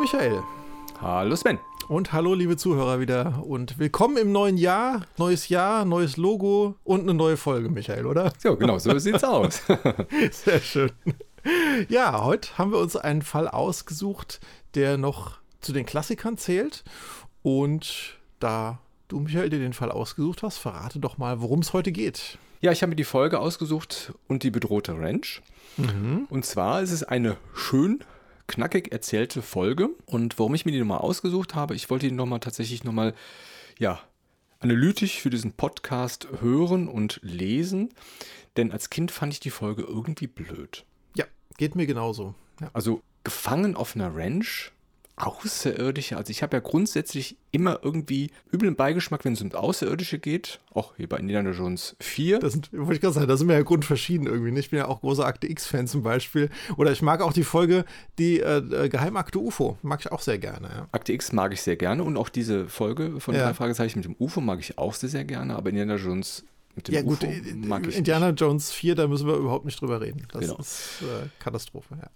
Michael. Hallo Sven. Und hallo liebe Zuhörer wieder und willkommen im neuen Jahr, neues Jahr, neues Logo und eine neue Folge, Michael, oder? Ja, genau, so sieht's aus. Sehr schön. Ja, heute haben wir uns einen Fall ausgesucht, der noch zu den Klassikern zählt. Und da du, Michael, dir den Fall ausgesucht hast, verrate doch mal, worum es heute geht. Ja, ich habe mir die Folge ausgesucht und die bedrohte Ranch. Mhm. Und zwar ist es eine schön knackig erzählte Folge. Und warum ich mir die nochmal ausgesucht habe, ich wollte die nochmal tatsächlich nochmal, ja, analytisch für diesen Podcast hören und lesen. Denn als Kind fand ich die Folge irgendwie blöd. Ja, geht mir genauso. Ja. Also gefangen auf einer Ranch Außerirdische, also ich habe ja grundsätzlich immer irgendwie üblen Beigeschmack, wenn es um Außerirdische geht. Auch hier bei Indiana Jones 4. Das sind, wollte ich gerade sagen, da sind wir ja grundverschieden irgendwie. Ich bin ja auch großer Akte X-Fan zum Beispiel. Oder ich mag auch die Folge, die äh, äh Geheimakte UFO. Mag ich auch sehr gerne. Ja. Akte X mag ich sehr gerne und auch diese Folge von ja. drei Fragezeichen mit dem UFO mag ich auch sehr, sehr gerne. Aber Indiana Jones mit dem ja, gut, UFO mag ich Indiana nicht. Jones 4, da müssen wir überhaupt nicht drüber reden. Das genau. ist äh, Katastrophe, ja.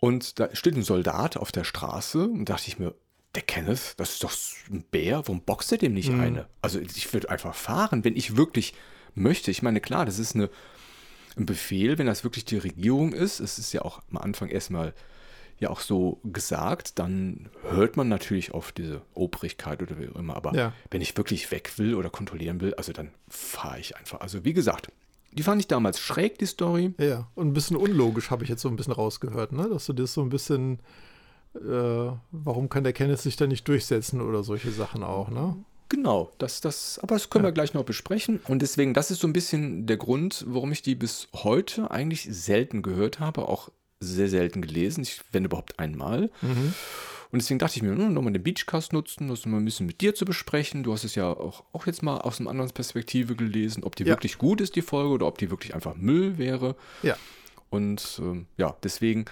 Und da steht ein Soldat auf der Straße und dachte ich mir, der Kenneth, das ist doch ein Bär, warum boxt er dem nicht mhm. eine? Also ich würde einfach fahren, wenn ich wirklich möchte. Ich meine, klar, das ist eine, ein Befehl, wenn das wirklich die Regierung ist. Es ist ja auch am Anfang erstmal ja auch so gesagt, dann hört man natürlich auf diese Obrigkeit oder wie auch immer. Aber ja. wenn ich wirklich weg will oder kontrollieren will, also dann fahre ich einfach. Also wie gesagt, die fand ich damals schräg, die Story. Ja, und ein bisschen unlogisch habe ich jetzt so ein bisschen rausgehört, ne? Dass du das so ein bisschen, äh, warum kann der Kenneth sich da nicht durchsetzen oder solche Sachen auch, ne? Genau, das, das, aber das können ja. wir gleich noch besprechen. Und deswegen, das ist so ein bisschen der Grund, warum ich die bis heute eigentlich selten gehört habe, auch sehr selten gelesen. Ich, wenn überhaupt einmal. Mhm. Und deswegen dachte ich mir, hm, nochmal den Beachcast nutzen, das mal ein bisschen mit dir zu besprechen. Du hast es ja auch, auch jetzt mal aus einer anderen Perspektive gelesen, ob die ja. wirklich gut ist, die Folge, oder ob die wirklich einfach Müll wäre. Ja. Und ähm, ja, deswegen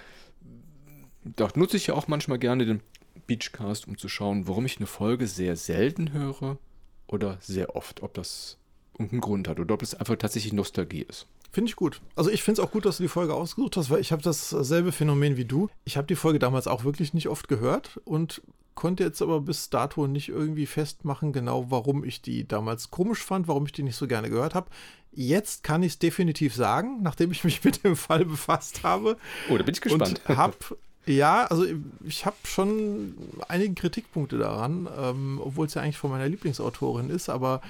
da nutze ich ja auch manchmal gerne den Beachcast, um zu schauen, warum ich eine Folge sehr selten höre oder sehr oft. Ob das irgendeinen Grund hat oder ob es einfach tatsächlich Nostalgie ist. Finde ich gut. Also ich finde es auch gut, dass du die Folge ausgesucht hast, weil ich habe dasselbe Phänomen wie du. Ich habe die Folge damals auch wirklich nicht oft gehört und konnte jetzt aber bis dato nicht irgendwie festmachen, genau warum ich die damals komisch fand, warum ich die nicht so gerne gehört habe. Jetzt kann ich es definitiv sagen, nachdem ich mich mit dem Fall befasst habe. Oh, da bin ich gespannt. Und hab, ja, also ich habe schon einige Kritikpunkte daran, ähm, obwohl es ja eigentlich von meiner Lieblingsautorin ist, aber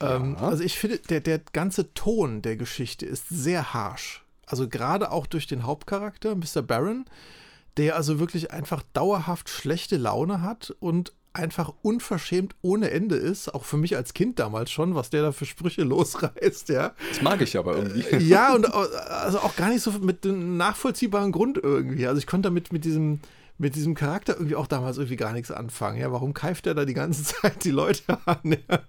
ähm, ja. Also ich finde, der, der ganze Ton der Geschichte ist sehr harsh. Also gerade auch durch den Hauptcharakter, Mr. Baron, der also wirklich einfach dauerhaft schlechte Laune hat und einfach unverschämt ohne Ende ist, auch für mich als Kind damals schon, was der da für Sprüche losreißt, ja. Das mag ich aber irgendwie. Äh, ja, und also auch gar nicht so mit einem nachvollziehbaren Grund irgendwie. Also ich konnte damit mit diesem, mit diesem Charakter irgendwie auch damals irgendwie gar nichts anfangen. Ja, warum keift er da die ganze Zeit die Leute an? Ja?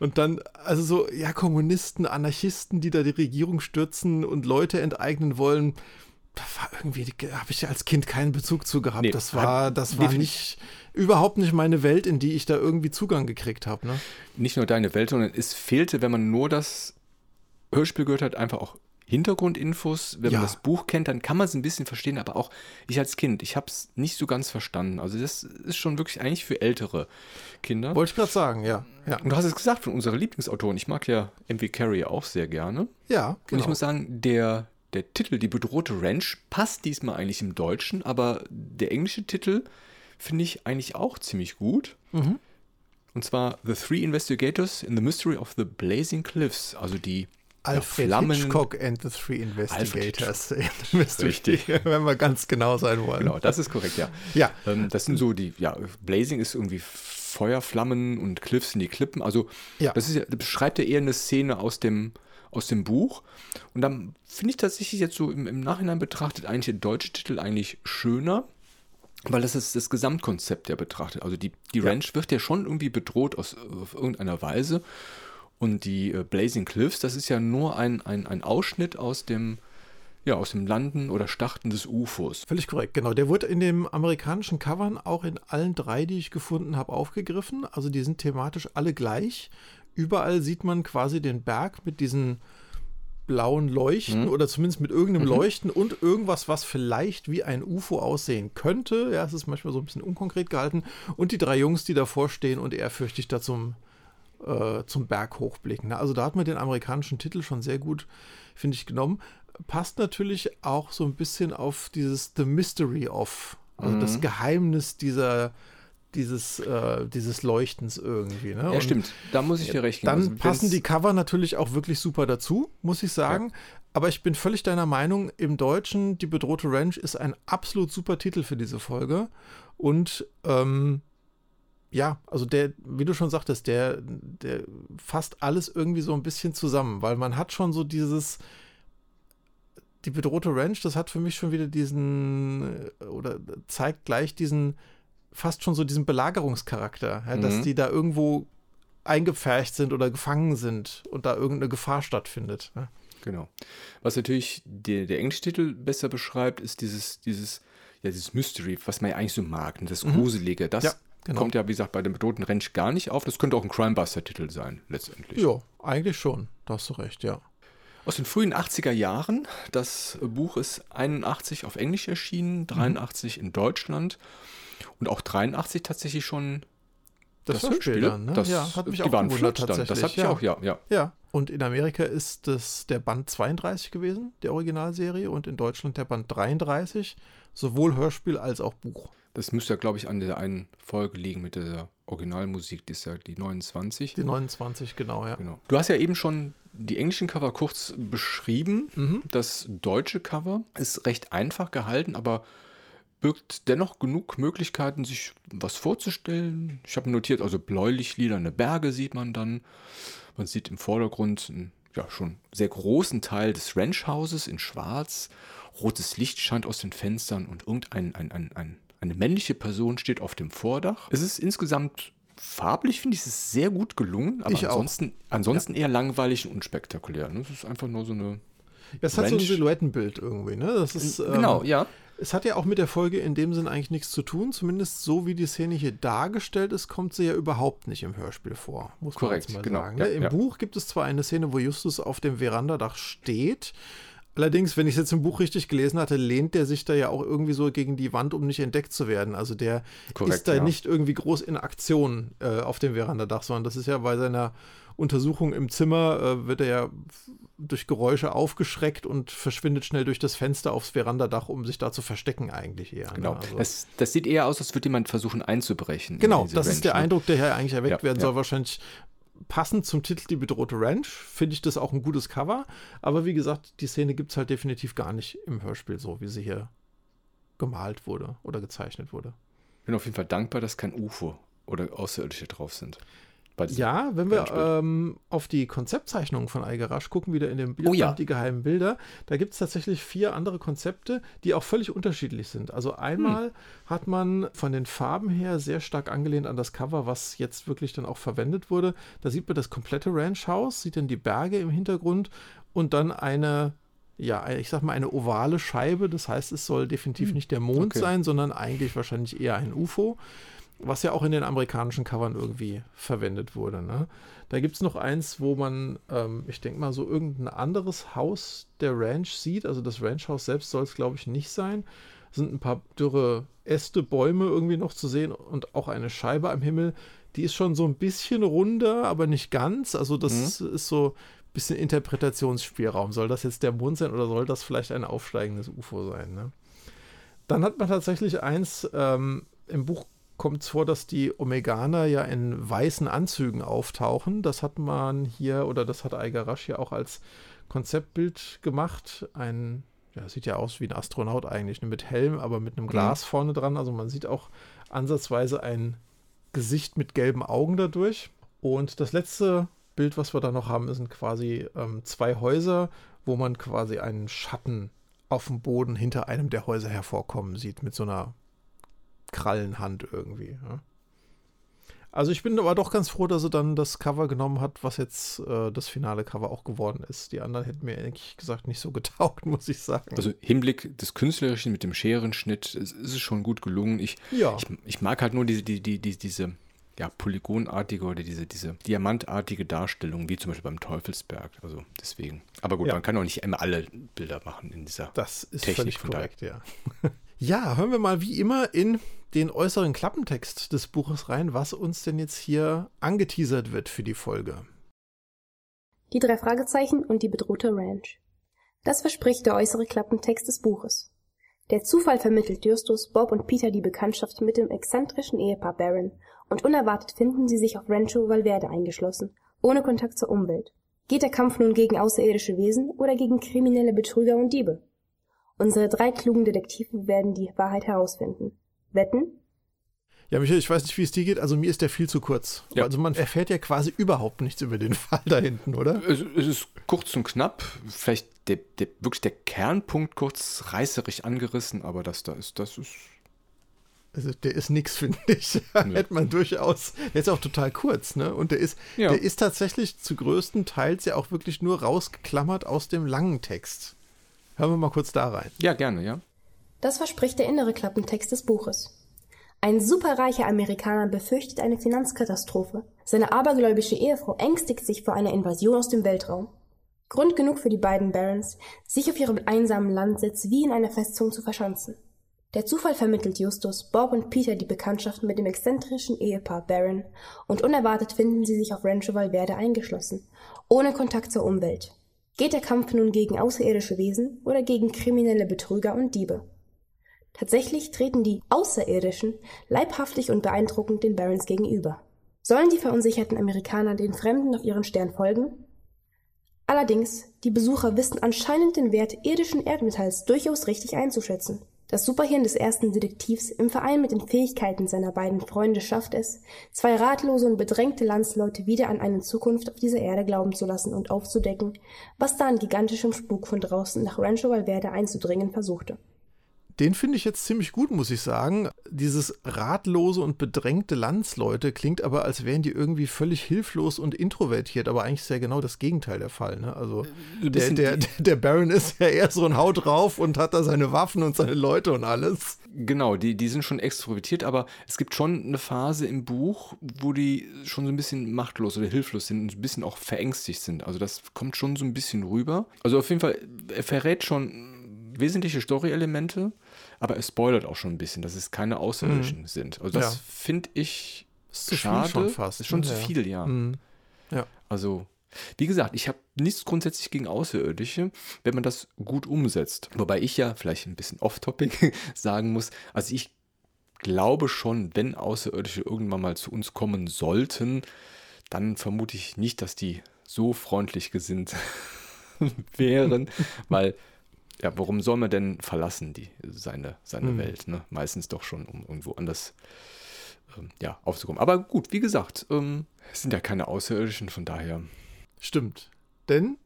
Und dann, also so, ja, Kommunisten, Anarchisten, die da die Regierung stürzen und Leute enteignen wollen, da war irgendwie, habe ich als Kind keinen Bezug zu gehabt. Nee, das war, das war nicht, überhaupt nicht meine Welt, in die ich da irgendwie Zugang gekriegt habe. Ne? Nicht nur deine Welt, sondern es fehlte, wenn man nur das Hörspiel gehört hat, einfach auch Hintergrundinfos. Wenn ja. man das Buch kennt, dann kann man es ein bisschen verstehen, aber auch ich als Kind, ich habe es nicht so ganz verstanden. Also das ist schon wirklich eigentlich für ältere Kinder. Wollte ich gerade sagen, ja. ja. Und du hast es gesagt von unserer Lieblingsautorin. Ich mag ja M.V. Carey auch sehr gerne. Ja, genau. Und ich genau. muss sagen, der, der Titel, die bedrohte Ranch, passt diesmal eigentlich im Deutschen, aber der englische Titel finde ich eigentlich auch ziemlich gut. Mhm. Und zwar The Three Investigators in the Mystery of the Blazing Cliffs, also die Alfred ja, Hitchcock and the Three Investigators. Richtig. Wenn wir ganz genau sein wollen. Genau, das ist korrekt, ja. Ja. Ähm, das sind so die, ja, Blazing ist irgendwie Feuerflammen und Cliffs sind die Klippen. Also, ja. das, ist, das beschreibt ja eher eine Szene aus dem, aus dem Buch. Und dann finde ich tatsächlich jetzt so im, im Nachhinein betrachtet eigentlich der deutsche Titel eigentlich schöner. Weil das ist das Gesamtkonzept ja betrachtet. Also die, die Ranch wird ja schon irgendwie bedroht aus auf irgendeiner Weise. Und die äh, Blazing Cliffs, das ist ja nur ein, ein, ein Ausschnitt aus dem, ja, aus dem Landen oder Starten des UFOs. Völlig korrekt, genau. Der wurde in den amerikanischen Covern auch in allen drei, die ich gefunden habe, aufgegriffen. Also die sind thematisch alle gleich. Überall sieht man quasi den Berg mit diesen blauen Leuchten mhm. oder zumindest mit irgendeinem mhm. Leuchten und irgendwas, was vielleicht wie ein UFO aussehen könnte. Ja, es ist manchmal so ein bisschen unkonkret gehalten. Und die drei Jungs, die davor stehen und ehrfürchtig da zum, äh, zum Berg hochblicken. Also da hat man den amerikanischen Titel schon sehr gut, finde ich, genommen. Passt natürlich auch so ein bisschen auf dieses The Mystery of, also mhm. das Geheimnis dieser dieses, äh, dieses Leuchtens irgendwie. Ne? Ja, Und stimmt. Da muss ich dir recht geben. Dann also, passen die Cover natürlich auch wirklich super dazu, muss ich sagen. Ja. Aber ich bin völlig deiner Meinung, im Deutschen, Die bedrohte Ranch ist ein absolut super Titel für diese Folge. Und ähm, ja, also der, wie du schon sagtest, der, der fasst alles irgendwie so ein bisschen zusammen, weil man hat schon so dieses, die bedrohte Ranch, das hat für mich schon wieder diesen, äh, oder zeigt gleich diesen fast schon so diesen Belagerungscharakter, ja, mhm. dass die da irgendwo eingepfercht sind oder gefangen sind und da irgendeine Gefahr stattfindet. Ja. Genau. Was natürlich der, der englische Titel besser beschreibt, ist dieses, dieses, ja, dieses Mystery, was man ja eigentlich so mag, und das mhm. Gruselige. Das ja, genau. kommt ja, wie gesagt, bei dem bedrohten Ranch gar nicht auf. Das könnte auch ein Crimebuster-Titel sein, letztendlich. Ja, eigentlich schon. Da hast du recht, ja. Aus den frühen 80er Jahren. Das Buch ist 81 auf Englisch erschienen, 83 mhm. in Deutschland. Und auch 83 tatsächlich schon das, das Hörspiel dann, ne? Das, ja, hat mich die auch waren gewundert tatsächlich. Das ich ja. auch, ja, ja. Ja, und in Amerika ist das der Band 32 gewesen, der Originalserie, und in Deutschland der Band 33, sowohl Hörspiel als auch Buch. Das müsste ja, glaube ich, an der einen Folge liegen mit der Originalmusik, die ist ja die 29. Die 29, genau, ja. Genau. Du hast ja eben schon die englischen Cover kurz beschrieben. Mhm. Das deutsche Cover ist recht einfach gehalten, aber birgt dennoch genug Möglichkeiten, sich was vorzustellen. Ich habe notiert, also bläulich-lilane Berge sieht man dann. Man sieht im Vordergrund einen ja, schon sehr großen Teil des Ranchhauses in schwarz. Rotes Licht scheint aus den Fenstern und irgendein ein, ein, ein, eine männliche Person steht auf dem Vordach. Es ist insgesamt farblich, finde ich, es ist sehr gut gelungen, aber ich ansonsten, ansonsten ja. eher langweilig und unspektakulär. Es ist einfach nur so eine. Es hat so ein Silhouettenbild irgendwie, ne? Das ist, genau, ähm, ja. Es hat ja auch mit der Folge in dem Sinn eigentlich nichts zu tun. Zumindest so wie die Szene hier dargestellt ist, kommt sie ja überhaupt nicht im Hörspiel vor. Muss Korrekt, man jetzt mal genau, sagen. Ne? Ja, Im ja. Buch gibt es zwar eine Szene, wo Justus auf dem Verandadach steht. Allerdings, wenn ich es jetzt im Buch richtig gelesen hatte, lehnt der sich da ja auch irgendwie so gegen die Wand, um nicht entdeckt zu werden. Also der Korrekt, ist da ja. nicht irgendwie groß in Aktion äh, auf dem Verandadach, sondern das ist ja bei seiner Untersuchung im Zimmer, äh, wird er ja durch Geräusche aufgeschreckt und verschwindet schnell durch das Fenster aufs Verandadach, um sich da zu verstecken eigentlich eher. Ne? Genau. Ne? Also das, das, sieht eher aus, als würde jemand versuchen einzubrechen. Genau, das Ranch, ist der ne? Eindruck, der hier eigentlich erweckt ja, werden soll. Ja. Wahrscheinlich passend zum Titel Die bedrohte Ranch finde ich das auch ein gutes Cover. Aber wie gesagt, die Szene gibt es halt definitiv gar nicht im Hörspiel so, wie sie hier gemalt wurde oder gezeichnet wurde. Ich bin auf jeden Fall dankbar, dass kein UFO oder Außerirdische drauf sind ja, wenn wir ähm, auf die Konzeptzeichnungen von Algarasch gucken, wieder in dem Bild, oh, ja. die geheimen Bilder, da gibt es tatsächlich vier andere Konzepte, die auch völlig unterschiedlich sind. Also einmal hm. hat man von den Farben her sehr stark angelehnt an das Cover, was jetzt wirklich dann auch verwendet wurde. Da sieht man das komplette Ranchhaus, sieht dann die Berge im Hintergrund und dann eine ja, ich sag mal, eine ovale Scheibe. Das heißt, es soll definitiv hm. nicht der Mond okay. sein, sondern eigentlich wahrscheinlich eher ein UFO was ja auch in den amerikanischen Covern irgendwie verwendet wurde. Ne? Da gibt es noch eins, wo man, ähm, ich denke mal, so irgendein anderes Haus der Ranch sieht. Also das Ranchhaus selbst soll es, glaube ich, nicht sein. Es sind ein paar dürre Äste, Bäume irgendwie noch zu sehen und auch eine Scheibe am Himmel. Die ist schon so ein bisschen runder, aber nicht ganz. Also das mhm. ist so ein bisschen Interpretationsspielraum. Soll das jetzt der Mond sein oder soll das vielleicht ein aufsteigendes UFO sein? Ne? Dann hat man tatsächlich eins ähm, im Buch kommt es vor, dass die Omeganer ja in weißen Anzügen auftauchen. Das hat man hier, oder das hat Aigarashi ja auch als Konzeptbild gemacht. Ein, ja, sieht ja aus wie ein Astronaut eigentlich, ne, mit Helm, aber mit einem Glas mhm. vorne dran. Also man sieht auch ansatzweise ein Gesicht mit gelben Augen dadurch. Und das letzte Bild, was wir da noch haben, sind quasi ähm, zwei Häuser, wo man quasi einen Schatten auf dem Boden hinter einem der Häuser hervorkommen sieht, mit so einer Krallenhand irgendwie. Ja. Also ich bin aber doch ganz froh, dass er dann das Cover genommen hat, was jetzt äh, das finale Cover auch geworden ist. Die anderen hätten mir ehrlich gesagt nicht so getaugt, muss ich sagen. Also Hinblick des Künstlerischen mit dem Scherenschnitt ist, ist es schon gut gelungen. Ich, ja. ich, ich, mag halt nur diese, die, die, die, diese, ja, polygonartige oder diese, diese diamantartige Darstellung, wie zum Beispiel beim Teufelsberg. Also deswegen. Aber gut, ja. man kann auch nicht immer alle Bilder machen in dieser das ist Technik. Völlig korrekt, ja. ja, hören wir mal wie immer in den äußeren Klappentext des Buches rein, was uns denn jetzt hier angeteasert wird für die Folge. Die drei Fragezeichen und die bedrohte Ranch. Das verspricht der äußere Klappentext des Buches. Der Zufall vermittelt Justus, Bob und Peter die Bekanntschaft mit dem exzentrischen Ehepaar Baron und unerwartet finden sie sich auf Rancho Valverde eingeschlossen, ohne Kontakt zur Umwelt. Geht der Kampf nun gegen außerirdische Wesen oder gegen kriminelle Betrüger und Diebe? Unsere drei klugen Detektive werden die Wahrheit herausfinden. Wetten? Ja, Michael, ich weiß nicht, wie es dir geht. Also mir ist der viel zu kurz. Ja. Also man erfährt ja quasi überhaupt nichts über den Fall da hinten, oder? Es, es ist kurz und knapp. Vielleicht der, der, wirklich der Kernpunkt kurz reißerig angerissen, aber das da ist, das ist also der ist nix, finde ich. Ja. Hätte man durchaus. Der ist auch total kurz, ne? Und der ist, ja. der ist tatsächlich zu größten Teils ja auch wirklich nur rausgeklammert aus dem langen Text. Hören wir mal kurz da rein. Ja, gerne, ja. Das verspricht der innere Klappentext des Buches. Ein superreicher Amerikaner befürchtet eine Finanzkatastrophe. Seine abergläubische Ehefrau ängstigt sich vor einer Invasion aus dem Weltraum. Grund genug für die beiden Barons, sich auf ihrem einsamen Landsitz wie in einer Festung zu verschanzen. Der Zufall vermittelt Justus, Bob und Peter die Bekanntschaft mit dem exzentrischen Ehepaar Baron und unerwartet finden sie sich auf Rancho Valverde eingeschlossen, ohne Kontakt zur Umwelt. Geht der Kampf nun gegen außerirdische Wesen oder gegen kriminelle Betrüger und Diebe? Tatsächlich treten die Außerirdischen leibhaftig und beeindruckend den Barons gegenüber. Sollen die verunsicherten Amerikaner den Fremden auf ihren Stern folgen? Allerdings, die Besucher wissen anscheinend den Wert irdischen Erdmetalls durchaus richtig einzuschätzen. Das Superhirn des ersten Detektivs im Verein mit den Fähigkeiten seiner beiden Freunde schafft es, zwei ratlose und bedrängte Landsleute wieder an eine Zukunft auf dieser Erde glauben zu lassen und aufzudecken, was da an gigantischem Spuk von draußen nach Rancho Valverde einzudringen versuchte den finde ich jetzt ziemlich gut, muss ich sagen. Dieses ratlose und bedrängte Landsleute klingt aber, als wären die irgendwie völlig hilflos und introvertiert, aber eigentlich ist ja genau das Gegenteil der Fall. Ne? Also äh, der, der, der Baron ist ja eher so ein Haut drauf und hat da seine Waffen und seine Leute und alles. Genau, die, die sind schon extrovertiert, aber es gibt schon eine Phase im Buch, wo die schon so ein bisschen machtlos oder hilflos sind und ein bisschen auch verängstigt sind. Also das kommt schon so ein bisschen rüber. Also auf jeden Fall, er verrät schon wesentliche Story-Elemente, aber es spoilert auch schon ein bisschen, dass es keine Außerirdischen mhm. sind. Also das ja. finde ich ist zu schade. Schon fast. Ist schon ja. zu viel, ja. Mhm. ja. Also, wie gesagt, ich habe nichts grundsätzlich gegen Außerirdische, wenn man das gut umsetzt. Wobei ich ja vielleicht ein bisschen off-topic sagen muss, also ich glaube schon, wenn Außerirdische irgendwann mal zu uns kommen sollten, dann vermute ich nicht, dass die so freundlich gesinnt wären, weil ja, warum soll man denn verlassen, die, seine, seine mhm. Welt? Ne? Meistens doch schon, um irgendwo anders ähm, ja, aufzukommen. Aber gut, wie gesagt, ähm, es sind ja keine Außerirdischen, von daher. Stimmt. Denn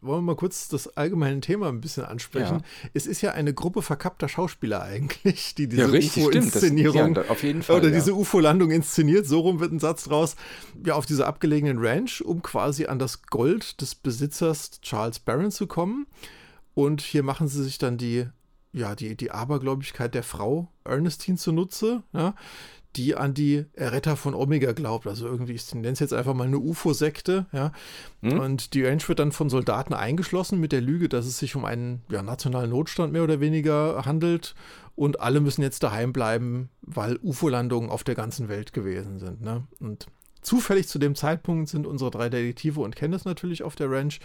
wollen wir mal kurz das allgemeine Thema ein bisschen ansprechen. Ja. Es ist ja eine Gruppe verkappter Schauspieler eigentlich, die diese ja, UFO-Inszenierung ja, oder diese UFO-Landung inszeniert. So rum wird ein Satz draus. Ja, auf dieser abgelegenen Ranch, um quasi an das Gold des Besitzers Charles Barron zu kommen. Und hier machen sie sich dann die, ja, die, die Abergläubigkeit der Frau Ernestine zunutze, ja, die an die Erretter von Omega glaubt. Also irgendwie, ich nenne es jetzt einfach mal eine UFO-Sekte, ja. Mhm. Und die Ranch wird dann von Soldaten eingeschlossen mit der Lüge, dass es sich um einen ja, nationalen Notstand mehr oder weniger handelt. Und alle müssen jetzt daheim bleiben, weil UFO-Landungen auf der ganzen Welt gewesen sind. Ne? Und Zufällig zu dem Zeitpunkt sind unsere drei Detektive und Candice natürlich auf der Ranch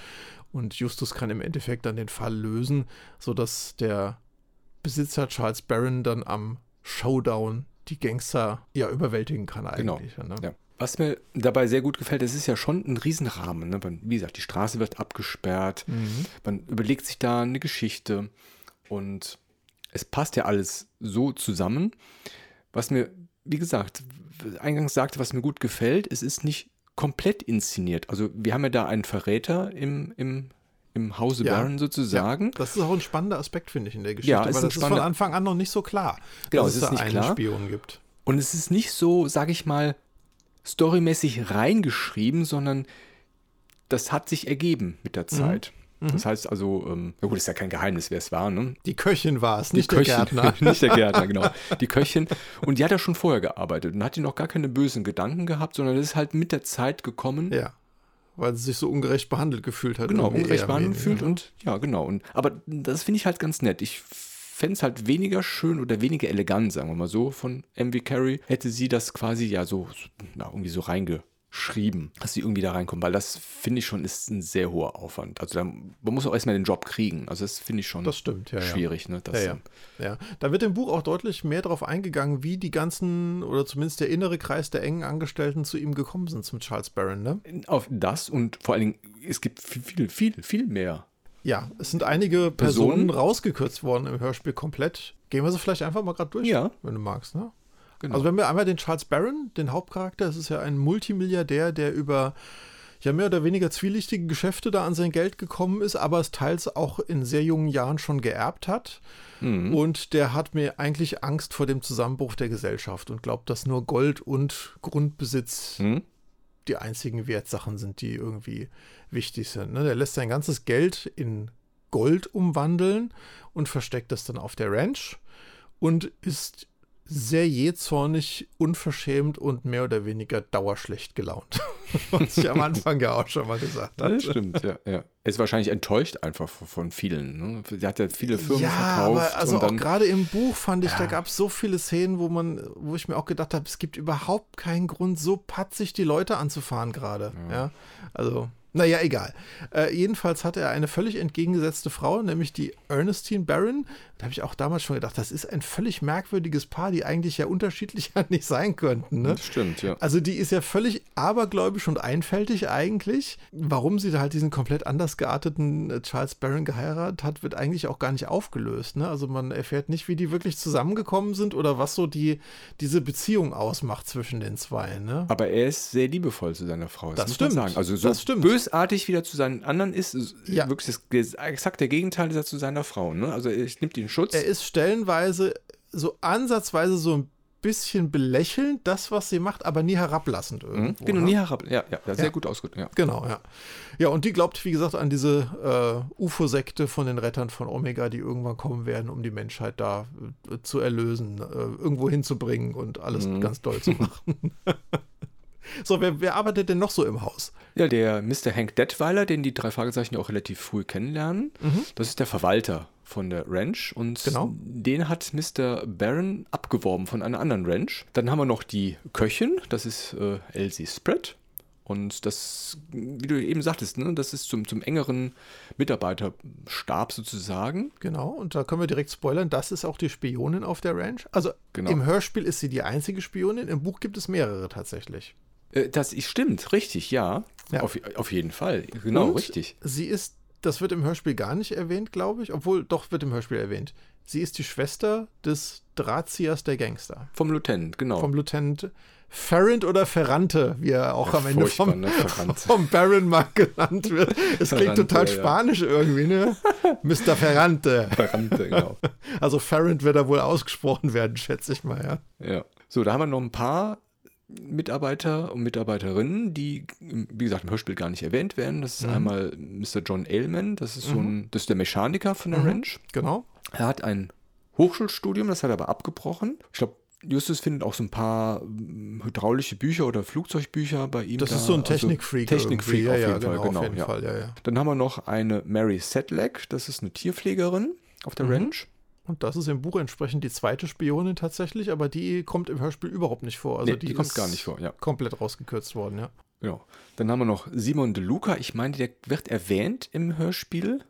und Justus kann im Endeffekt dann den Fall lösen, sodass der Besitzer Charles Barron dann am Showdown die Gangster ja überwältigen kann genau. eigentlich. Genau. Ne? Ja. Was mir dabei sehr gut gefällt, es ist ja schon ein Riesenrahmen. Ne? Wie gesagt, die Straße wird abgesperrt, mhm. man überlegt sich da eine Geschichte und es passt ja alles so zusammen. Was mir, wie gesagt, eingangs sagte, was mir gut gefällt, es ist nicht komplett inszeniert. Also wir haben ja da einen Verräter im, im, im Hause ja, Baron sozusagen. Ja, das ist auch ein spannender Aspekt, finde ich, in der Geschichte, ja, ist weil das ist von Anfang an noch nicht so klar, genau, dass es, es da einen klar. Spion gibt. Und es ist nicht so, sage ich mal, storymäßig reingeschrieben, sondern das hat sich ergeben mit der mhm. Zeit. Mhm. Das heißt also, ähm, na gut, ist ja kein Geheimnis, wer es war, ne? Die Köchin war es, nicht Köchin, der Gärtner. nicht der Gärtner, genau. Die Köchin. Und die hat ja schon vorher gearbeitet und hat die noch gar keine bösen Gedanken gehabt, sondern das ist halt mit der Zeit gekommen. Ja. Weil sie sich so ungerecht behandelt gefühlt hat. Genau, ungerecht behandelt gefühlt und ja, genau. Und, aber das finde ich halt ganz nett. Ich fände es halt weniger schön oder weniger elegant, sagen wir mal so, von MV Carey, hätte sie das quasi ja so, na, irgendwie so reinge schrieben, dass sie irgendwie da reinkommen, weil das finde ich schon ist ein sehr hoher Aufwand. Also man muss auch erstmal den Job kriegen. Also das finde ich schon das stimmt, ja, schwierig. Ja. Ne, das, ja, ja. ja, da wird im Buch auch deutlich mehr darauf eingegangen, wie die ganzen oder zumindest der innere Kreis der engen Angestellten zu ihm gekommen sind, zum Charles Barron. Ne? Auf das und vor allen Dingen, es gibt viel, viel, viel mehr. Ja, es sind einige Personen, Personen rausgekürzt worden im Hörspiel komplett. Gehen wir sie vielleicht einfach mal gerade durch, ja. wenn du magst. Ne? Genau. Also wenn wir einmal den Charles Barron, den Hauptcharakter, das ist ja ein Multimilliardär, der über ja mehr oder weniger zwielichtige Geschäfte da an sein Geld gekommen ist, aber es teils auch in sehr jungen Jahren schon geerbt hat. Mhm. Und der hat mir eigentlich Angst vor dem Zusammenbruch der Gesellschaft und glaubt, dass nur Gold und Grundbesitz mhm. die einzigen Wertsachen sind, die irgendwie wichtig sind. Ne? Der lässt sein ganzes Geld in Gold umwandeln und versteckt das dann auf der Ranch und ist sehr jähzornig, unverschämt und mehr oder weniger dauerschlecht gelaunt. Was ich am Anfang ja auch schon mal gesagt habe. Das stimmt, ja, ja. Er ist wahrscheinlich enttäuscht einfach von vielen. Ne? Sie hat ja viele Firmen ja, verkauft. Aber also auch gerade im Buch fand ich, ja. da gab es so viele Szenen, wo man, wo ich mir auch gedacht habe, es gibt überhaupt keinen Grund, so patzig die Leute anzufahren gerade. Ja. ja. Also. Naja, egal. Äh, jedenfalls hatte er eine völlig entgegengesetzte Frau, nämlich die Ernestine Barron. Da habe ich auch damals schon gedacht, das ist ein völlig merkwürdiges Paar, die eigentlich ja unterschiedlicher nicht sein könnten. Ne? Das stimmt, ja. Also die ist ja völlig abergläubisch und einfältig eigentlich. Warum sie da halt diesen komplett anders gearteten äh, Charles Barron geheiratet hat, wird eigentlich auch gar nicht aufgelöst. Ne? Also man erfährt nicht, wie die wirklich zusammengekommen sind oder was so die, diese Beziehung ausmacht zwischen den zwei. Ne? Aber er ist sehr liebevoll zu seiner Frau. Das, das stimmt. sagen. Also so das stimmt. bösartig wieder zu seinen anderen ist, ja. wirklich das, exakt der Gegenteil ist er zu seiner Frau. Ne? Also er nimmt den Schutz. Er ist stellenweise so ansatzweise so ein bisschen belächelnd, das, was sie macht, aber nie herablassend mhm. irgendwo. Genau, ne? nie herab. Ja, ja, sehr ja. gut ausgedrückt. Ja. Genau, ja. Ja, und die glaubt, wie gesagt, an diese äh, UFO-Sekte von den Rettern von Omega, die irgendwann kommen werden, um die Menschheit da äh, zu erlösen, äh, irgendwo hinzubringen und alles mhm. ganz doll zu machen. So, wer, wer, arbeitet denn noch so im Haus? Ja, der Mr. Hank Detweiler, den die drei Fragezeichen auch relativ früh kennenlernen. Mhm. Das ist der Verwalter von der Ranch und genau. den hat Mr. Barron abgeworben von einer anderen Ranch. Dann haben wir noch die Köchin, das ist äh, Elsie Spread. Und das, wie du eben sagtest, ne, das ist zum, zum engeren Mitarbeiterstab sozusagen. Genau, und da können wir direkt spoilern, das ist auch die Spionin auf der Ranch. Also genau. im Hörspiel ist sie die einzige Spionin, im Buch gibt es mehrere tatsächlich. Äh, das ist, stimmt, richtig, ja. ja. Auf, auf jeden Fall, genau, Und richtig. Sie ist, das wird im Hörspiel gar nicht erwähnt, glaube ich, obwohl doch wird im Hörspiel erwähnt. Sie ist die Schwester des Drahtziehers der Gangster. Vom Lieutenant, genau. Vom Lieutenant Ferrand oder Ferrante, wie er auch ja, am Ende vom, ne? vom Baron mal genannt wird. Es klingt total spanisch ja. irgendwie, ne? Mr. Ferrante. Ferrante, genau. Also Ferrand wird da wohl ausgesprochen werden, schätze ich mal, ja. Ja. So, da haben wir noch ein paar Mitarbeiter und Mitarbeiterinnen, die, wie gesagt, im Hörspiel gar nicht erwähnt werden. Das ist mhm. einmal Mr. John Ailman, das ist so ein, mhm. das ist der Mechaniker von der mhm. Ranch. Genau. Er hat ein Hochschulstudium, das hat er aber abgebrochen. Ich glaube, Justus findet auch so ein paar hm, hydraulische Bücher oder Flugzeugbücher bei ihm. Das da. ist so ein Technikfreak. Also Technikfreak auf, ja, jeden genau, Fall, genau, auf jeden Fall. Ja, ja. Dann haben wir noch eine Mary Sedlak, das ist eine Tierpflegerin auf der mhm. Ranch. Und das ist im Buch entsprechend die zweite Spionin tatsächlich, aber die kommt im Hörspiel überhaupt nicht vor. Also nee, die, die kommt gar nicht vor, ja. Komplett rausgekürzt worden, ja. Genau. Dann haben wir noch Simon De Luca. Ich meine, der wird erwähnt im Hörspiel.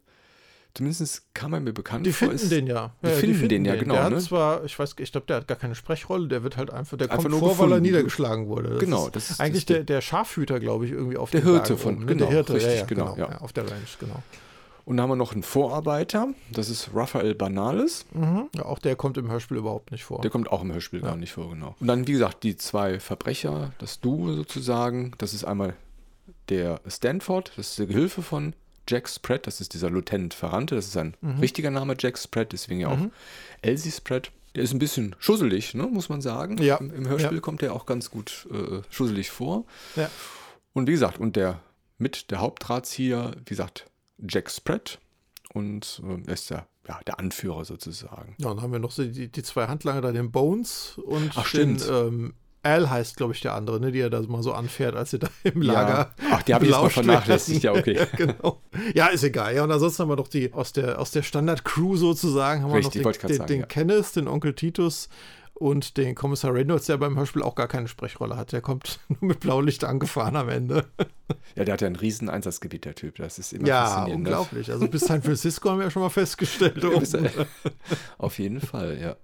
Zumindest kam er mir bekannt die vor. Finden den ja. Die, ja, finden, die finden den, ja, genau. Der ne? hat zwar, ich weiß, ich glaube, der hat gar keine Sprechrolle, der wird halt einfach, der einfach kommt vor, gefunden. weil er niedergeschlagen wurde. Das genau. Das ist eigentlich das der, der Schafhüter, glaube ich, irgendwie auf der Hirte Bergen von, oben, ne? genau, der Hirte, richtig, ja, genau, genau auf der Range, genau. Und dann haben wir noch einen Vorarbeiter, das ist Raphael Banales. Mhm. Ja, auch der kommt im Hörspiel überhaupt nicht vor. Der kommt auch im Hörspiel ja. gar nicht vor, genau. Und dann, wie gesagt, die zwei Verbrecher, das Duo sozusagen, das ist einmal der Stanford, das ist der Gehilfe von Jack Spread, das ist dieser Lieutenant Ferrante, das ist ein mhm. richtiger Name, Jack Spread, deswegen ja auch mhm. Elsie Spread. Der ist ein bisschen schusselig, ne, muss man sagen. Ja. Im, Im, Hörspiel ja. kommt der auch ganz gut äh, schusselig vor. Ja. Und wie gesagt, und der mit der Hauptdrahtzieher, wie gesagt, Jack Spratt und äh, er ist der, ja, der Anführer sozusagen. Ja, dann haben wir noch so die, die zwei Handlanger da, den Bones und Ach, den ähm, Al heißt, glaube ich, der andere, ne, die er da mal so anfährt, als sie da im Lager. Ja. Ach, die habe ich jetzt mal vernachlässigt, ja, okay. genau. Ja, ist egal. Ja, und ansonsten haben wir doch die aus der, aus der Standard-Crew sozusagen, haben Richtig, wir wollte noch den, den, sagen, den ja. Kenneth, den Onkel Titus und den Kommissar Reynolds, der beim Hörspiel auch gar keine Sprechrolle hat. Der kommt nur mit Blaulicht angefahren am Ende. Ja, der hat ja ein riesen Einsatzgebiet, der Typ. Das ist immer Ja, faszinierend. ne? unglaublich. Also bis San Francisco haben wir ja schon mal festgestellt. Ja, bis- Auf jeden Fall, ja.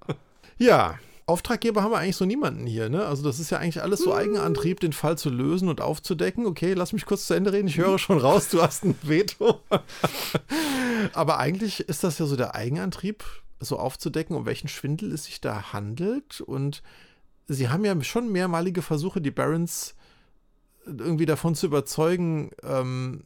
Ja, Auftraggeber haben wir eigentlich so niemanden hier, ne? Also das ist ja eigentlich alles so Eigenantrieb, den Fall zu lösen und aufzudecken. Okay, lass mich kurz zu Ende reden. Ich höre schon raus, du hast ein Veto. Aber eigentlich ist das ja so der Eigenantrieb, so aufzudecken, um welchen Schwindel es sich da handelt. Und sie haben ja schon mehrmalige Versuche, die Barons irgendwie davon zu überzeugen, ähm,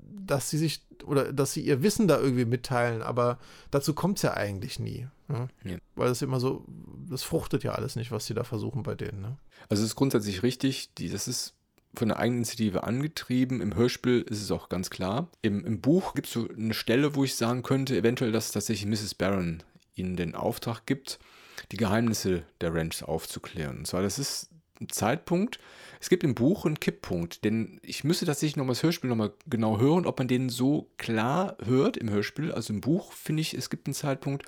dass sie sich oder dass sie ihr Wissen da irgendwie mitteilen, aber dazu kommt es ja eigentlich nie. Ne? Ja. Weil es immer so, das fruchtet ja alles nicht, was sie da versuchen bei denen. Ne? Also es ist grundsätzlich richtig, die, das ist von der Eigeninitiative angetrieben. Im Hörspiel ist es auch ganz klar. Im, im Buch gibt es so eine Stelle, wo ich sagen könnte, eventuell, dass tatsächlich Mrs. Barron ihnen den Auftrag gibt, die Geheimnisse der Ranch aufzuklären. Und zwar, das ist ein Zeitpunkt, es gibt im Buch einen Kipppunkt, denn ich müsste tatsächlich nochmal das Hörspiel nochmal genau hören, ob man den so klar hört im Hörspiel. Also im Buch finde ich, es gibt einen Zeitpunkt,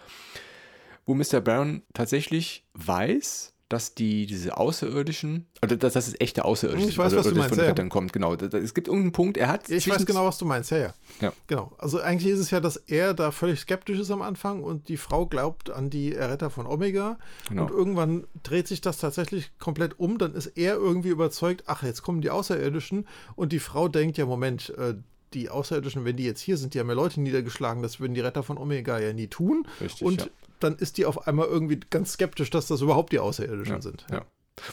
wo Mr. Barron tatsächlich weiß, dass die diese Außerirdischen, oder dass das ist echte Außerirdische Ich weiß, also, was du meinst, von ja. Rettern kommt, genau. Es gibt irgendeinen Punkt, er hat. Ich weiß genau, was du meinst, ja, ja. Ja. Genau. Also eigentlich ist es ja, dass er da völlig skeptisch ist am Anfang und die Frau glaubt an die Erretter von Omega. Genau. Und irgendwann dreht sich das tatsächlich komplett um. Dann ist er irgendwie überzeugt, ach, jetzt kommen die Außerirdischen. Und die Frau denkt, ja, Moment, äh, die Außerirdischen, wenn die jetzt hier sind, die haben ja Leute niedergeschlagen, das würden die Retter von Omega ja nie tun. Richtig, und ja. dann ist die auf einmal irgendwie ganz skeptisch, dass das überhaupt die Außerirdischen Ja, sind. ja.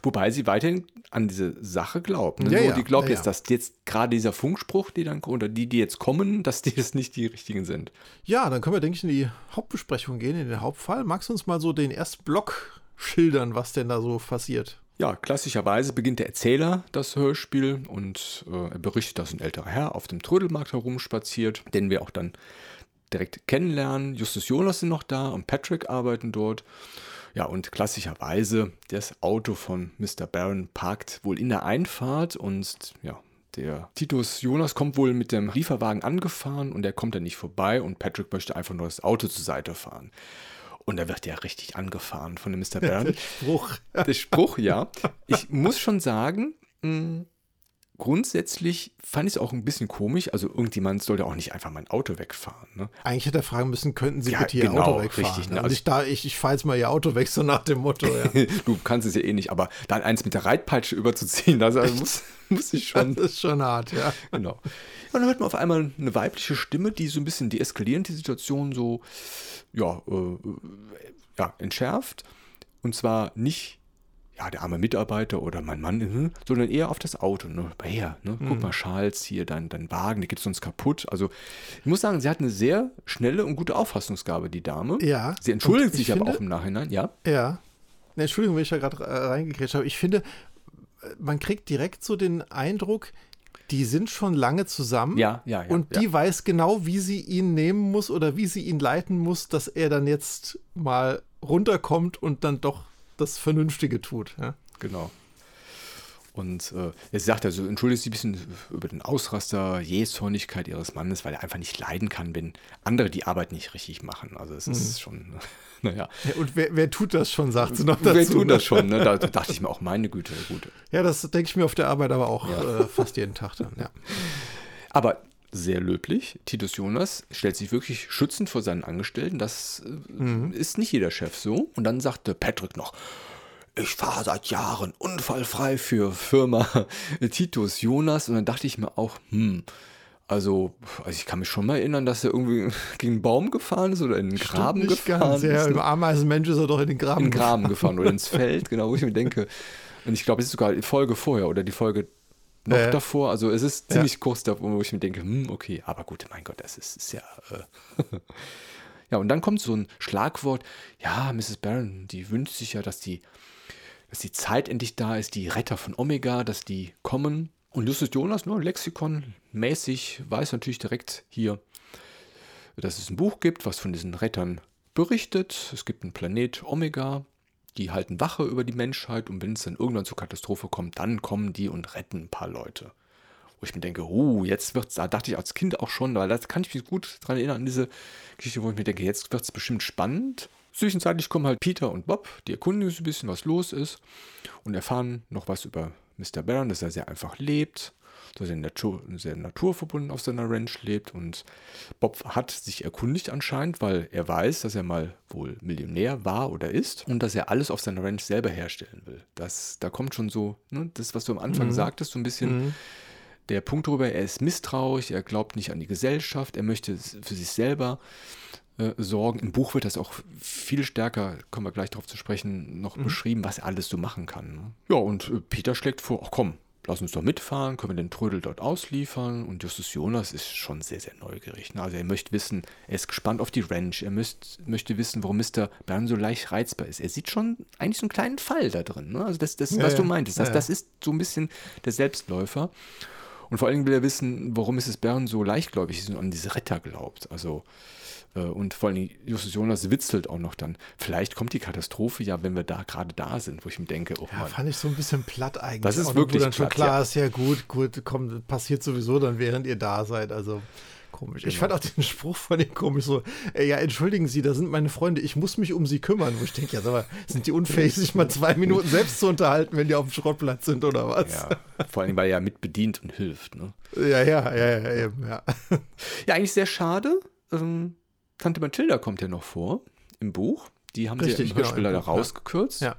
Wobei sie weiterhin an diese Sache glaubt. Ne? Ja, Nur die glaubt jetzt, dass jetzt gerade dieser Funkspruch, die dann oder die, die jetzt kommen, dass die das nicht die richtigen sind. Ja, dann können wir, denke ich, in die Hauptbesprechung gehen, in den Hauptfall. Magst du uns mal so den ersten Block schildern, was denn da so passiert? Ja, klassischerweise beginnt der Erzähler das Hörspiel und äh, er berichtet, dass ein älterer Herr auf dem Trödelmarkt herumspaziert, den wir auch dann direkt kennenlernen. Justus Jonas sind noch da und Patrick arbeiten dort. Ja, und klassischerweise das Auto von Mr. Barron parkt wohl in der Einfahrt und ja, der Titus Jonas kommt wohl mit dem Lieferwagen angefahren und er kommt dann nicht vorbei und Patrick möchte einfach nur das Auto zur Seite fahren. Und da wird er richtig angefahren von dem Mr. Barron. Spruch. Der Spruch, ja. Ich muss schon sagen, mh, grundsätzlich fand ich es auch ein bisschen komisch. Also irgendjemand sollte auch nicht einfach mein Auto wegfahren. Ne? Eigentlich hätte er fragen müssen, könnten Sie Ja, bitte Ihr genau, Auto wegfahren? richtig, ne? Und ich, da, ich, ich fahre jetzt mal Ihr Auto weg, so nach dem Motto. Ja. Du kannst es ja eh nicht, aber dann eins mit der Reitpeitsche überzuziehen, das also muss, muss ich schon. Das ist schon hart, ja. Genau. Und dann hört man auf einmal eine weibliche Stimme, die so ein bisschen deeskalierend die Situation so, ja, äh, ja, entschärft. Und zwar nicht, ja, der arme Mitarbeiter oder mein Mann, mhm, sondern eher auf das Auto. Ne? Her, ne? Mhm. guck mal, Charles, hier, dein, dein Wagen, der geht sonst kaputt. Also, ich muss sagen, sie hat eine sehr schnelle und gute Auffassungsgabe, die Dame. Ja. Sie entschuldigt sich aber finde- auch im Nachhinein, ja. Ja. Ne, Entschuldigung, wenn ich da gerade äh, reingekriegt habe. Ich finde, äh, man kriegt direkt so den Eindruck, die sind schon lange zusammen. Ja, ja, ja. und ja. die weiß genau, wie sie ihn nehmen muss oder wie sie ihn leiten muss, dass er dann jetzt mal runterkommt und dann doch das Vernünftige tut. Ja. Genau. Und äh, er sagt also, entschuldigt sich ein bisschen über den Ausraster, Jähzornigkeit ihres Mannes, weil er einfach nicht leiden kann, wenn andere die Arbeit nicht richtig machen. Also es Mhm. ist schon, naja. Ja, und wer, wer tut das schon, sagt sie noch dazu. Wer tut ne? das schon? Ne? Da dachte ich mir auch, meine Güte, gut. Ja, das denke ich mir auf der Arbeit aber auch Ja. äh, fast jeden Tag dann. Ja. Aber sehr löblich, Titus Jonas stellt sich wirklich schützend vor seinen Angestellten. Das äh, Mhm. ist nicht jeder Chef so. Und dann sagte Patrick noch, ich fahre seit Jahren unfallfrei für Firma Titus Jonas. Und dann dachte ich mir auch, hm, also, also ich kann mich schon mal erinnern, dass er irgendwie gegen einen Baum gefahren ist oder in den Graben Stimmt nicht gefahren ganz. Ja, ist. im Ameisenmensch ist er doch in den Graben. In den Graben gefahren oder ins Feld, genau, wo ich mir denke. Und ich glaube, es ist sogar die Folge vorher oder die Folge noch Äh, davor. Also es ist ja. ziemlich kurz davor, wo ich mir denke, hm, okay, aber gut, mein Gott, das ist, ist ja. Äh ja, und dann kommt so ein Schlagwort, ja, Mrs. Barron, die wünscht sich ja, dass die, dass die Zeit endlich da ist, die Retter von Omega, dass die kommen. Und Justus Jonas, nur ne, Lexikon-mäßig, weiß natürlich direkt hier, dass es ein Buch gibt, was von diesen Rettern berichtet. Es gibt einen Planet Omega, die halten Wache über die Menschheit und wenn es dann irgendwann zur Katastrophe kommt, dann kommen die und retten ein paar Leute. Wo ich mir denke, oh, jetzt wird's, da dachte ich als Kind auch schon, weil das kann ich mich gut daran erinnern, an diese Geschichte, wo ich mir denke, jetzt wird es bestimmt spannend. Zwischenzeitlich kommen halt Peter und Bob, die erkundigen sich ein bisschen, was los ist und erfahren noch was über Mr. Barron, dass er sehr einfach lebt, dass er Natur, sehr naturverbunden auf seiner Ranch lebt. Und Bob hat sich erkundigt anscheinend, weil er weiß, dass er mal wohl Millionär war oder ist und dass er alles auf seiner Ranch selber herstellen will. Das, da kommt schon so, ne, das, was du am Anfang mhm. sagtest, so ein bisschen. Mhm. Der Punkt darüber, er ist misstrauisch, er glaubt nicht an die Gesellschaft, er möchte für sich selber äh, sorgen. Im Buch wird das auch viel stärker, kommen wir gleich darauf zu sprechen, noch mhm. beschrieben, was er alles so machen kann. Ne? Ja, und äh, Peter schlägt vor, ach komm, lass uns doch mitfahren, können wir den Trödel dort ausliefern. Und Justus Jonas ist schon sehr, sehr neugierig. Ne? Also er möchte wissen, er ist gespannt auf die Ranch, er müsst, möchte wissen, warum Mr. Bern so leicht reizbar ist. Er sieht schon eigentlich so einen kleinen Fall da drin. Ne? Also das, das ja, was du meintest, das, ja, das ist so ein bisschen der Selbstläufer. Und vor allen Dingen will er wissen, warum Mrs. Bern so leichtgläubig ist und an diese Retter glaubt. Also und vor allem Justus Jonas witzelt auch noch dann. Vielleicht kommt die Katastrophe ja, wenn wir da gerade da sind, wo ich mir denke, oh ja, Mann. fand ich so ein bisschen platt eigentlich. Das ist auch wirklich dann platt, schon klar ja. ist, ja gut, gut, kommt, passiert sowieso dann, während ihr da seid. Also komisch. Genau. Ich fand auch den Spruch von dem komisch so, äh, ja, entschuldigen Sie, da sind meine Freunde, ich muss mich um sie kümmern. Wo ich denke, ja, aber sind die unfähig, sich mal zwei Minuten selbst zu unterhalten, wenn die auf dem Schrottplatz sind oder was? Ja, vor allem, weil er ja mitbedient und hilft. Ne? Ja, ja, ja, ja, eben, ja. Ja, eigentlich sehr schade. Ähm, Tante Mathilda kommt ja noch vor im Buch. Die haben Richtig, sie ja im Hörspiel genau, leider rausgekürzt. Ja.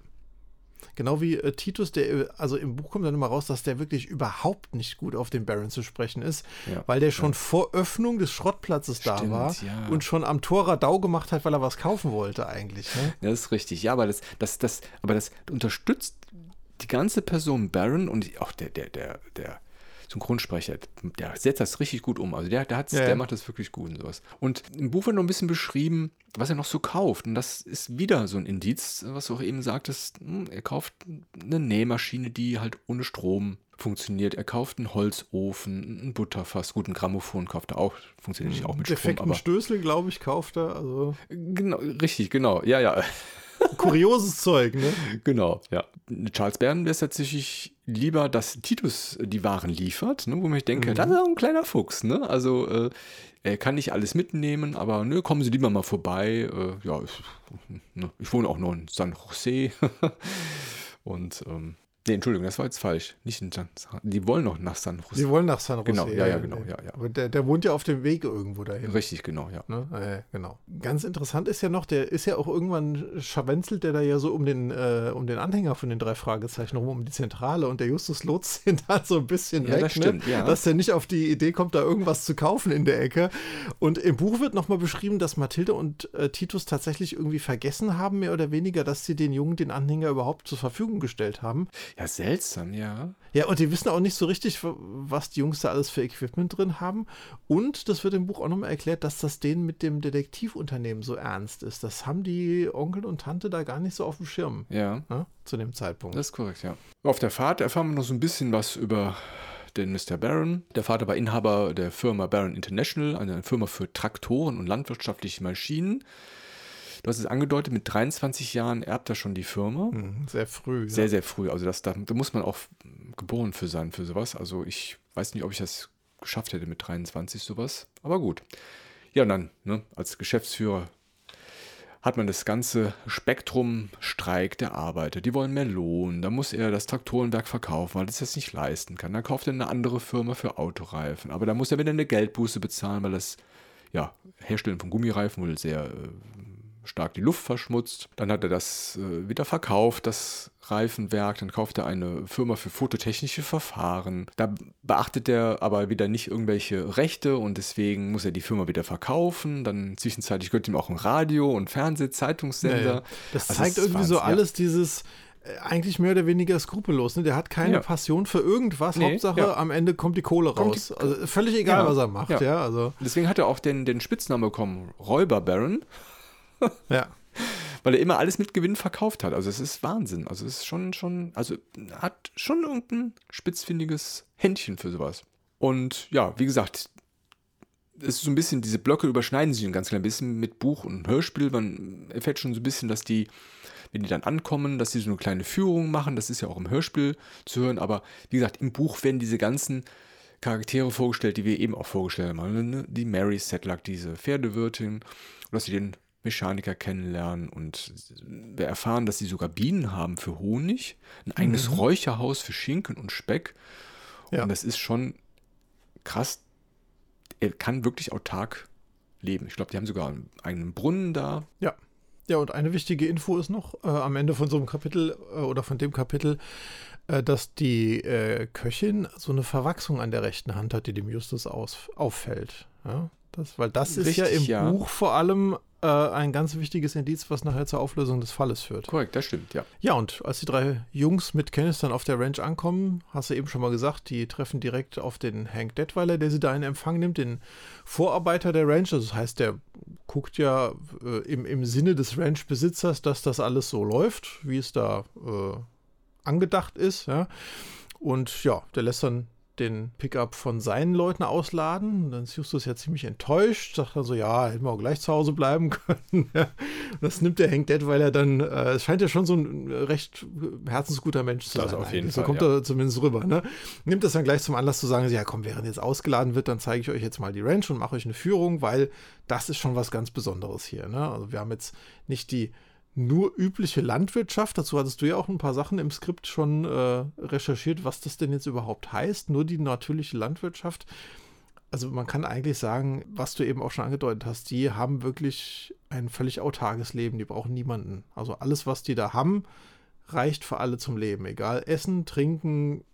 Genau wie äh, Titus, der, also im Buch kommt dann immer raus, dass der wirklich überhaupt nicht gut auf den Baron zu sprechen ist, ja, weil der schon ja. vor Öffnung des Schrottplatzes Stimmt, da war ja. und schon am Tor Radau gemacht hat, weil er was kaufen wollte eigentlich. Ne? Das ist richtig, ja, aber das, das, das, aber das unterstützt die ganze Person Baron und auch der, der, der, der Synchronsprecher, der setzt das richtig gut um. Also der, der, hat's, ja, der macht das wirklich gut und sowas. Und im Buch wird noch ein bisschen beschrieben, was er noch so kauft. Und das ist wieder so ein Indiz, was du auch eben sagtest. Hm, er kauft eine Nähmaschine, die halt ohne Strom funktioniert. Er kauft einen Holzofen, ein Butterfass, gut, ein Grammophon kauft er auch, funktioniert nicht auch mit Defekten Strom. Defekten Stößel, glaube ich, kauft er. Also. Genau, richtig, genau, ja, ja. Kurioses Zeug, ne? Genau, ja. Charles Bern wäre es tatsächlich lieber, dass Titus die Waren liefert, ne, wo ich denke, mhm. das ist auch ein kleiner Fuchs, ne? Also äh, er kann nicht alles mitnehmen, aber ne, kommen Sie lieber mal vorbei. Äh, ja, ich, ne, ich wohne auch noch in San Jose. Und ähm, Nee, Entschuldigung, das war jetzt falsch. Nicht in San, die wollen noch nach San Jose. Die wollen nach San Jose. Genau, ja, ja, genau, ja, ja. Aber der, der wohnt ja auf dem Weg irgendwo dahin. Richtig, genau, ja. Ne? Äh, genau. Ganz interessant ist ja noch, der ist ja auch irgendwann scharwenzelt der da ja so um den, äh, um den Anhänger von den drei Fragezeichen rum, um die Zentrale und der Justus lotst ihn da so ein bisschen ja, weg, das stimmt, ne? ja. dass der nicht auf die Idee kommt, da irgendwas zu kaufen in der Ecke. Und im Buch wird nochmal beschrieben, dass Mathilde und äh, Titus tatsächlich irgendwie vergessen haben, mehr oder weniger, dass sie den Jungen den Anhänger überhaupt zur Verfügung gestellt haben. Ja, seltsam, ja ja. Und die wissen auch nicht so richtig, was die Jungs da alles für Equipment drin haben. Und das wird im Buch auch nochmal erklärt, dass das denen mit dem Detektivunternehmen so ernst ist. Das haben die Onkel und Tante da gar nicht so auf dem Schirm. Ja. Ne, zu dem Zeitpunkt. Das ist korrekt, ja. Auf der Fahrt erfahren wir noch so ein bisschen was über den Mr. Barron. Der Vater war Inhaber der Firma Barron International, eine Firma für Traktoren und landwirtschaftliche Maschinen. Du hast es angedeutet, mit 23 Jahren erbt er schon die Firma. Mhm, sehr früh. Sehr, ja. sehr früh. Also das, da, da, muss man auch geboren für sein, für sowas. Also ich weiß nicht, ob ich das geschafft hätte mit 23 sowas. Aber gut. Ja, und dann, ne, als Geschäftsführer hat man das ganze Spektrum Streik der Arbeiter. Die wollen mehr Lohn. Da muss er das Traktorenwerk verkaufen, weil er das nicht leisten kann. Dann kauft er eine andere Firma für Autoreifen. Aber da muss er wieder eine Geldbuße bezahlen, weil das ja, Herstellen von Gummireifen wohl sehr äh, stark die Luft verschmutzt. Dann hat er das äh, wieder verkauft, das Reifenwerk. Dann kauft er eine Firma für fototechnische Verfahren. Da beachtet er aber wieder nicht irgendwelche Rechte und deswegen muss er die Firma wieder verkaufen. Dann zwischenzeitlich gehört ihm auch ein Radio und Fernseh, Zeitungssender. Ja, ja. Das also zeigt irgendwie so alles dieses äh, eigentlich mehr oder weniger skrupellos. Ne? Der hat keine ja. Passion für irgendwas. Nee, Hauptsache, ja. am Ende kommt die Kohle raus. Also völlig egal, ja, was er macht. Ja. Also. Deswegen hat er auch den, den Spitznamen bekommen, Räuber Baron. ja. weil er immer alles mit Gewinn verkauft hat. Also es ist Wahnsinn. Also es ist schon, schon, also hat schon irgendein spitzfindiges Händchen für sowas. Und ja, wie gesagt, es ist so ein bisschen, diese Blöcke überschneiden sich ein ganz klein bisschen mit Buch und Hörspiel. Man erfährt schon so ein bisschen, dass die, wenn die dann ankommen, dass die so eine kleine Führung machen. Das ist ja auch im Hörspiel zu hören. Aber wie gesagt, im Buch werden diese ganzen Charaktere vorgestellt, die wir eben auch vorgestellt haben. Ne? Die Mary Sedlak, diese Pferdewirtin, dass sie den Mechaniker kennenlernen und wir erfahren, dass sie sogar Bienen haben für Honig, ein eigenes mhm. Räucherhaus für Schinken und Speck. Ja. Und das ist schon krass. Er kann wirklich autark leben. Ich glaube, die haben sogar einen eigenen Brunnen da. Ja. Ja, und eine wichtige Info ist noch äh, am Ende von so einem Kapitel äh, oder von dem Kapitel, äh, dass die äh, Köchin so eine Verwachsung an der rechten Hand hat, die dem Justus aus, auffällt. Ja? Das, weil das Richtig, ist ja im ja. Buch vor allem äh, ein ganz wichtiges Indiz, was nachher zur Auflösung des Falles führt. Korrekt, das stimmt, ja. Ja, und als die drei Jungs mit Kenneth dann auf der Ranch ankommen, hast du eben schon mal gesagt, die treffen direkt auf den Hank Detweiler, der sie da in Empfang nimmt, den Vorarbeiter der Ranch. Also das heißt, der guckt ja äh, im, im Sinne des Ranchbesitzers, dass das alles so läuft, wie es da äh, angedacht ist. Ja. Und ja, der lässt dann den Pickup von seinen Leuten ausladen. Dann ist Justus ja ziemlich enttäuscht, sagt dann so, ja, hätten wir auch gleich zu Hause bleiben können. das nimmt der Hank Dead, weil er dann, äh, es scheint ja schon so ein recht herzensguter Mensch zu das sein. Auf jeden so Fall, kommt ja. er zumindest rüber. Ne? Nimmt das dann gleich zum Anlass zu sagen, ja komm, während jetzt ausgeladen wird, dann zeige ich euch jetzt mal die Ranch und mache euch eine Führung, weil das ist schon was ganz Besonderes hier. Ne? Also wir haben jetzt nicht die nur übliche Landwirtschaft. Dazu hattest du ja auch ein paar Sachen im Skript schon äh, recherchiert, was das denn jetzt überhaupt heißt. Nur die natürliche Landwirtschaft. Also man kann eigentlich sagen, was du eben auch schon angedeutet hast, die haben wirklich ein völlig autarkes Leben. Die brauchen niemanden. Also alles, was die da haben, reicht für alle zum Leben. Egal, Essen, Trinken,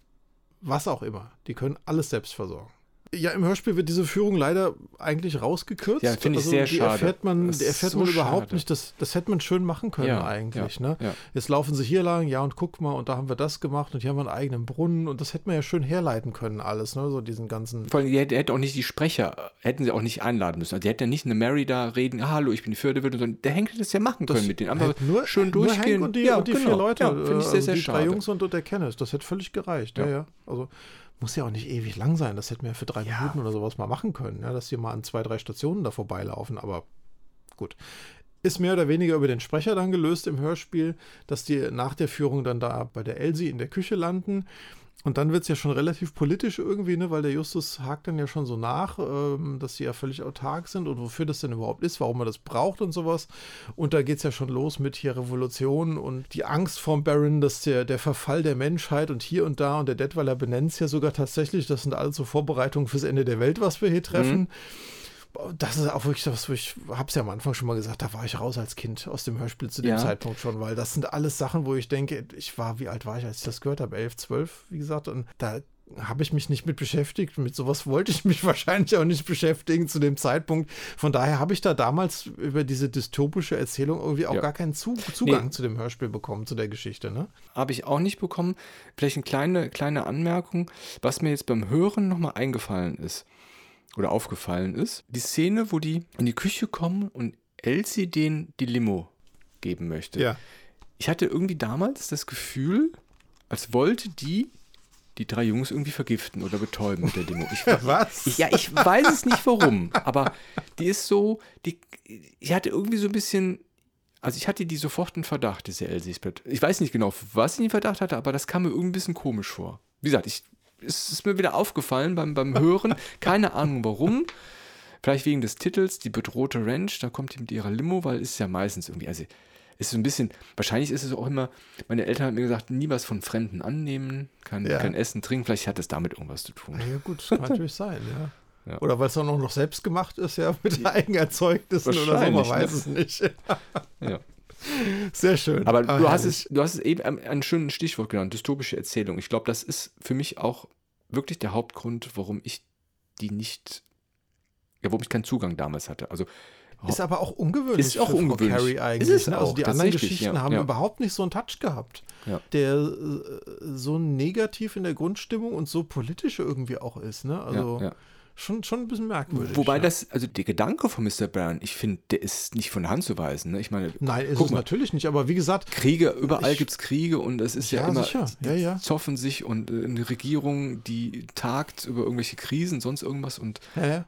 was auch immer. Die können alles selbst versorgen. Ja, im Hörspiel wird diese Führung leider eigentlich rausgekürzt. Ja, finde ich also, sehr die schade. Erfährt man, die erfährt so man überhaupt schade. nicht. Das, das hätte man schön machen können ja, eigentlich. Ja, ne? Ja. Jetzt laufen sie hier lang, ja, und guck mal, und da haben wir das gemacht und hier haben wir einen eigenen Brunnen und das hätte man ja schön herleiten können, alles, ne? So diesen ganzen. Vor allem, die hätte, hätte auch nicht die Sprecher, hätten sie auch nicht einladen müssen. Also, die hätte ja nicht eine Mary da reden, ah, hallo, ich bin die Förderwirtin, sondern der Henk hätte das ja machen können das mit denen. Aber nur, schön durchgehen. Nur und die, ja, und die genau. vier Leute. Ja, finde ich sehr, sehr also die schade. drei Jungs und, und der Kenneth, das hätte völlig gereicht. Ja, ja. Also muss ja auch nicht ewig lang sein. Das hätten wir ja für drei ja. Minuten oder sowas mal machen können, ja, dass die mal an zwei, drei Stationen da vorbeilaufen. Aber gut. Ist mehr oder weniger über den Sprecher dann gelöst im Hörspiel, dass die nach der Führung dann da bei der Elsie in der Küche landen und dann wird es ja schon relativ politisch irgendwie, ne, weil der Justus hakt dann ja schon so nach, ähm, dass sie ja völlig autark sind und wofür das denn überhaupt ist, warum man das braucht und sowas. Und da geht es ja schon los mit hier Revolution und die Angst vom Baron, dass der, der Verfall der Menschheit und hier und da und der Detweiler benennt es ja sogar tatsächlich, das sind alles so Vorbereitungen fürs Ende der Welt, was wir hier treffen. Mhm das ist auch wirklich was, wo ich habe es ja am Anfang schon mal gesagt, da war ich raus als Kind aus dem Hörspiel zu dem ja. Zeitpunkt schon, weil das sind alles Sachen, wo ich denke, ich war, wie alt war ich, als ich das gehört habe? Elf, zwölf, wie gesagt, und da habe ich mich nicht mit beschäftigt. Mit sowas wollte ich mich wahrscheinlich auch nicht beschäftigen zu dem Zeitpunkt. Von daher habe ich da damals über diese dystopische Erzählung irgendwie auch ja. gar keinen Zug Zugang nee. zu dem Hörspiel bekommen, zu der Geschichte. Ne? Habe ich auch nicht bekommen. Vielleicht eine kleine, kleine Anmerkung, was mir jetzt beim Hören nochmal eingefallen ist oder aufgefallen ist. Die Szene, wo die in die Küche kommen und Elsie den die Limo geben möchte. Ja. Ich hatte irgendwie damals das Gefühl, als wollte die die drei Jungs irgendwie vergiften oder betäuben mit der Limo. Ich, Was? Ich, ja, ich weiß es nicht warum, aber die ist so, die, ich hatte irgendwie so ein bisschen, also ich hatte die sofort einen Verdacht, diese Elsie Split. Ich weiß nicht genau, was ich den Verdacht hatte, aber das kam mir irgendwie ein bisschen komisch vor. Wie gesagt, ich ist es mir wieder aufgefallen beim, beim Hören. Keine Ahnung warum. Vielleicht wegen des Titels, die bedrohte Ranch, da kommt die mit ihrer Limo, weil es ist ja meistens irgendwie, also ist so ein bisschen, wahrscheinlich ist es auch immer, meine Eltern haben mir gesagt, nie was von Fremden annehmen, kein, ja. kein Essen, trinken, vielleicht hat es damit irgendwas zu tun. Ja gut, das kann natürlich sein, ja. ja. Oder weil es auch noch selbst gemacht ist, ja, mit Eigenerzeugnissen oder so, man weiß ne? es nicht. ja. Sehr schön. Aber ah, du, hast es, du hast es eben ein, schönes Stichwort genannt, dystopische Erzählung. Ich glaube, das ist für mich auch wirklich der Hauptgrund, warum ich die nicht, ja, warum ich keinen Zugang damals hatte. Also ist aber auch ungewöhnlich. Ist auch ungewöhnlich. Carrie eigentlich. Ist es ne? also die anderen Geschichten ja, haben ja. überhaupt nicht so einen Touch gehabt, ja. der äh, so negativ in der Grundstimmung und so politisch irgendwie auch ist. Ne? Also schon, schon ein bisschen merkwürdig. Wobei ja. das, also der Gedanke von Mr. Brown, ich finde, der ist nicht von der Hand zu weisen. Ne? Ich meine, Nein, ist es mal, natürlich nicht, aber wie gesagt. Kriege, überall gibt es Kriege und es ist ja, ja immer, sicher. Ja, ja. zoffen sich und äh, eine Regierung, die tagt über irgendwelche Krisen, sonst irgendwas und. Ja, ja.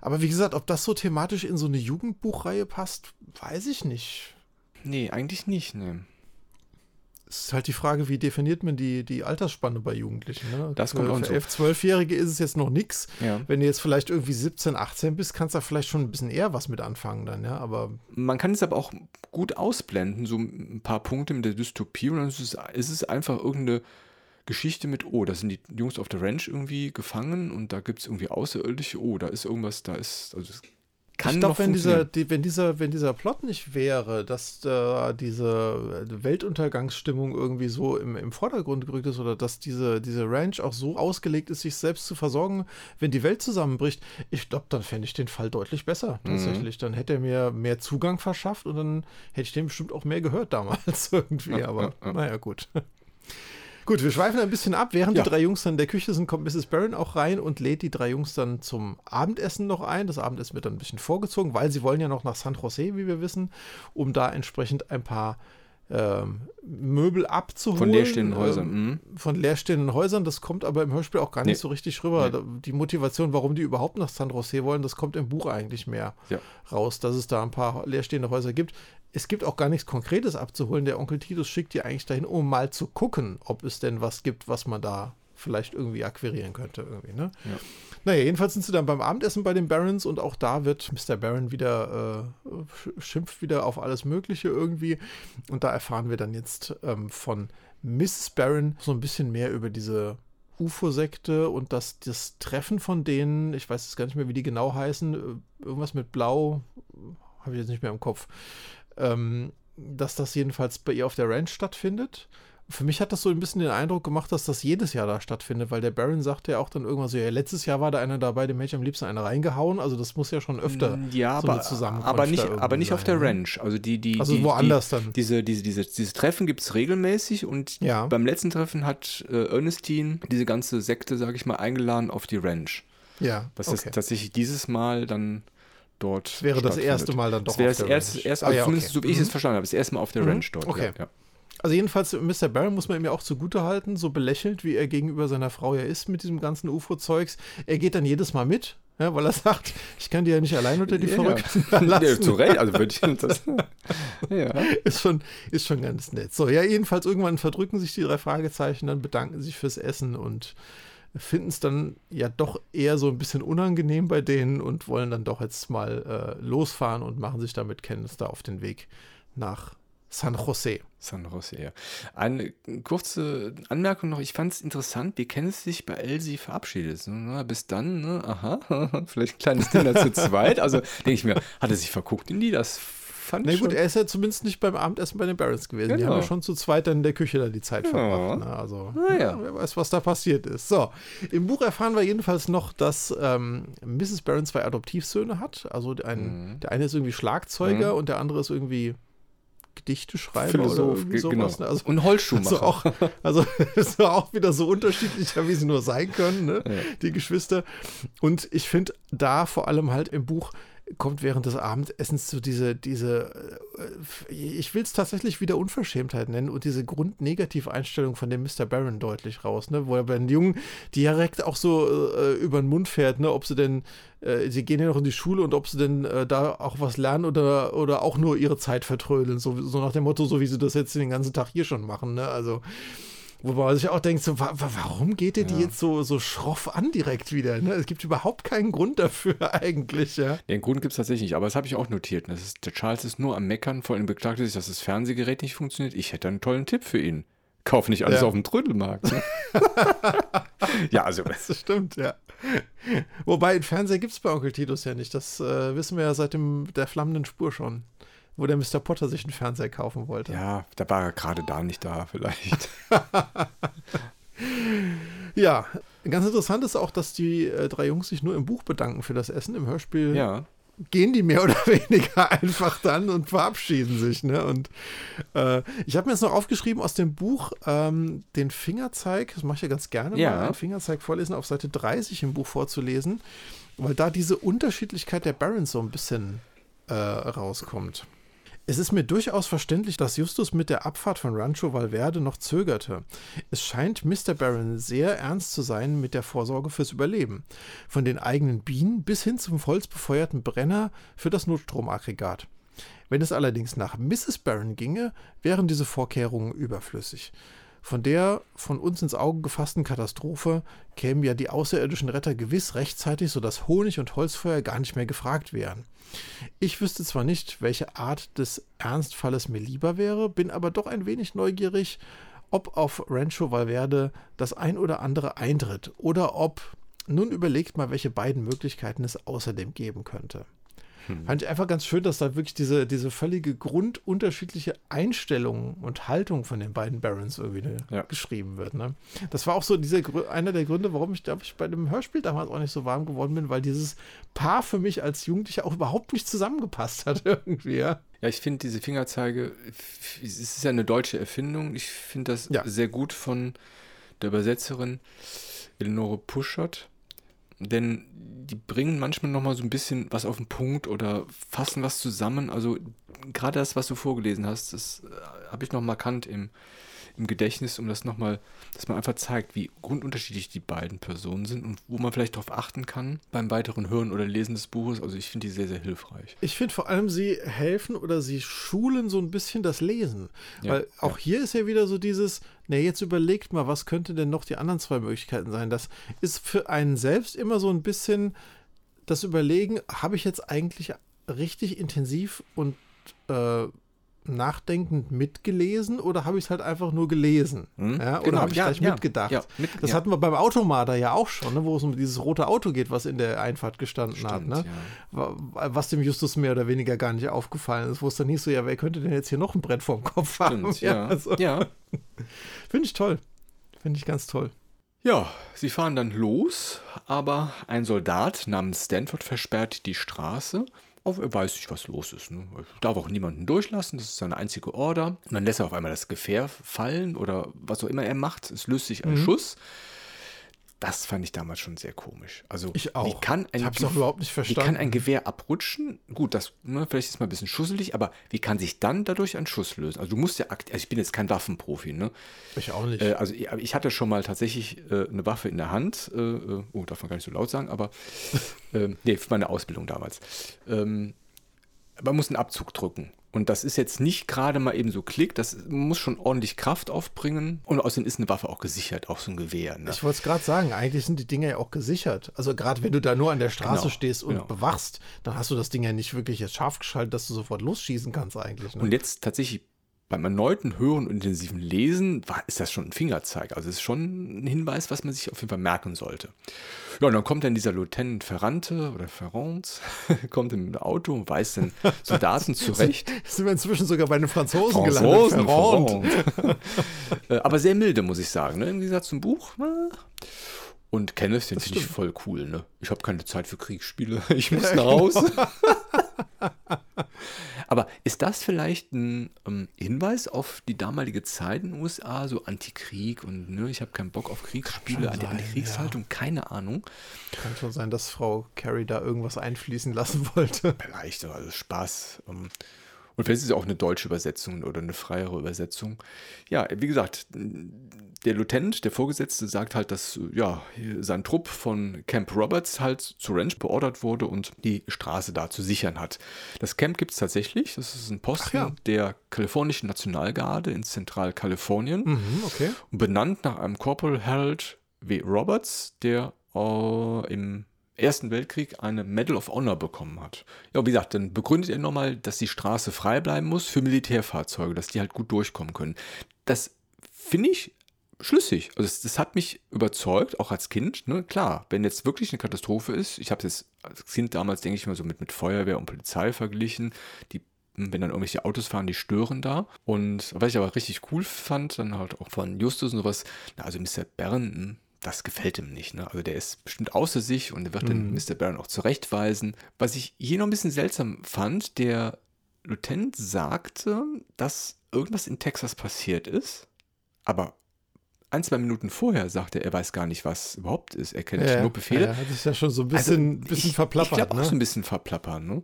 Aber wie gesagt, ob das so thematisch in so eine Jugendbuchreihe passt, weiß ich nicht. Nee, eigentlich nicht, ne. Es ist halt die Frage, wie definiert man die, die Altersspanne bei Jugendlichen. Ne? Das kommt auch Für 11-, 12-Jährige ist es jetzt noch nichts. Ja. Wenn du jetzt vielleicht irgendwie 17, 18 bist, kannst du da vielleicht schon ein bisschen eher was mit anfangen dann, ja. Aber Man kann es aber auch gut ausblenden, so ein paar Punkte mit der Dystopie und dann ist es, ist es einfach irgendeine Geschichte mit, oh, da sind die Jungs auf der Ranch irgendwie gefangen und da gibt es irgendwie Außerirdische, oh, da ist irgendwas, da ist, also kann ich glaube, wenn dieser, die, wenn, dieser, wenn dieser Plot nicht wäre, dass äh, diese Weltuntergangsstimmung irgendwie so im, im Vordergrund gerückt ist oder dass diese, diese Ranch auch so ausgelegt ist, sich selbst zu versorgen, wenn die Welt zusammenbricht, ich glaube, dann fände ich den Fall deutlich besser, mhm. tatsächlich. Mhm. Dann hätte er mir mehr Zugang verschafft und dann hätte ich den bestimmt auch mehr gehört damals irgendwie. Aber ja, ja. naja, gut. Gut, wir schweifen ein bisschen ab. Während ja. die drei Jungs dann in der Küche sind, kommt Mrs. Barron auch rein und lädt die drei Jungs dann zum Abendessen noch ein. Das Abendessen wird dann ein bisschen vorgezogen, weil sie wollen ja noch nach San Jose, wie wir wissen, um da entsprechend ein paar Möbel abzuholen. Von leerstehenden Häusern. Ähm, mhm. Von leerstehenden Häusern. Das kommt aber im Hörspiel auch gar nicht nee. so richtig rüber. Nee. Die Motivation, warum die überhaupt nach San Jose wollen, das kommt im Buch eigentlich mehr ja. raus, dass es da ein paar leerstehende Häuser gibt es gibt auch gar nichts Konkretes abzuholen. Der Onkel Titus schickt die eigentlich dahin, um mal zu gucken, ob es denn was gibt, was man da vielleicht irgendwie akquirieren könnte. Irgendwie, ne? Ja. Naja, jedenfalls sind sie dann beim Abendessen bei den Barons und auch da wird Mr. Baron wieder, äh, schimpft wieder auf alles Mögliche irgendwie. Und da erfahren wir dann jetzt ähm, von Mrs. Baron so ein bisschen mehr über diese UFO-Sekte und das, das Treffen von denen, ich weiß jetzt gar nicht mehr, wie die genau heißen, äh, irgendwas mit Blau, habe ich jetzt nicht mehr im Kopf ähm, dass das jedenfalls bei ihr auf der Ranch stattfindet. Für mich hat das so ein bisschen den Eindruck gemacht, dass das jedes Jahr da stattfindet, weil der Baron sagte ja auch dann irgendwann so, ja, letztes Jahr war da einer dabei, dem hätte ich am liebsten eine reingehauen, also das muss ja schon öfter mm, ja, so aber, aber nicht, aber nicht auf der ne? Ranch. Also die, die, also die, woanders die, dann. Diese, diese, diese, diese Treffen gibt es regelmäßig und ja. beim letzten Treffen hat äh, Ernestine diese ganze Sekte, sage ich mal, eingeladen auf die Ranch. Ja. Das okay. ist tatsächlich dieses Mal dann dort. Das wäre das erste Mal dann doch. Das wäre das erste, erste ah, ja, okay. so wie ich es mhm. verstanden habe, das erste Mal auf der mhm. Ranch dort. Okay. Ja, Also jedenfalls, Mr. Barron muss man ihm ja auch zugute halten, so belächelt, wie er gegenüber seiner Frau ja ist mit diesem ganzen UFO-Zeugs. Er geht dann jedes Mal mit, ja, weil er sagt, ich kann die ja nicht allein unter die ja, Verrückten ja. lassen. Ja, zu Recht, also würde ich das. ja. Ist schon, ist schon ganz nett. So, ja, jedenfalls irgendwann verdrücken sich die drei Fragezeichen, dann bedanken sich fürs Essen und finden es dann ja doch eher so ein bisschen unangenehm bei denen und wollen dann doch jetzt mal äh, losfahren und machen sich damit Kenntnis da auf den Weg nach San Jose. San Jose, ja. Eine kurze Anmerkung noch. Ich fand es interessant, wie Kenneth sich bei Elsie verabschiedet. Na, bis dann, ne? Aha, vielleicht ein kleines Dinner zu zweit. Also denke ich mir, hat er sich verguckt in die? Das fand Na ich gut, er ist ja zumindest nicht beim Abendessen bei den Barons gewesen. Genau. Die haben ja schon zu zweit dann in der Küche da die Zeit ja. verbracht. Ne? Also, ja. Ja, wer weiß, was da passiert ist. So, im Buch erfahren wir jedenfalls noch, dass ähm, Mrs. Baron zwei Adoptivsöhne hat. Also ein, mhm. der eine ist irgendwie Schlagzeuger mhm. und der andere ist irgendwie Gedichte schreiben Philosoph, oder sowas. Genau. Also, und Holzschuhmacher. Also auch, also ist auch wieder so unterschiedlicher, wie sie nur sein können, ne? ja. die Geschwister. Und ich finde da vor allem halt im Buch kommt während des Abendessens so diese, diese, äh, ich will es tatsächlich wieder Unverschämtheit nennen und diese Grundnegativeinstellung von dem Mr. Baron deutlich raus, ne? Wo er bei den Jungen direkt auch so äh, über den Mund fährt, ne? Ob sie denn, äh, sie gehen ja noch in die Schule und ob sie denn äh, da auch was lernen oder, oder auch nur ihre Zeit vertrödeln, so, so nach dem Motto, so wie sie das jetzt den ganzen Tag hier schon machen, ne? Also, wo man sich auch denkt, so, wa warum geht ihr ja. die jetzt so, so schroff an direkt wieder? Ne? Es gibt überhaupt keinen Grund dafür eigentlich. Ja? Den Grund gibt es tatsächlich nicht, aber das habe ich auch notiert. Das ist, der Charles ist nur am Meckern, vor allem beklagt sich, dass das Fernsehgerät nicht funktioniert. Ich hätte einen tollen Tipp für ihn. Kauf nicht alles ja. auf dem Trödelmarkt. Ne? ja, also. Das stimmt, ja. Wobei, ein Fernseher gibt es bei Onkel Titus ja nicht. Das äh, wissen wir ja seit dem, der flammenden Spur schon wo der Mr. Potter sich einen Fernseher kaufen wollte. Ja, da war er gerade da nicht da, vielleicht. ja, ganz interessant ist auch, dass die äh, drei Jungs sich nur im Buch bedanken für das Essen. Im Hörspiel ja. gehen die mehr oder weniger einfach dann und verabschieden sich. Ne? Und äh, ich habe mir jetzt noch aufgeschrieben aus dem Buch ähm, den Fingerzeig, das mache ich ja ganz gerne ja. mal, einen Fingerzeig vorlesen, auf Seite 30 im Buch vorzulesen, weil da diese Unterschiedlichkeit der Barons so ein bisschen äh, rauskommt. Es ist mir durchaus verständlich, dass Justus mit der Abfahrt von Rancho Valverde noch zögerte. Es scheint Mr. Barron sehr ernst zu sein mit der Vorsorge fürs Überleben. Von den eigenen Bienen bis hin zum holzbefeuerten Brenner für das Notstromaggregat. Wenn es allerdings nach Mrs. Barron ginge, wären diese Vorkehrungen überflüssig. Von der von uns ins Auge gefassten Katastrophe kämen ja die außerirdischen Retter gewiss rechtzeitig, sodass Honig und Holzfeuer gar nicht mehr gefragt wären. Ich wüsste zwar nicht, welche Art des Ernstfalles mir lieber wäre, bin aber doch ein wenig neugierig, ob auf Rancho Valverde das ein oder andere eintritt oder ob, nun überlegt mal, welche beiden Möglichkeiten es außerdem geben könnte. Hm. Fand ich einfach ganz schön, dass da wirklich diese, diese völlige grundunterschiedliche Einstellung und Haltung von den beiden Barons irgendwie ne, ja. geschrieben wird. Ne? Das war auch so dieser, einer der Gründe, warum ich, glaube ich, bei dem Hörspiel damals auch nicht so warm geworden bin, weil dieses Paar für mich als Jugendlicher auch überhaupt nicht zusammengepasst hat irgendwie. Ja, ja ich finde diese Fingerzeige, es ist ja eine deutsche Erfindung. Ich finde das ja. sehr gut von der Übersetzerin Eleonore Puschert denn die bringen manchmal nochmal so ein bisschen was auf den Punkt oder fassen was zusammen. Also gerade das, was du vorgelesen hast, das äh, habe ich noch markant im, im Gedächtnis, um das nochmal, dass man einfach zeigt, wie grundunterschiedlich die beiden Personen sind und wo man vielleicht darauf achten kann beim weiteren Hören oder Lesen des Buches. Also ich finde die sehr, sehr hilfreich. Ich finde vor allem, sie helfen oder sie schulen so ein bisschen das Lesen. Ja, Weil auch ja. hier ist ja wieder so dieses, na, jetzt überlegt mal, was könnte denn noch die anderen zwei Möglichkeiten sein? Das ist für einen selbst immer so ein bisschen das Überlegen, habe ich jetzt eigentlich richtig intensiv und äh, nachdenkend mitgelesen oder habe ich es halt einfach nur gelesen? Hm? Ja, oder genau, habe ich ja, gleich ja, mitgedacht? Mit, das hatten wir beim Automater ja auch schon, ne, wo es um dieses rote Auto geht, was in der Einfahrt gestanden Stimmt, hat. Ne? Was dem Justus mehr oder weniger gar nicht aufgefallen ist, wo es dann nicht so, ja, wer könnte denn jetzt hier noch ein Brett vorm Kopf haben? Stimmt, ja. Also. ja. Finde ich toll. Finde ich ganz toll. Ja, sie fahren dann los, aber ein Soldat namens Stanford versperrt die Straße auf, er weiß nicht, was los ist. Ne? Er darf auch niemanden durchlassen, das ist seine einzige Order. Und dann lässt er auf einmal das Gefähr fallen oder was auch immer er macht. Es löst sich ein mhm. Schuss. Das fand ich damals schon sehr komisch. Also, ich auch. Wie kann ein, ich hab's auch überhaupt nicht verstanden. Wie kann ein Gewehr abrutschen? Gut, das ne, vielleicht ist mal ein bisschen schusselig, aber wie kann sich dann dadurch ein Schuss lösen? Also du musst ja, also ich bin jetzt kein Waffenprofi, ne? Ich auch nicht. Äh, also ich, ich, hatte schon mal tatsächlich äh, eine Waffe in der Hand. Äh, äh oh, darf man gar nicht so laut sagen, aber ähm, nee, für meine Ausbildung damals. Ähm, man muss einen Abzug drücken. Und das ist jetzt nicht gerade mal eben so Klick, das muss schon ordentlich Kraft aufbringen. Und außerdem ist eine Waffe auch gesichert, auch so ein Gewehr. Ne? Ich wollte es gerade sagen, eigentlich sind die Dinger ja auch gesichert. Also gerade wenn du da nur an der Straße genau, stehst und genau. bewachst, dann hast du das Ding ja nicht wirklich jetzt scharf geschaltet, dass du sofort losschießen kannst eigentlich. Ne? Und jetzt tatsächlich beim erneuten Hören und intensiven Lesen war, ist das schon ein Fingerzeig. Also es ist schon ein Hinweis, was man sich auf jeden Fall merken sollte. Ja, und dann kommt dann dieser Lieutenant Ferrante oder Ferrand, kommt im Auto und weist den Soldaten zurecht. Sind wir inzwischen sogar bei den Franzosen, Franzosen gelandet. Ferrand. Äh, aber sehr milde, muss ich sagen, ne? im Gegensatz zum Buch. Und Kenneth, den finde ich voll cool. Ne? Ich habe keine Zeit für Kriegsspiele. Ich muss nach Hause. Aber ist das vielleicht ein ähm, Hinweis auf die damalige Zeit in den USA, so Antikrieg und ne, ich habe keinen Bock auf Kriegsspiele, an die Antikriegshaltung, ja. keine Ahnung. Kann schon sein, dass Frau Carrie da irgendwas einfließen lassen wollte. Vielleicht, also Spaß. Ähm, und vielleicht ist es auch eine deutsche Übersetzung oder eine freiere Übersetzung. Ja, wie gesagt, der Lieutenant, der Vorgesetzte, sagt halt, dass ja, sein Trupp von Camp Roberts halt zu Ranch beordert wurde und die Straße da zu sichern hat. Das Camp gibt es tatsächlich. Das ist ein Posten ja. der kalifornischen Nationalgarde in Zentralkalifornien. Mhm, okay. Benannt nach einem Corporal Harold W. Roberts, der äh, im Ersten Weltkrieg eine Medal of Honor bekommen hat. Ja, wie gesagt, dann begründet er nochmal, dass die Straße frei bleiben muss für Militärfahrzeuge, dass die halt gut durchkommen können. Das finde ich schlüssig. Also das, das, hat mich überzeugt, auch als Kind. Ne? Klar, wenn jetzt wirklich eine Katastrophe ist, ich habe es jetzt als Kind damals, denke ich mal, so mit, mit Feuerwehr und Polizei verglichen, die wenn dann irgendwelche Autos fahren, die stören da. Und was ich aber richtig cool fand, dann halt auch von Justus und sowas, na, also Mr. Bern, hm, das gefällt ihm nicht. Ne? Also der ist bestimmt außer sich und wird mhm. den Mr. Barron auch zurechtweisen. Was ich hier noch ein bisschen seltsam fand, der Lieutenant sagte, dass irgendwas in Texas passiert ist, aber ein, zwei Minuten vorher sagte er, er weiß gar nicht, was überhaupt ist. Er kennt ja, nur Befehle. Ja, das ist ja schon so ein bisschen, also, bisschen ich, verplappert. Ich glaube ne? auch so ein bisschen verplappert. Ne?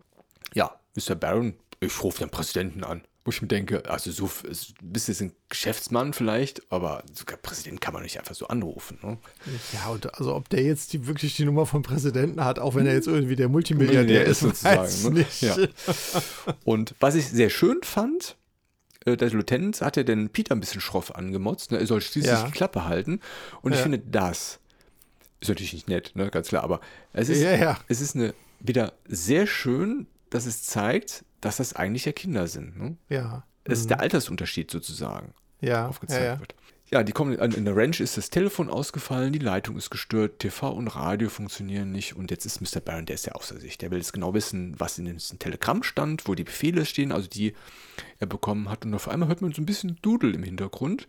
Ja, Mr. Barron, ich rufe den Präsidenten an. Wo ich mir denke, also so bist jetzt ein Geschäftsmann vielleicht, aber sogar Präsident kann man nicht einfach so anrufen. Ne? Ja, und also ob der jetzt die, wirklich die Nummer vom Präsidenten hat, auch wenn er jetzt irgendwie der Multimilliardär ist, sozusagen. Ne? Ja. Und was ich sehr schön fand, äh, der Lieutenant hat ja den Peter ein bisschen schroff angemotzt. Ne? Er soll schließlich ja. die Klappe halten. Und ja. ich finde, das ist natürlich nicht nett, ne? ganz klar, aber es ist, ja, es ist eine, wieder sehr schön, dass es zeigt, dass das eigentlich ja Kinder sind. Ne? Ja. Das mhm. ist der Altersunterschied sozusagen. Ja. Aufgezeigt ja, ja. wird. Ja, die kommen in der Ranch ist das Telefon ausgefallen, die Leitung ist gestört, TV und Radio funktionieren nicht und jetzt ist Mr. Barron, der ist ja außer sich. Der will jetzt genau wissen, was in dem Telegramm stand, wo die Befehle stehen, also die er bekommen hat. Und auf einmal hört man so ein bisschen Dudel im Hintergrund.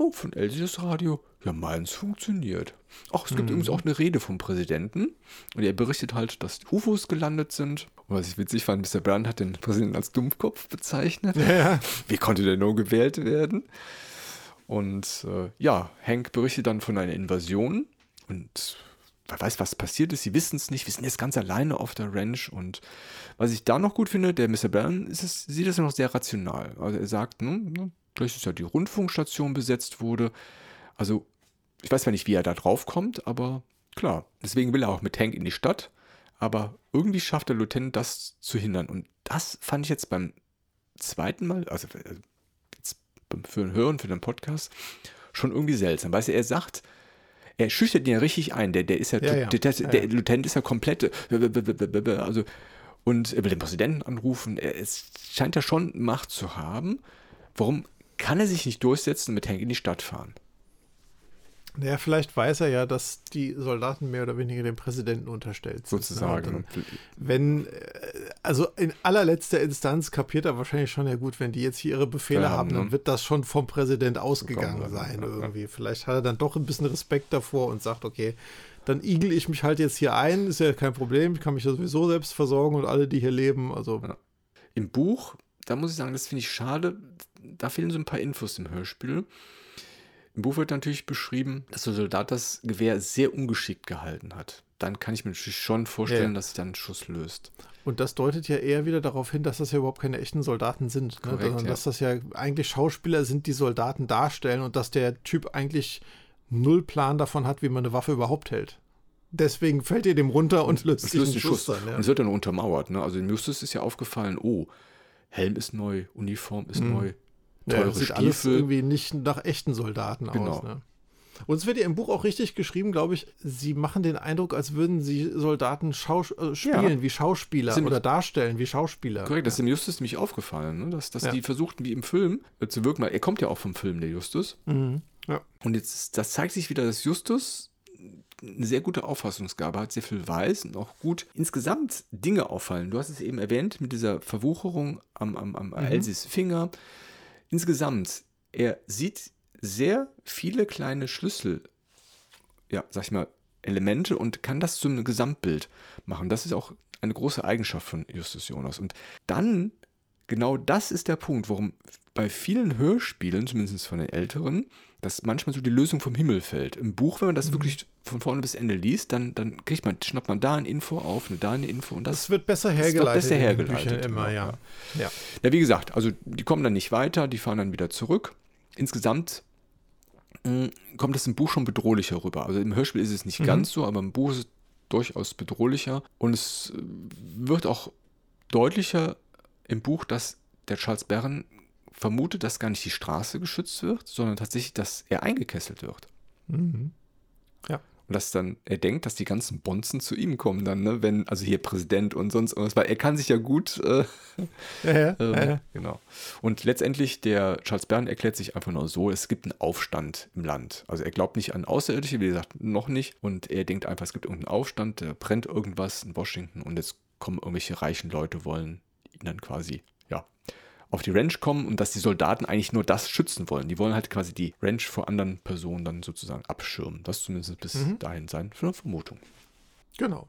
Oh, von das Radio. Ja, meins funktioniert. Ach, es gibt mhm. übrigens auch eine Rede vom Präsidenten. Und er berichtet halt, dass UFOs gelandet sind. Und was ich witzig fand, Mr. Brown hat den Präsidenten als Dummkopf bezeichnet. Ja. Wie konnte der nur gewählt werden? Und äh, ja, Hank berichtet dann von einer Invasion. Und wer weiß, was passiert ist. Sie wissen es nicht. Wir sind jetzt ganz alleine auf der Ranch. Und was ich da noch gut finde, der Mr. Brown ist es, sieht das noch sehr rational. Also er sagt, ne, vielleicht ist ja die Rundfunkstation besetzt wurde. Also ich weiß zwar nicht, wie er da drauf kommt, aber klar. Deswegen will er auch mit Hank in die Stadt. Aber irgendwie schafft der Lieutenant das zu hindern. Und das fand ich jetzt beim zweiten Mal, also äh, jetzt für den Hören, für den Podcast, schon irgendwie seltsam. Weißt du, er sagt, er schüchtert ihn ja richtig ein. Der, der ist ja, ja, ja. Der, der, der, Lieutenant ist ja komplett, also, und er will den Präsidenten anrufen. Es scheint ja schon Macht zu haben. Warum kann er sich nicht durchsetzen und mit Hank in die Stadt fahren? Ja, vielleicht weiß er ja, dass die Soldaten mehr oder weniger dem Präsidenten unterstellt sind. Sozusagen. wenn, äh, also in allerletzter Instanz kapiert er wahrscheinlich schon ja gut, wenn die jetzt hier ihre Befehle ja, haben, dann ne? wird das schon vom Präsident ausgegangen sein irgendwie. Vielleicht hat er dann doch ein bisschen Respekt davor und sagt, okay, dann igel ich mich halt jetzt hier ein, ist ja kein Problem, ich kann mich ja sowieso selbst versorgen und alle, die hier leben, also. Ja. Im Buch, da muss ich sagen, das finde ich schade, da fehlen so ein paar Infos im Hörspiel. Im Buch wird natürlich beschrieben, dass der Soldat das Gewehr sehr ungeschickt gehalten hat. Dann kann ich mir natürlich schon vorstellen, ja. dass sich dann ein Schuss löst. Und das deutet ja eher wieder darauf hin, dass das ja überhaupt keine echten Soldaten sind. Ne? Korrekt, sondern ja. dass das ja eigentlich Schauspieler sind, die Soldaten darstellen und dass der Typ eigentlich null Plan davon hat, wie man eine Waffe überhaupt hält. Deswegen fällt ihr dem runter und löst sich einen Schuss. Schuss dann, ja. Und es wird dann untermauert. Ne? Also dem Justus ist ja aufgefallen, oh, Helm ist neu, Uniform ist mhm. neu, teure ja, sieht Stiefel. alles irgendwie nicht nach echten Soldaten genau. aus. Ne? Und es wird ja im Buch auch richtig geschrieben, glaube ich, sie machen den Eindruck, als würden sie Soldaten Schaus äh, spielen ja. wie Schauspieler oder darstellen wie Schauspieler. Korrekt, das ist dem Justus nämlich aufgefallen, ne? dass, dass ja. die versuchten, wie im Film äh, zu wirken. Er kommt ja auch vom Film, der Justus. Mhm. Ja. Und jetzt, das zeigt sich wieder, dass Justus eine sehr gute Auffassungsgabe hat, sehr viel weiß und auch gut insgesamt Dinge auffallen. Du hast es eben erwähnt mit dieser Verwucherung am, am, am mhm. Elsis Finger insgesamt, er sieht sehr viele kleine Schlüssel, ja, sag ich mal, Elemente und kann das zu einem Gesamtbild machen. Das ist auch eine große Eigenschaft von Justus Jonas. Und dann, genau das ist der Punkt, warum bei vielen Hörspielen, zumindest von den älteren, dass manchmal so die Lösung vom Himmel fällt. Im Buch, wenn man das mhm. wirklich von vorne bis Ende liest, dann, dann kriegt man, schnappt man da eine Info auf, eine da eine Info und das, das wird besser hergeleitet. Wird besser hergeleitet. Immer, genau, ja. ja. Ja, wie gesagt, also die kommen dann nicht weiter, die fahren dann wieder zurück. Insgesamt mh, hm, kommt das im Buch schon bedrohlicher rüber. Also im Hörspiel ist es nicht mhm. ganz so, aber im Buch ist es durchaus bedrohlicher und es äh, wird auch deutlicher im Buch, dass der Charles Barron vermutet, dass gar nicht die Straße geschützt wird, sondern tatsächlich, dass er eingekesselt wird. Mhm. Ja. Und dass dann er denkt, dass die ganzen Bonzen zu ihm kommen dann, ne? wenn, also hier Präsident und sonst irgendwas, weil er kann sich ja gut. Äh, ja, ja, ähm, ja, Genau. Und letztendlich, der Charles Bern erklärt sich einfach nur so: es gibt einen Aufstand im Land. Also er glaubt nicht an Außerirdische, wie gesagt, noch nicht. Und er denkt einfach, es gibt irgendeinen Aufstand, da brennt irgendwas in Washington und jetzt kommen irgendwelche reichen Leute, wollen ihn dann quasi auf die Ranch kommen und dass die Soldaten eigentlich nur das schützen wollen. Die wollen halt quasi die Ranch vor anderen Personen dann sozusagen abschirmen. Das zumindest bis mhm. dahin sein, für eine Vermutung. Genau.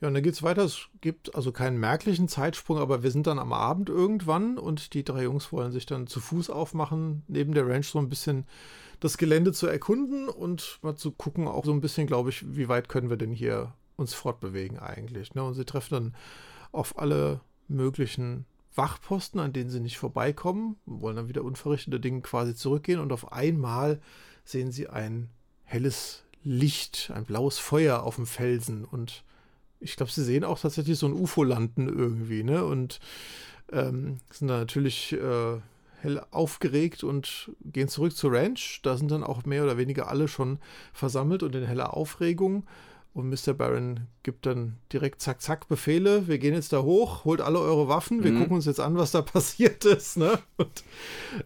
Ja, und dann geht es weiter. Es gibt also keinen merklichen Zeitsprung, aber wir sind dann am Abend irgendwann und die drei Jungs wollen sich dann zu Fuß aufmachen, neben der Ranch so ein bisschen das Gelände zu erkunden und mal zu gucken, auch so ein bisschen, glaube ich, wie weit können wir denn hier uns fortbewegen eigentlich. Ne? Und sie treffen dann auf alle möglichen Wachposten, an denen sie nicht vorbeikommen, wollen dann wieder unverrichtete Dinge quasi zurückgehen und auf einmal sehen sie ein helles Licht, ein blaues Feuer auf dem Felsen und ich glaube, sie sehen auch tatsächlich so ein UFO landen irgendwie, ne? Und ähm, sind da natürlich äh, hell aufgeregt und gehen zurück zur Ranch. Da sind dann auch mehr oder weniger alle schon versammelt und in heller Aufregung. Und Mr. Baron gibt dann direkt zack, zack Befehle. Wir gehen jetzt da hoch, holt alle eure Waffen. Wir mhm. gucken uns jetzt an, was da passiert ist. Ne? Und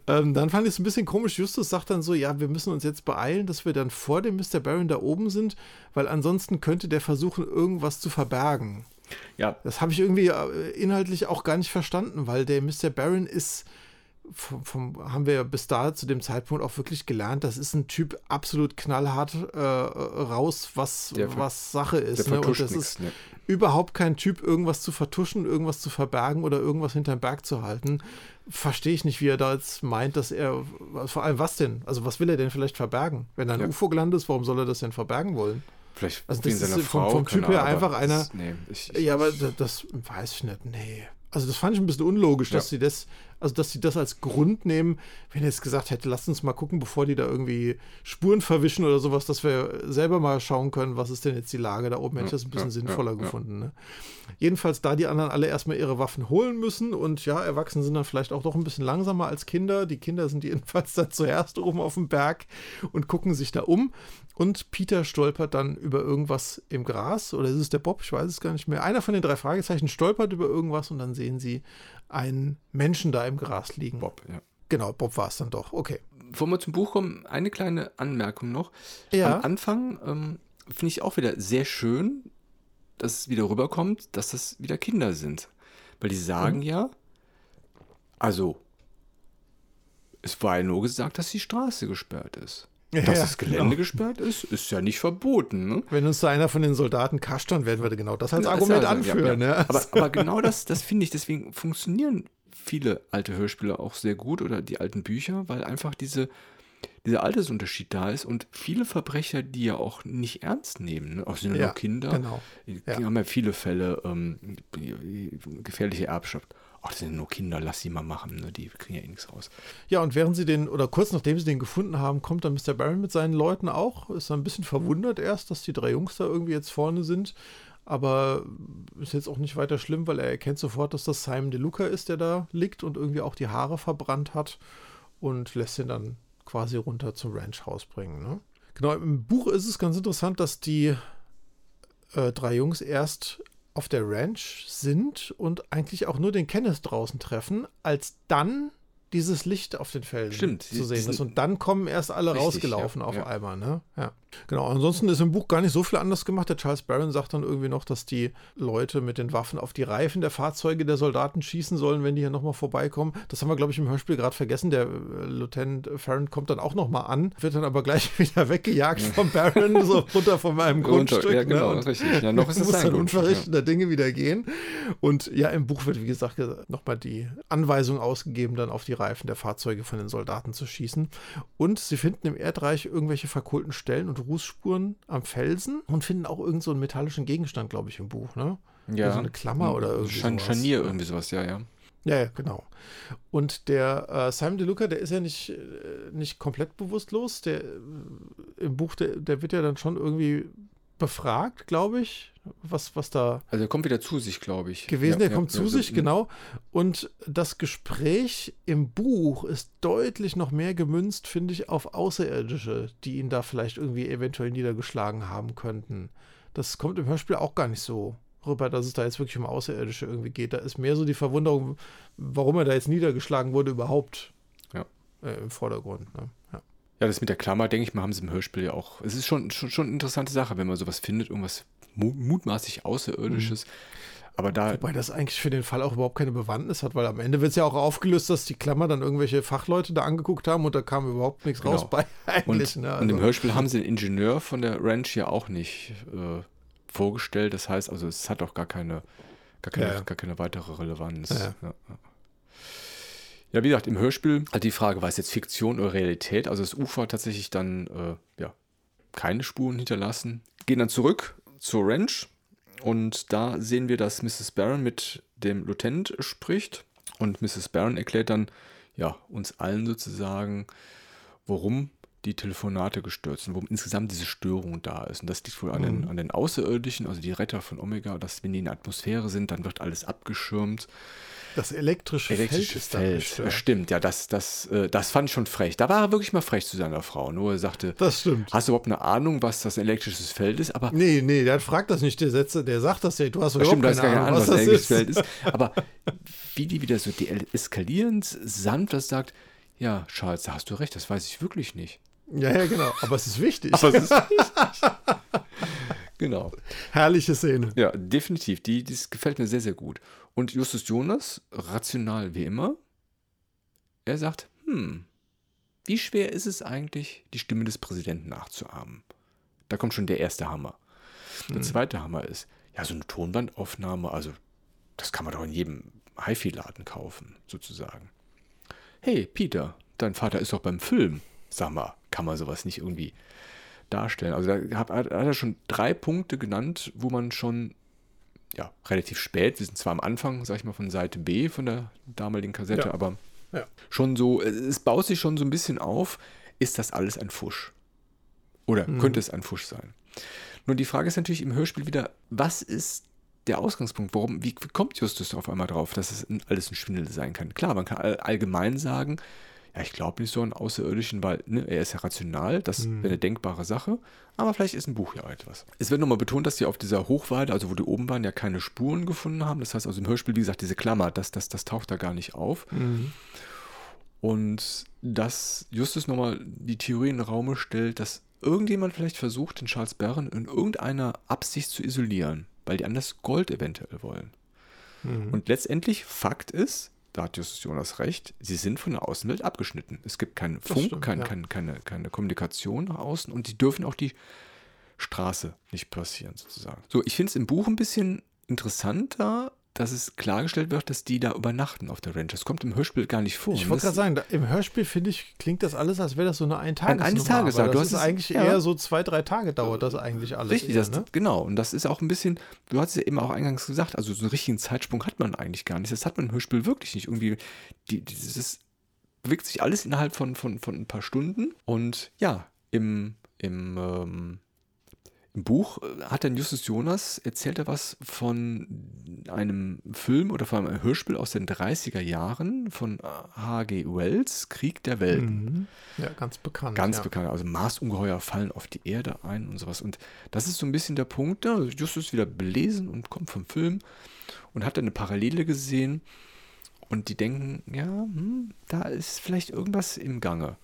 ähm, dann fand ich es ein bisschen komisch. Justus sagt dann so: Ja, wir müssen uns jetzt beeilen, dass wir dann vor dem Mr. Baron da oben sind, weil ansonsten könnte der versuchen, irgendwas zu verbergen. Ja. Das habe ich irgendwie äh, inhaltlich auch gar nicht verstanden, weil der Mr. Baron ist vom, vom, haben wir bis da zu dem Zeitpunkt auch wirklich gelernt, das ist ein Typ absolut knallhart äh, raus, was, was Sache ist. Ne? Und das ist ne? überhaupt kein Typ, irgendwas zu vertuschen, irgendwas zu verbergen oder irgendwas hinterm Berg zu halten. Verstehe ich nicht, wie er da jetzt meint, dass er, vor allem was denn? Also was will er denn vielleicht verbergen? Wenn da ein ja. UFO gelandet ist, warum soll er das denn verbergen wollen? Vielleicht also das ist vom, vom Typ her einfach einer. Nee, ich, ich, ja, aber das, das weiß ich nicht. Nee. Also das fand ich ein bisschen unlogisch, dass ja. sie das also, dass sie das als Grund nehmen, wenn er jetzt gesagt hätte, lasst uns mal gucken, bevor die da irgendwie Spuren verwischen oder sowas, dass wir selber mal schauen können, was ist denn jetzt die Lage da oben, hätte ich das ein bisschen ja, sinnvoller ja, gefunden. Ne? Jedenfalls, da die anderen alle erstmal ihre Waffen holen müssen und ja, Erwachsene sind dann vielleicht auch doch ein bisschen langsamer als Kinder. Die Kinder sind jedenfalls dann zuerst oben auf dem Berg und gucken sich da um. Und Peter stolpert dann über irgendwas im Gras, oder ist es der Bob? Ich weiß es gar nicht mehr. Einer von den drei Fragezeichen stolpert über irgendwas und dann sehen sie einen Menschen da im Gras liegen. Bob, ja. Genau, Bob war es dann doch. Okay. Bevor wir zum Buch kommen, eine kleine Anmerkung noch. Ja. Am Anfang ähm, finde ich auch wieder sehr schön, dass es wieder rüberkommt, dass das wieder Kinder sind. Weil die sagen mhm. ja, also, es war ja nur gesagt, dass die Straße gesperrt ist. Ja, dass das Gelände genau. gesperrt ist, ist ja nicht verboten. Ne? Wenn uns da einer von den Soldaten kascht, dann werden wir genau das als ja, Argument also, anführen. Ja, aber, aber, genau das, das finde ich, deswegen funktionieren viele alte Hörspiele auch sehr gut oder die alten Bücher, weil einfach diese, dieser Altersunterschied da ist und viele Verbrecher, die ja auch nicht ernst nehmen, ne? auch sind ja nur Kinder, genau. die haben ja viele Fälle ähm, gefährliche Erbschaft ach, das sind nur Kinder, lass sie mal machen, ne? die kriegen ja eh nichts raus. Ja, und während sie den, oder kurz nachdem sie den gefunden haben, kommt dann Mr. Barron mit seinen Leuten auch, ist ein bisschen verwundert erst, dass die drei Jungs da irgendwie jetzt vorne sind, aber ist jetzt auch nicht weiter schlimm, weil er erkennt sofort, dass das Simon DeLuca ist, der da liegt und irgendwie auch die Haare verbrannt hat und lässt ihn dann quasi runter zum Ranchhaus bringen. Ne? Genau, im Buch ist es ganz interessant, dass die äh, drei Jungs erst auf der Ranch sind und eigentlich auch nur den Kenneth draußen treffen, als dann dieses Licht auf den Felsen Stimmt, zu sehen ist. Und dann kommen erst alle richtig, rausgelaufen ja, auf ja. einmal. Ne? Ja. Genau, ansonsten ist im Buch gar nicht so viel anders gemacht. Der Charles Barron sagt dann irgendwie noch, dass die Leute mit den Waffen auf die Reifen der Fahrzeuge der Soldaten schießen sollen, wenn die hier nochmal vorbeikommen. Das haben wir, glaube ich, im Hörspiel gerade vergessen. Der äh, Lieutenant Farron kommt dann auch nochmal an, wird dann aber gleich wieder weggejagt vom Barron, so runter von meinem Grundstück. Ja, genau, ne? richtig. Ja, noch ist es muss dann unverrichteter ja. Dinge wieder gehen. Und ja, im Buch wird, wie gesagt, nochmal die Anweisung ausgegeben, dann auf die Reifen der Fahrzeuge von den Soldaten zu schießen. Und sie finden im Erdreich irgendwelche verkohlten Stellen und Rußspuren am Felsen und finden auch irgendeinen so metallischen Gegenstand, glaube ich, im Buch, ne? Ja. So eine Klammer oder irgendwie Schan sowas. Scharnier, irgendwie sowas, ja, ja. Ja, ja, genau. Und der äh, Simon DeLuca, der ist ja nicht, äh, nicht komplett bewusstlos. Der äh, im Buch, der, der wird ja dann schon irgendwie befragt, glaube ich, was, was da. Also er kommt wieder zu sich, glaube ich. Gewesen, ja, er ja, kommt ja, zu sich, genau. Und das Gespräch im Buch ist deutlich noch mehr gemünzt, finde ich, auf Außerirdische, die ihn da vielleicht irgendwie eventuell niedergeschlagen haben könnten. Das kommt im Hörspiel auch gar nicht so rüber, dass es da jetzt wirklich um Außerirdische irgendwie geht. Da ist mehr so die Verwunderung, warum er da jetzt niedergeschlagen wurde, überhaupt ja. äh, im Vordergrund. Ne? Ja. Ja, das mit der Klammer, denke ich mal, haben sie im Hörspiel ja auch. Es ist schon, schon, schon eine interessante Sache, wenn man sowas findet, irgendwas mutmaßlich Außerirdisches. Mhm. Aber da. Wobei das eigentlich für den Fall auch überhaupt keine Bewandtnis hat, weil am Ende wird es ja auch aufgelöst, dass die Klammer dann irgendwelche Fachleute da angeguckt haben und da kam überhaupt nichts genau. raus bei eigentlich. Und, ne? also. und, im also Hörspiel haben sie den Ingenieur von der Ranch ja auch nicht äh, vorgestellt. Das heißt, also es hat auch gar keine, gar keine, ja. gar keine weitere Relevanz. Ja. Ja. Ja. wie gesagt, im Hörspiel hat die Frage, war es jetzt Fiktion oder Realität? Also das Ufer hat tatsächlich dann äh, ja, keine Spuren hinterlassen. Gehen dann zurück zur Ranch und da sehen wir, dass Mrs. Barron mit dem Lieutenant spricht und Mrs. Barron erklärt dann ja uns allen sozusagen, warum die Telefonate gestört sind, warum insgesamt diese Störung da ist. Und das liegt wohl an, den, mhm. an den Außerirdischen, also die Retter von Omega, dass wenn die in der Atmosphäre sind, dann wird alles abgeschirmt. Das elektrische, elektrische Feld, Feld äh, stimmt, ja, das, das, äh, das fand ich schon frech. Da war er wirklich mal frech zu seiner Frau. Nur er sagte, das stimmt. Hast du überhaupt eine Ahnung, was das elektrisches Feld ist? Aber nee, nee, der fragt das nicht, der Setze, der sagt das ja. Du hast überhaupt stimmt, keine, Ahnung, Ahnung, was, was das elektrisches Feld ist. Aber wie die wieder so deeskalierend sanft das sagt, ja, Charles, da hast du recht, das weiß ich wirklich nicht. Ja, ja, genau. Aber es ist wichtig. Aber es ist wichtig. Genau. Herrliche Szene. Ja, definitiv. Die, das gefällt mir sehr, sehr gut. Und Justus Jonas, rational wie immer, er sagt, hm, wie schwer ist es eigentlich, die Stimme des Präsidenten nachzuahmen? Da kommt schon der erste Hammer. Der hm. zweite Hammer ist, ja, so eine Tonbandaufnahme, also das kann man doch in jedem HiFi-Laden kaufen, sozusagen. Hey, Peter, dein Vater ist doch beim Film. Sag mal, kann man sowas nicht irgendwie darstellen? Also da hat, hat er schon drei Punkte genannt, wo man schon ja, relativ spät, wir sind zwar am Anfang, sag ich mal, von Seite B von der damaligen Kassette, ja. aber ja. schon so, es baut sich schon so ein bisschen auf, ist das alles ein Fusch? Oder mhm. könnte es ein Fusch sein? Nur die Frage ist natürlich im Hörspiel wieder, was ist der Ausgangspunkt? Warum, wie kommt Justus auf einmal drauf, dass es alles ein Schwindel sein kann? Klar, man kann allgemein sagen, ja, ich glaube nicht so an Außerirdischen, weil ne, er ist ja rational, das mhm. wäre eine denkbare Sache, aber vielleicht ist ein Buch ja etwas. Es wird nochmal betont, dass sie auf dieser Hochweide, also wo die oben waren, ja keine Spuren gefunden haben. Das heißt also im Hörspiel, wie gesagt, diese Klammer, das, das, das taucht da gar nicht auf. Mhm. Und dass Justus nochmal die Theorie in den Raum stellt, dass irgendjemand vielleicht versucht, den Charles Barron in irgendeiner Absicht zu isolieren, weil die anders Gold eventuell wollen. Mhm. Und letztendlich, Fakt ist, da hat Justus Jonas recht, sie sind von der Außenwelt abgeschnitten. Es gibt keinen Funk, stimmt, kein, ja. kein, keine, keine Kommunikation nach außen und sie dürfen auch die Straße nicht passieren, sozusagen. So, ich finde es im Buch ein bisschen interessanter, dass es klargestellt wird, dass die da übernachten auf der Ranch. Das kommt im Hörspiel gar nicht vor. Ich wollte gerade sagen, da, im Hörspiel finde ich, klingt das alles, als wäre das so eine Eintagesnummer. Ein Eines-Tages-Tag. Das ist eigentlich ja. eher so zwei, drei Tage dauert das eigentlich alles. Richtig, eher, das, ne? genau. Und das ist auch ein bisschen, du hast es ja eben auch eingangs gesagt, also so einen richtigen Zeitsprung hat man eigentlich gar nicht. Das hat man im Hörspiel wirklich nicht. Irgendwie, die, dieses bewegt sich alles innerhalb von, von, von ein paar Stunden. Und ja, im, im ähm, im Buch äh, hat dann Justus Jonas, erzählt er was von einem Film oder von einem Hörspiel aus den 30er Jahren von H.G. Wells, Krieg der Welten. Mhm. Ja, ganz bekannt. Ganz ja. bekannt. Also Marsungeheuer fallen auf die Erde ein und sowas. Und das ist so ein bisschen der Punkt. Ja, Justus wieder belesen und kommt vom Film und hat dann eine Parallele gesehen. Und die denken, ja, hm, da ist vielleicht irgendwas im Gange.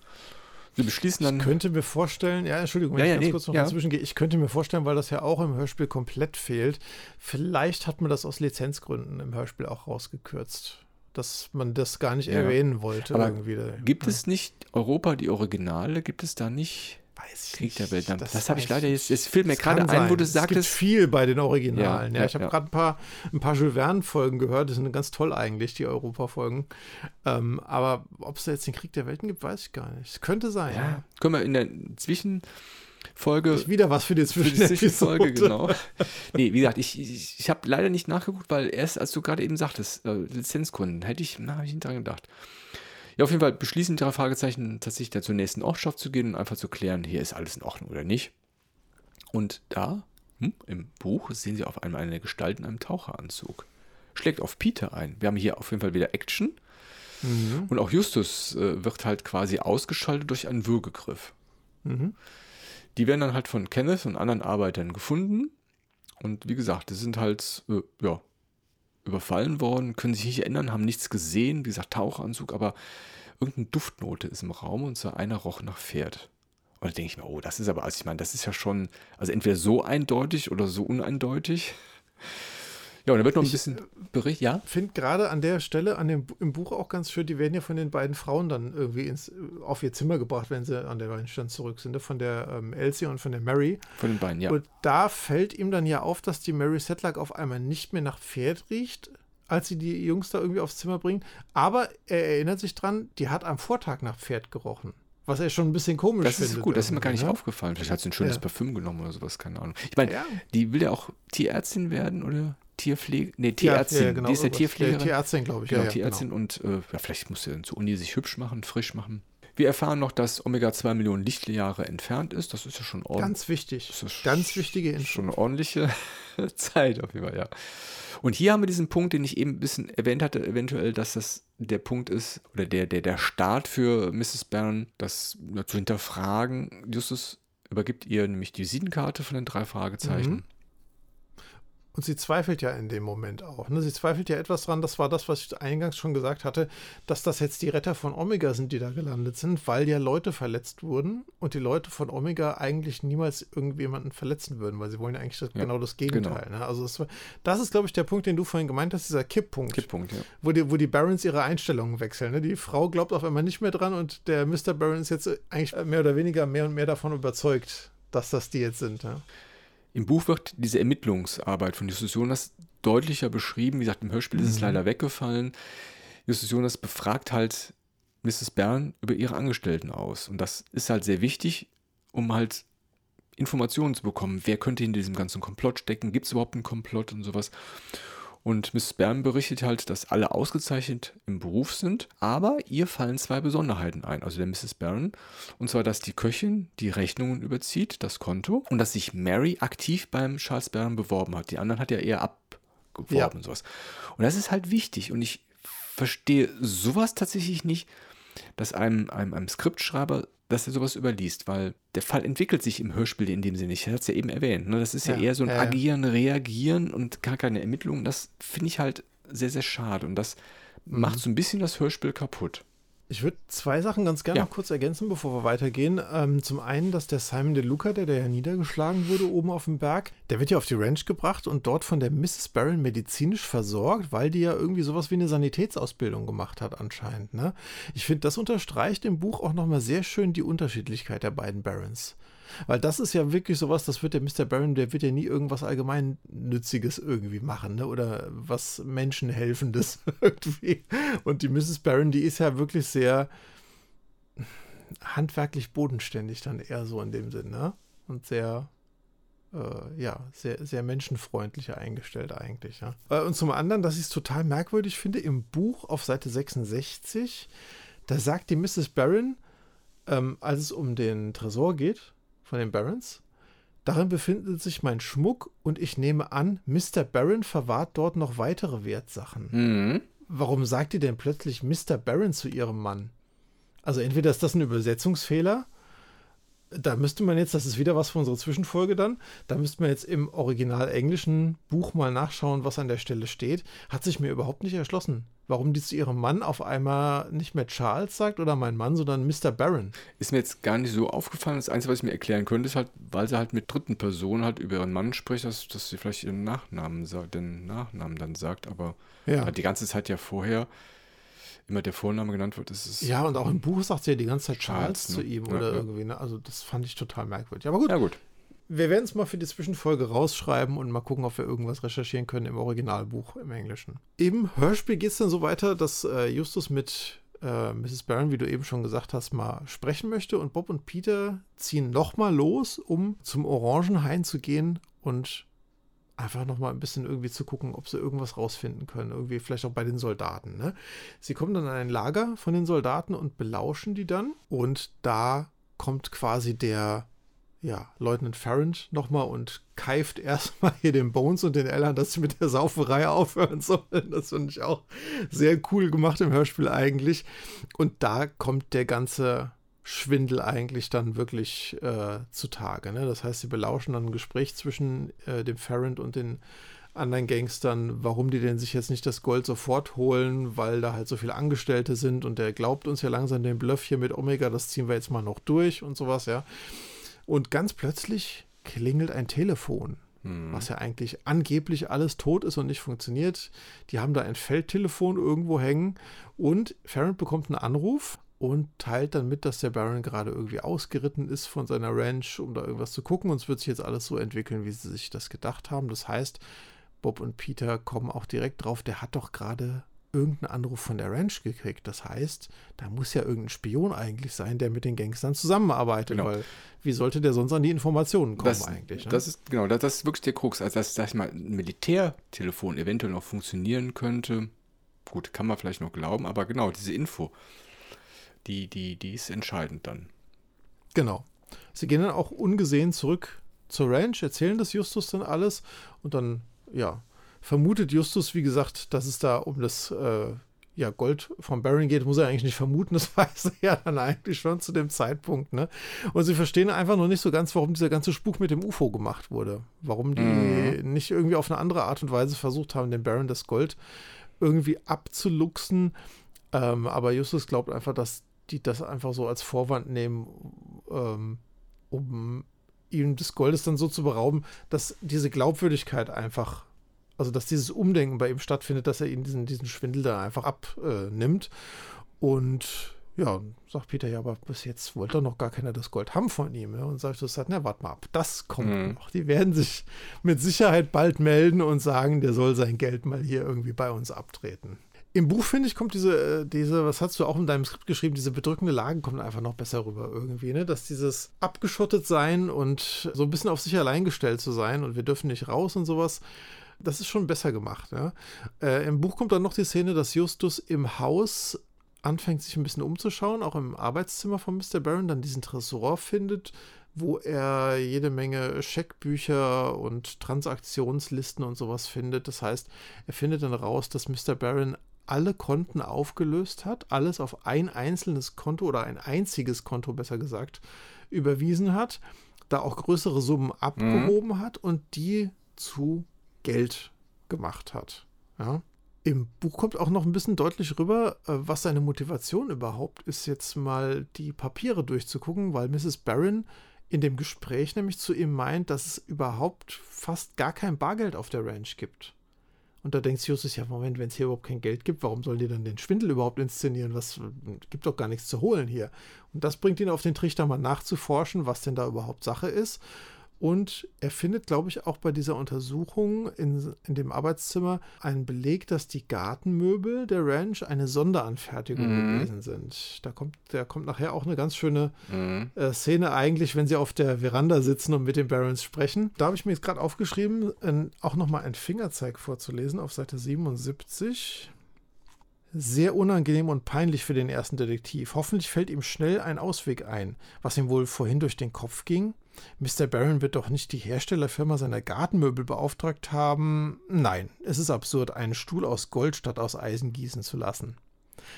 Sie beschließen dann. Ich könnte mir vorstellen, ja, Entschuldigung, wenn ja, ich ganz nee, kurz noch ja. dazwischen gehe, ich könnte mir vorstellen, weil das ja auch im Hörspiel komplett fehlt, vielleicht hat man das aus Lizenzgründen im Hörspiel auch rausgekürzt. Dass man das gar nicht erwähnen wollte. Aber irgendwie. Gibt es nicht Europa, die Originale, gibt es da nicht Weiß ich Krieg der Welt. Das, das habe ich leider jetzt. Es fällt mir gerade ein, wo du sagtest. Es gibt viel bei den Originalen. Ja, ja, ich habe gerade ein paar, ein paar Jules Verne-Folgen gehört. Die sind ganz toll eigentlich, die Europa-Folgen. Ähm, aber ob es da jetzt den Krieg der Welten gibt, weiß ich gar nicht. Es könnte sein. Ja. Können wir in der Zwischen. Folge. Wieder was für die Zwischenfolge, genau. Nee, wie gesagt, ich, ich, ich habe leider nicht nachgeguckt, weil erst, als du gerade eben sagtest, äh, Lizenzkunden, hätte ich, na, habe ich nicht dran gedacht. Ja, auf jeden Fall beschließen die drei Fragezeichen tatsächlich da zur nächsten Ortschaft zu gehen und einfach zu klären, hier ist alles in Ordnung oder nicht. Und da, hm, im Buch, sehen sie auf einmal eine Gestalt in einem Taucheranzug. Schlägt auf Peter ein. Wir haben hier auf jeden Fall wieder Action. Mhm. Und auch Justus äh, wird halt quasi ausgeschaltet durch einen Würgegriff. Mhm. Die werden dann halt von Kenneth und anderen Arbeitern gefunden. Und wie gesagt, die sind halt, äh, ja, überfallen worden, können sich nicht erinnern, haben nichts gesehen, wie gesagt, Tauchanzug, aber irgendeine Duftnote ist im Raum und so einer roch nach Pferd. Und da denke ich mir, oh, das ist aber, also ich meine, das ist ja schon, also entweder so eindeutig oder so uneindeutig. Ja, und da wird noch ein bisschen Bericht, ja? Ich finde gerade an der Stelle an dem, im Buch auch ganz schön, die werden ja von den beiden Frauen dann irgendwie ins, auf ihr Zimmer gebracht, wenn sie an der Weinstand zurück sind, ne? von der ähm, Elsie und von der Mary. Von den beiden, ja. Und da fällt ihm dann ja auf, dass die Mary Sedlak auf einmal nicht mehr nach Pferd riecht, als sie die Jungs da irgendwie aufs Zimmer bringen. Aber er erinnert sich dran, die hat am Vortag nach Pferd gerochen. Was er schon ein bisschen komisch das findet. Das ist gut, das ist mir gar nicht ne? aufgefallen. Vielleicht hat sie ein schönes Ja. Parfüm genommen oder sowas, keine Ahnung. Ich meine, Ja. die will ja auch Tierärztin werden oder Tierpflege? Nee, Tierärztin. Ja, ja, genau, die ist ja irgendwas. Tierpflegerin. Tierärztin, glaube ich. Genau, ja, Tierärztin und äh, ja, vielleicht muss sie dann zur Uni sich hübsch machen, frisch machen. Wir erfahren noch, dass Omega 2 Millionen Lichtjahre entfernt ist. Das ist ja schon ordentlich. Ganz wichtig. Das ist Ganz wichtige Info. schon eine ordentliche Zeit auf jeden Fall, ja. Und hier haben wir diesen Punkt, den ich eben ein bisschen erwähnt hatte, eventuell, dass das der Punkt ist, oder der, der, der Start für Mrs. Barron, das ja, zu hinterfragen. Justus übergibt ihr nämlich die Visitenkarte von den drei Fragezeichen. Mhm. Und sie zweifelt ja in dem Moment auch. Ne? Sie zweifelt ja etwas dran, das war das, was ich eingangs schon gesagt hatte, dass das jetzt die Retter von Omega sind, die da gelandet sind, weil ja Leute verletzt wurden und die Leute von Omega eigentlich niemals irgendjemanden verletzen würden, weil sie wollen ja eigentlich das, Ja, genau das Gegenteil. Ne? Also das, war, das ist, glaube ich, der Punkt, den du vorhin gemeint hast, dieser Kipppunkt, Kipppunkt, ja. wo, die, wo die Barons ihre Einstellungen wechseln. Ne? Die Frau glaubt auf einmal nicht mehr dran und der Mr. Baron ist jetzt eigentlich mehr oder weniger mehr und mehr davon überzeugt, dass das die jetzt sind. Ja? Im Buch wird diese Ermittlungsarbeit von Justus Jonas deutlicher beschrieben. Wie gesagt, im Hörspiel ist es Mhm. leider weggefallen. Justus Jonas befragt halt Mrs. Bern über ihre Angestellten aus. Und das ist halt sehr wichtig, um halt Informationen zu bekommen. Wer könnte in diesem ganzen Komplott stecken? Gibt es überhaupt einen Komplott und sowas? Und Mrs. Bern berichtet halt, dass alle ausgezeichnet im Beruf sind, aber ihr fallen zwei Besonderheiten ein, also der Mrs. Barron. Und zwar, dass die Köchin die Rechnungen überzieht, das Konto, und dass sich Mary aktiv beim Charles Barron beworben hat. Die anderen hat ja eher abgeworben Ja. und sowas. Und das ist halt wichtig. Und ich verstehe sowas tatsächlich nicht, dass einem, einem, einem Skriptschreiber, dass er sowas überliest, weil der Fall entwickelt sich im Hörspiel in dem Sinne nicht. Ich hatte es ja eben erwähnt. Ne? Das ist ja, Ja, eher so ein ja, ja. Agieren, Reagieren und gar keine Ermittlungen. Das finde ich halt sehr, sehr schade. Und das Mhm. macht so ein bisschen das Hörspiel kaputt. Ich würde zwei Sachen ganz gerne Ja. noch kurz ergänzen, bevor wir weitergehen. Ähm, zum einen, dass der Simon De Luca, der, der ja niedergeschlagen wurde oben auf dem Berg, der wird ja auf die Ranch gebracht und dort von der Mrs. Barron medizinisch versorgt, weil die ja irgendwie sowas wie eine Sanitätsausbildung gemacht hat anscheinend. Ne? Ich finde, das unterstreicht im Buch auch nochmal sehr schön die Unterschiedlichkeit der beiden Barons. Weil das ist ja wirklich sowas, das wird der Mr. Barron, der wird ja nie irgendwas Allgemeinnütziges irgendwie machen, ne? Oder was Menschenhelfendes irgendwie. Und die Mrs. Barron, die ist ja wirklich sehr handwerklich bodenständig dann eher so in dem Sinn, ne? Und sehr, äh, ja, sehr, sehr menschenfreundlicher eingestellt eigentlich, ja. Äh, Und zum anderen, dass ich es total merkwürdig finde, im Buch auf Seite 66, da sagt die Mrs. Barron, ähm, als es um den Tresor geht von den Barons, darin befindet sich mein Schmuck und ich nehme an, Mr. Baron verwahrt dort noch weitere Wertsachen. Mhm. Warum sagt ihr denn plötzlich Mr. Baron zu ihrem Mann? Also entweder ist das ein Übersetzungsfehler, da müsste man jetzt, das ist wieder was für unsere Zwischenfolge dann, da müsste man jetzt im original englischen Buch mal nachschauen, was an der Stelle steht. Hat sich mir überhaupt nicht erschlossen, warum die zu ihrem Mann auf einmal nicht mehr Charles sagt oder mein Mann, sondern Mr. Baron. Ist mir jetzt gar nicht so aufgefallen. Das Einzige, was ich mir erklären könnte, ist halt, weil sie halt mit dritten Personen halt über ihren Mann spricht, dass, dass sie vielleicht ihren Nachnamen sagt, den Nachnamen dann sagt, aber Ja. halt die ganze Zeit ja vorher immer der Vorname genannt wird, ist es. Ja, und auch im Buch sagt sie ja die ganze Zeit Charles, Charles, ne? zu ihm Ja, oder ja. irgendwie. Ne? Also das fand ich total merkwürdig. Aber gut, Ja, gut. wir werden es mal für die Zwischenfolge rausschreiben und mal gucken, ob wir irgendwas recherchieren können im Originalbuch im Englischen. Im Hörspiel geht es dann so weiter, dass äh, Justus mit äh, Mrs. Barron, wie du eben schon gesagt hast, mal sprechen möchte und Bob und Peter ziehen nochmal los, um zum Orangenhain zu gehen und einfach nochmal ein bisschen irgendwie zu gucken, ob sie irgendwas rausfinden können. Irgendwie vielleicht auch bei den Soldaten. Ne? Sie kommen dann an ein Lager von den Soldaten und belauschen die dann. Und da kommt quasi der ja, Leutnant Farrant nochmal und keift erstmal hier den Bones und den Ellern, dass sie mit der Sauferei aufhören sollen. Das finde ich auch sehr cool gemacht im Hörspiel eigentlich. Und da kommt der ganze Schwindel eigentlich dann wirklich äh, zutage. Ne? Das heißt, sie belauschen dann ein Gespräch zwischen äh, dem Farrant und den anderen Gangstern, warum die denn sich jetzt nicht das Gold sofort holen, weil da halt so viele Angestellte sind und der glaubt uns ja langsam den Bluff hier mit Omega, das ziehen wir jetzt mal noch durch und sowas, ja. Und ganz plötzlich klingelt ein Telefon hm. was ja eigentlich angeblich alles tot ist und nicht funktioniert. Die haben da ein Feldtelefon irgendwo hängen und Farron bekommt einen Anruf und teilt dann mit, dass der Baron gerade irgendwie ausgeritten ist von seiner Ranch, um da irgendwas zu gucken. Und es wird sich jetzt alles so entwickeln, wie sie sich das gedacht haben. Das heißt, Bob und Peter kommen auch direkt drauf, der hat doch gerade irgendeinen Anruf von der Ranch gekriegt. Das heißt, da muss ja irgendein Spion eigentlich sein, der mit den Gangstern zusammenarbeitet, genau. weil wie sollte der sonst an die Informationen kommen das, eigentlich? Ne? Das ist genau, das, das, ist wirklich der Krux. Also dass, sag ich mal, ein Militärtelefon eventuell noch funktionieren könnte, gut, kann man vielleicht noch glauben, aber genau, diese Info, die, die, die ist entscheidend dann. Genau. Sie gehen dann auch ungesehen zurück zur Ranch, erzählen das Justus dann alles und dann, ja, vermutet Justus, wie gesagt, dass es da um das äh, ja, Gold vom Baron geht, muss er eigentlich nicht vermuten, das weiß er ja dann eigentlich schon zu dem Zeitpunkt. Ne? Und sie verstehen einfach noch nicht so ganz, warum dieser ganze Spuk mit dem UFO gemacht wurde. Warum die mhm. nicht irgendwie auf eine andere Art und Weise versucht haben, dem Baron das Gold irgendwie abzuluxen. Ähm, aber Justus glaubt einfach, dass die das einfach so als Vorwand nehmen, ähm, um ihm des Goldes dann so zu berauben, dass diese Glaubwürdigkeit einfach, also dass dieses Umdenken bei ihm stattfindet, dass er ihn diesen, diesen Schwindel da einfach abnimmt. Äh, und ja, sagt Peter, ja, aber bis jetzt wollte doch noch gar keiner das Gold haben von ihm. Ja? Und sagt, sagt, na, warte mal ab, das kommt mhm. noch. Die werden sich mit Sicherheit bald melden und sagen, der soll sein Geld mal hier irgendwie bei uns abtreten. Im Buch, finde ich, kommt diese, äh, diese, was hast du auch in deinem Skript geschrieben, diese bedrückende Lage kommt einfach noch besser rüber irgendwie, ne? Dass dieses abgeschottet sein und so ein bisschen auf sich allein gestellt zu sein und wir dürfen nicht raus und sowas, das ist schon besser gemacht, ja. Äh, Im Buch kommt dann noch die Szene, dass Justus im Haus anfängt, sich ein bisschen umzuschauen, auch im Arbeitszimmer von Mr. Baron, dann diesen Tresor findet, wo er jede Menge Scheckbücher und Transaktionslisten und sowas findet. Das heißt, er findet dann raus, dass Mr. Baron alle Konten aufgelöst hat, alles auf ein einzelnes Konto oder ein einziges Konto besser gesagt überwiesen hat, da auch größere Summen abgehoben mhm. hat und die zu Geld gemacht hat. Ja. Im Buch kommt auch noch ein bisschen deutlich rüber, äh, was seine Motivation überhaupt ist, jetzt mal die Papiere durchzugucken, weil Mrs. Barron in dem Gespräch nämlich zu ihm meint, dass es überhaupt fast gar kein Bargeld auf der Ranch gibt. Und da denkt Justus, ja, Moment, wenn es hier überhaupt kein Geld gibt, warum sollen die dann den Schwindel überhaupt inszenieren? Was gibt doch gar nichts zu holen hier. Und das bringt ihn auf den Trichter, mal nachzuforschen, was denn da überhaupt Sache ist. Und er findet, glaube ich, auch bei dieser Untersuchung in, in dem Arbeitszimmer einen Beleg, dass die Gartenmöbel der Ranch eine Sonderanfertigung mhm. gewesen sind. Da kommt, da kommt nachher auch eine ganz schöne mhm. äh, Szene eigentlich, wenn sie auf der Veranda sitzen und mit den Barons sprechen. Da habe ich mir jetzt gerade aufgeschrieben, äh, auch nochmal einen Fingerzeig vorzulesen auf Seite 77. Sehr unangenehm und peinlich für den ersten Detektiv. Hoffentlich fällt ihm schnell ein Ausweg ein, was ihm wohl vorhin durch den Kopf ging. Mr. Barron wird doch nicht die Herstellerfirma seiner Gartenmöbel beauftragt haben. Nein, es ist absurd, einen Stuhl aus Gold statt aus Eisen gießen zu lassen.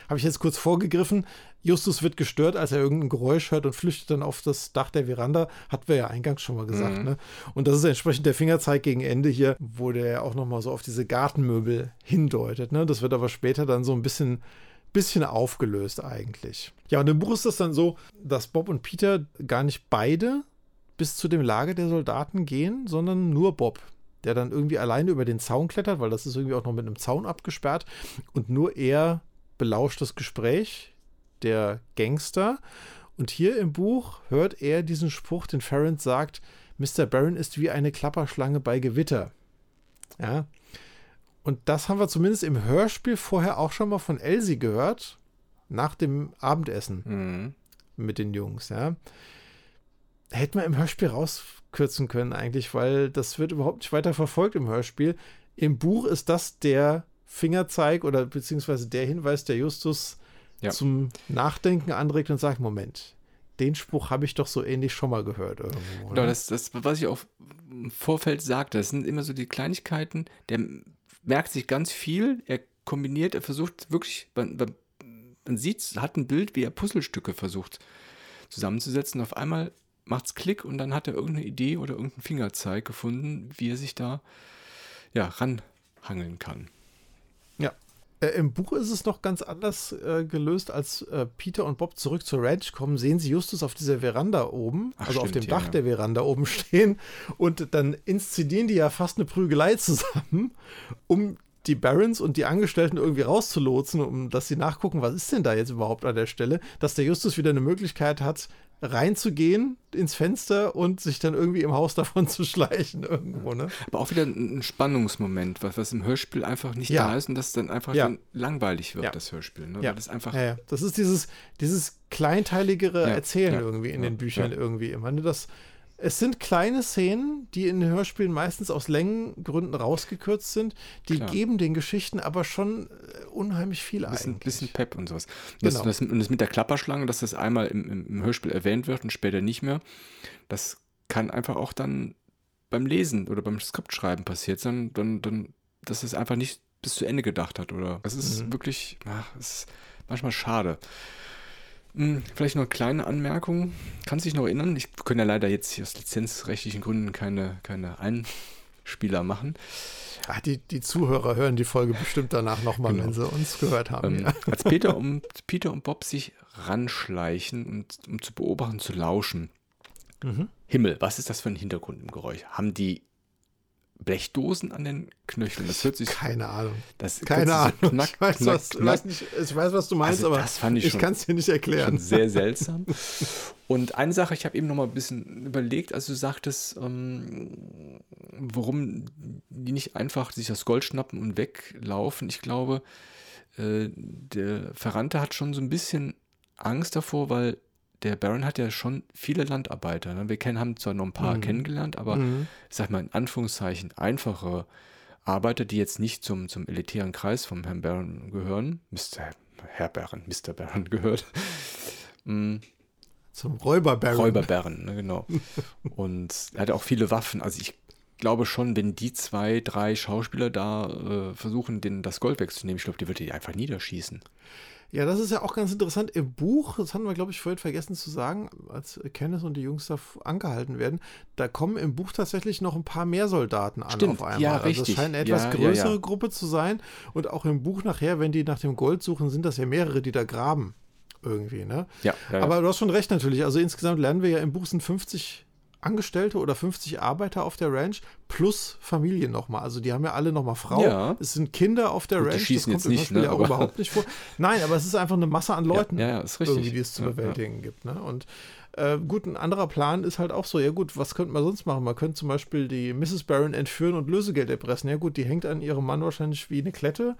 Habe ich jetzt kurz vorgegriffen. Justus wird gestört, als er irgendein Geräusch hört und flüchtet dann auf das Dach der Veranda. Hatten wir ja eingangs schon mal gesagt. Mhm. Ne? Und das ist entsprechend der Fingerzeig gegen Ende hier, wo der auch nochmal so auf diese Gartenmöbel hindeutet. Ne? Das wird aber später dann so ein bisschen bisschen aufgelöst eigentlich. Ja, und im Buch ist das dann so, dass Bob und Peter gar nicht beide bis zu dem Lager der Soldaten gehen, sondern nur Bob, der dann irgendwie alleine über den Zaun klettert, weil das ist irgendwie auch noch mit einem Zaun abgesperrt und nur er belauscht das Gespräch der Gangster. Und hier im Buch hört er diesen Spruch, den Ferrand sagt, Mr. Barron ist wie eine Klapperschlange bei Gewitter. Ja. Und das haben wir zumindest im Hörspiel vorher auch schon mal von Elsie gehört, nach dem Abendessen mhm. mit den Jungs, ja hätte man im Hörspiel rauskürzen können eigentlich, weil das wird überhaupt nicht weiter verfolgt im Hörspiel. Im Buch ist das der Fingerzeig oder beziehungsweise der Hinweis, der Justus ja. zum Nachdenken anregt und sagt, Moment, den Spruch habe ich doch so ähnlich schon mal gehört irgendwo. Genau, das, das, was ich auch im Vorfeld sagte, das sind immer so die Kleinigkeiten, der merkt sich ganz viel, er kombiniert, er versucht wirklich, man, man sieht, hat ein Bild, wie er Puzzlestücke versucht zusammenzusetzen. Auf einmal macht's Klick und dann hat er irgendeine Idee oder irgendeinen Fingerzeig gefunden, wie er sich da ja ranhangeln kann. Ja. Äh, Im Buch ist es noch ganz anders äh, gelöst, als äh, Peter und Bob zurück zur Ranch kommen, sehen sie Justus auf dieser Veranda oben, Ach, also stimmt, auf dem ja, Dach ja. der Veranda oben stehen und dann inszenieren die ja fast eine Prügelei zusammen, um die Barons und die Angestellten irgendwie rauszulotsen, um dass sie nachgucken, was ist denn da jetzt überhaupt an der Stelle, dass der Justus wieder eine Möglichkeit hat, reinzugehen ins Fenster und sich dann irgendwie im Haus davon zu schleichen irgendwo, ne? Aber auch wieder ein Spannungsmoment, was, was im Hörspiel einfach nicht ja. da ist und das dann einfach ja. dann langweilig wird, ja. das Hörspiel. Ne? Ja. Das, einfach ja, das ist dieses, dieses kleinteiligere Erzählen irgendwie in den Büchern irgendwie immer. Ne? Das, es sind kleine Szenen, die in den Hörspielen meistens aus Längengründen rausgekürzt sind. Die Klar. geben den Geschichten aber schon äh, unheimlich viel ein. Bisschen, bisschen Pep und sowas. Das, genau. das, und das mit der Klapperschlange, dass das einmal im, im, Hörspiel erwähnt wird und später nicht mehr, das kann einfach auch dann beim Lesen oder beim Skriptschreiben passiert sein, dann, dann, dass es einfach nicht bis zu Ende gedacht hat. Oder es ist mhm. wirklich, ach, es ist manchmal schade. Hm, vielleicht noch eine kleine Anmerkung. Kannst du dich noch erinnern? Ich kann ja leider jetzt aus lizenzrechtlichen Gründen keine, keine Einspieler machen. Ach, die, die Zuhörer hören die Folge bestimmt danach nochmal, genau. wenn sie uns gehört haben. Ähm, ja. Als Peter und, Peter und Bob sich ranschleichen, und, um zu beobachten, zu lauschen. Mhm. Himmel, was ist das für ein Hintergrund im Geräusch? Haben die Blechdosen an den Knöcheln. Das hört sich. Keine Ahnung. Das Keine Ahnung. So knack, ich, weiß, knack, was, knack. Weiß nicht, ich weiß, was du meinst, also, aber ich, ich kann es dir nicht erklären. sehr seltsam. Und eine Sache, ich habe eben noch mal ein bisschen überlegt, als du sagtest, ähm, warum die nicht einfach sich das Gold schnappen und weglaufen. Ich glaube, äh, der Ferrante hat schon so ein bisschen Angst davor, weil der Baron hat ja schon viele Landarbeiter. Ne? Wir kennen, haben zwar noch ein paar mhm. kennengelernt, aber mhm. ich sag mal in Anführungszeichen einfache Arbeiter, die jetzt nicht zum, zum elitären Kreis vom Herrn Baron gehören, Mr. Herr Baron, Mr. Baron gehört. mhm. Zum Räuberbaron. Räuberbaron, ne, genau. Und er hat auch viele Waffen. Also ich glaube schon, wenn die zwei, drei Schauspieler da äh, versuchen, den, das Gold wegzunehmen, ich glaube, die würde die einfach niederschießen. Ja, das ist ja auch ganz interessant. Im Buch, das hatten wir, glaube ich, vorhin vergessen zu sagen, als Kenneth und die Jungs da angehalten werden, da kommen im Buch tatsächlich noch ein paar mehr Soldaten an Stimmt, auf einmal. Ja, richtig. Also es scheint eine etwas ja, größere ja, ja. Gruppe zu sein. Und auch im Buch nachher, wenn die nach dem Gold suchen, sind das ja mehrere, die da graben. Irgendwie, ne? Ja, Aber du hast schon recht natürlich. Also insgesamt lernen wir ja im Buch sind 50 Angestellte oder 50 Arbeiter auf der Ranch plus Familie nochmal. Also die haben ja alle nochmal Frauen. Ja. Es sind Kinder auf der Gut, Ranch. Die schießen das kommt jetzt nicht, ne, ja auch überhaupt nicht vor. Nein, aber es ist einfach eine Masse an Leuten, ja, ja, ist richtig. die es zu bewältigen gibt. Ne? Und äh, gut, ein anderer Plan ist halt auch so, ja gut, was könnte man sonst machen? Man könnte zum Beispiel die Mrs. Barron entführen und Lösegeld erpressen. Ja gut, die hängt an ihrem Mann wahrscheinlich wie eine Klette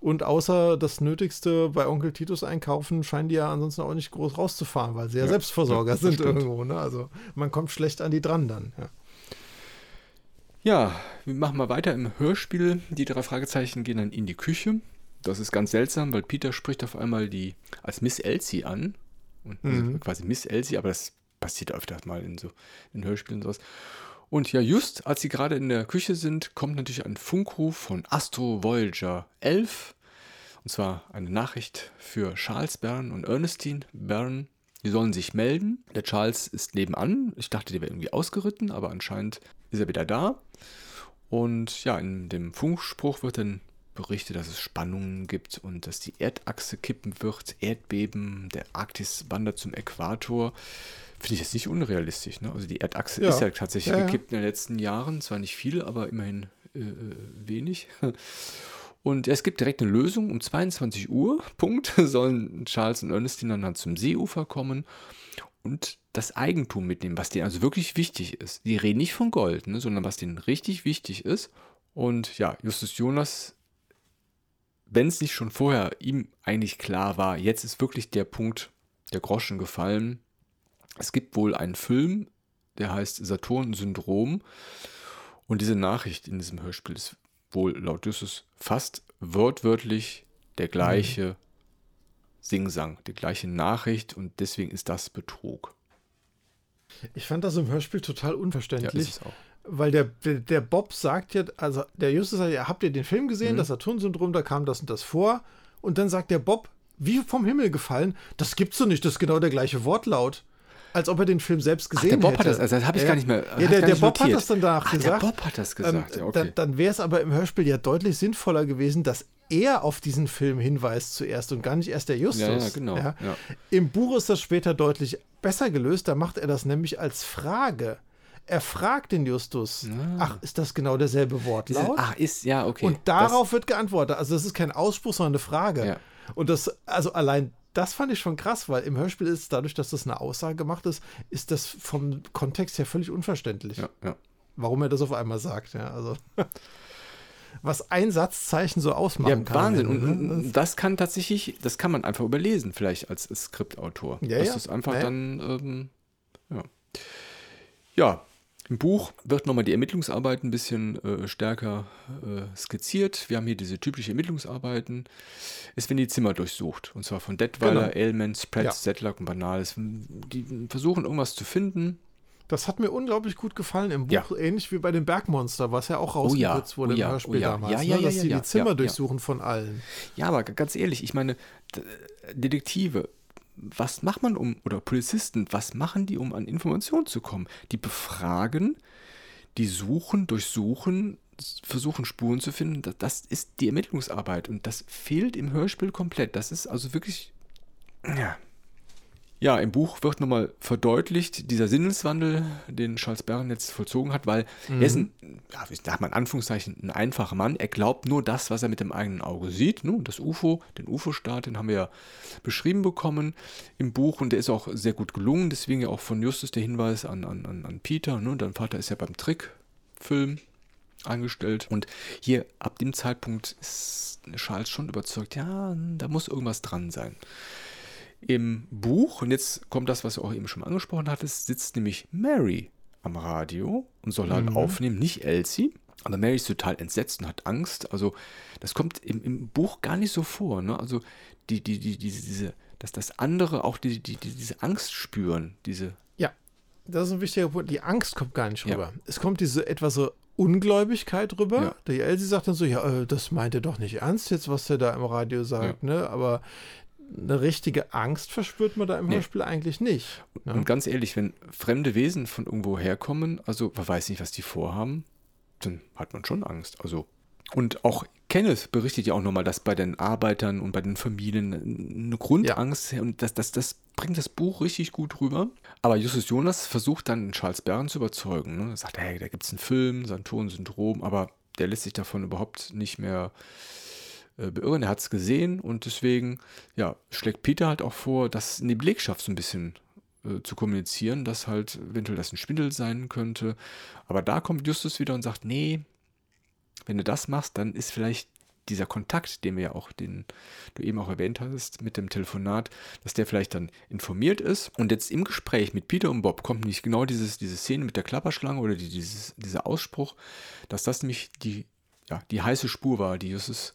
und außer das Nötigste bei Onkel Titus einkaufen, scheinen die ja ansonsten auch nicht groß rauszufahren, weil sie ja, ja Selbstversorger ja, sind stimmt. irgendwo. Ne? Also man kommt schlecht an die dran dann. Ja. Ja, wir machen mal weiter im Hörspiel. Die drei Fragezeichen gehen dann in die Küche. Das ist ganz seltsam, weil Peter spricht auf einmal die als Miss Elsie an. Und also mhm. quasi Miss Elsie, aber das passiert öfters mal in so in Hörspielen und sowas. Und ja, just als sie gerade in der Küche sind, kommt natürlich ein Funkruf von Astro Voyager 11. Und zwar eine Nachricht für Charles Byrne und Ernestine Byrne. Die sollen sich melden. Der Charles ist nebenan. Ich dachte, der wäre irgendwie ausgeritten, aber anscheinend ist er wieder da. Und ja, in dem Funkspruch wird dann berichtet, dass es Spannungen gibt und dass die Erdachse kippen wird, Erdbeben, der Arktis wandert zum Äquator. Finde ich jetzt nicht unrealistisch. Ne? Also die Erdachse ja. ist ja tatsächlich ja, gekippt in den letzten Jahren. Zwar nicht viel, aber immerhin äh, äh wenig. Und es gibt direkt eine Lösung. Um 22 Uhr, Punkt, sollen Charles und Ernestine dann zum Seeufer kommen und das Eigentum mitnehmen, was denen also wirklich wichtig ist. Die reden nicht von Gold, ne, sondern was denen richtig wichtig ist. Und ja, Justus Jonas, wenn es nicht schon vorher ihm eigentlich klar war, jetzt ist wirklich der Punkt der Groschen gefallen, es gibt wohl einen Film, der heißt Saturn-Syndrom. Und diese Nachricht in diesem Hörspiel ist wohl laut Justus fast wortwörtlich der gleiche mhm. Singsang, die gleiche Nachricht und deswegen ist das Betrug. Ich fand das im Hörspiel total unverständlich. Ja, weil der, der, der, Bob sagt ja, also der Justus sagt ja, habt ihr den Film gesehen, mhm. das Saturn-Syndrom, da kam das und das vor. Und dann sagt der Bob, wie vom Himmel gefallen, das gibt's doch nicht, das ist genau der gleiche Wortlaut. als ob er den Film selbst gesehen Ach, der Bob hätte. Hat das, also das habe ich ja, gar nicht mehr. Ja, der, der Bob notiert. hat das dann danach Ach, gesagt. Der Bob hat das gesagt. Ähm, ja, okay. Dann, dann wäre es aber im Hörspiel ja deutlich sinnvoller gewesen, dass er auf diesen Film hinweist zuerst und gar nicht erst der Justus. Ja, ja genau. Ja. Im Buch ist das später deutlich besser gelöst. Da macht er das nämlich als Frage. Er fragt den Justus, ah. ach, ist das genau derselbe Wortlaut? Ach, ist, ja, okay. Und darauf das, wird geantwortet. Also das ist kein Ausspruch, sondern eine Frage. Ja. Und das, also allein das fand ich schon krass, weil im Hörspiel ist dadurch, dass das eine Aussage gemacht ist, ist das vom Kontext her völlig unverständlich. Ja, ja. Warum er das auf einmal sagt, ja, also. was ein Satzzeichen so ausmachen ja, kann. Wahnsinn. Und, und, das kann tatsächlich, das kann man einfach überlesen, vielleicht als Skriptautor. Ja, das ja. ist einfach dann, ähm, ja. Ja, im Buch wird nochmal die Ermittlungsarbeit ein bisschen äh, stärker äh, skizziert. Wir haben hier diese typischen Ermittlungsarbeiten. Es werden die Zimmer durchsucht. Und zwar von Detweiler, genau. Ailman, Spratz, ja. Sedlak und Banales. Die versuchen irgendwas zu finden. Das hat mir unglaublich gut gefallen im Buch, ja. ähnlich wie bei dem Bergmonster, was ja auch rausgeputzt oh ja. wurde oh ja. im Hörspiel oh damals. Ja, ja, ne? Dass ja, sie die Zimmer durchsuchen von allen. Ja, aber ganz ehrlich, ich meine, Detektive, was macht man um, oder Polizisten, was machen die, um an Informationen zu kommen? Die befragen, die suchen, durchsuchen, versuchen Spuren zu finden. Das ist die Ermittlungsarbeit und das fehlt im Hörspiel komplett. Das ist also wirklich, ja, ja, im Buch wird nochmal verdeutlicht, dieser Sinneswandel, den Charles Barron jetzt vollzogen hat, weil mhm. er ist ein, ja, ich sag mal in Anführungszeichen, ein einfacher Mann. Er glaubt nur das, was er mit dem eigenen Auge sieht. Ne? Das UFO, den UFO-Staat, den haben wir ja beschrieben bekommen im Buch und der ist auch sehr gut gelungen. Deswegen ja auch von Justus der Hinweis an, an, an Peter. Ne? Dein Vater ist ja beim Trickfilm angestellt. Und hier ab dem Zeitpunkt ist Charles schon überzeugt, ja, da muss irgendwas dran sein. Im Buch, und jetzt kommt das, was du auch eben schon angesprochen hattest, sitzt nämlich Mary am Radio und soll halt mhm. aufnehmen, nicht Elsie. Aber Mary ist total entsetzt und hat Angst. Also, das kommt im, im Buch gar nicht so vor. Ne? Also, die, die, die, diese, diese, dass das andere auch die, die, die, diese Angst spüren. Diese ja, das ist ein wichtiger Punkt. Die Angst kommt gar nicht rüber. Ja. Es kommt diese etwas so Ungläubigkeit rüber. Ja. Die Elsie sagt dann so: Ja, äh, das meint er doch nicht ernst jetzt, was er da im Radio sagt. Ja. Ne? Aber eine richtige Angst verspürt man da im nee. Hörspiel eigentlich nicht. Ne? Und ganz ehrlich, wenn fremde Wesen von irgendwo herkommen, also man weiß nicht, was die vorhaben, dann hat man schon Angst. Also und auch Kenneth berichtet ja auch nochmal, dass bei den Arbeitern und bei den Familien eine Grundangst ja. und das, das, das bringt das Buch richtig gut rüber. Aber Justus Jonas versucht dann Charles Barron zu überzeugen. Ne? Er sagt, hey, da gibt es einen Film, Saturn-Syndrom, aber der lässt sich davon überhaupt nicht mehr äh, beirren. Er hat es gesehen und deswegen ja, schlägt Peter halt auch vor, das in die Belegschaft so ein bisschen äh, zu kommunizieren, dass halt eventuell das ein Schwindel sein könnte. Aber da kommt Justus wieder und sagt, nee, wenn du das machst, dann ist vielleicht dieser Kontakt, den wir ja auch, den du eben auch erwähnt hast, mit dem Telefonat, dass der vielleicht dann informiert ist. Und jetzt im Gespräch mit Peter und Bob kommt nicht genau dieses, diese Szene mit der Klapperschlange oder die, dieses, dieser Ausspruch, dass das nämlich die ja, die heiße Spur war, die Justus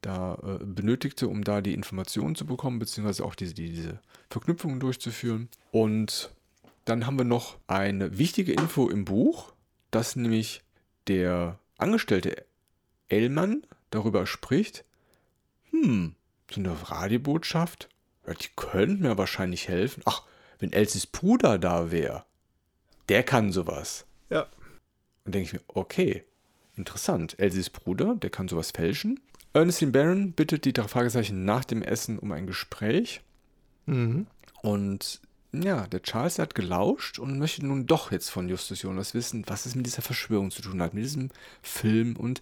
da äh, benötigte, um da die Informationen zu bekommen, beziehungsweise auch diese, die, diese Verknüpfungen durchzuführen. Und dann haben wir noch eine wichtige Info im Buch, dass nämlich der Angestellte Ellmann darüber spricht, hm, so eine Radiobotschaft, ja, die könnte mir wahrscheinlich helfen. Ach, wenn Elsies Bruder da wäre, der kann sowas. Ja. Und denke ich mir, okay, Interessant. Elsies Bruder, der kann sowas fälschen. Ernestine Barron bittet die drei Fragezeichen nach dem Essen um ein Gespräch. Mhm. Und ja, der Charles hat gelauscht und möchte nun doch jetzt von Justus Jonas wissen, was es mit dieser Verschwörung zu tun hat, mit diesem Film. Und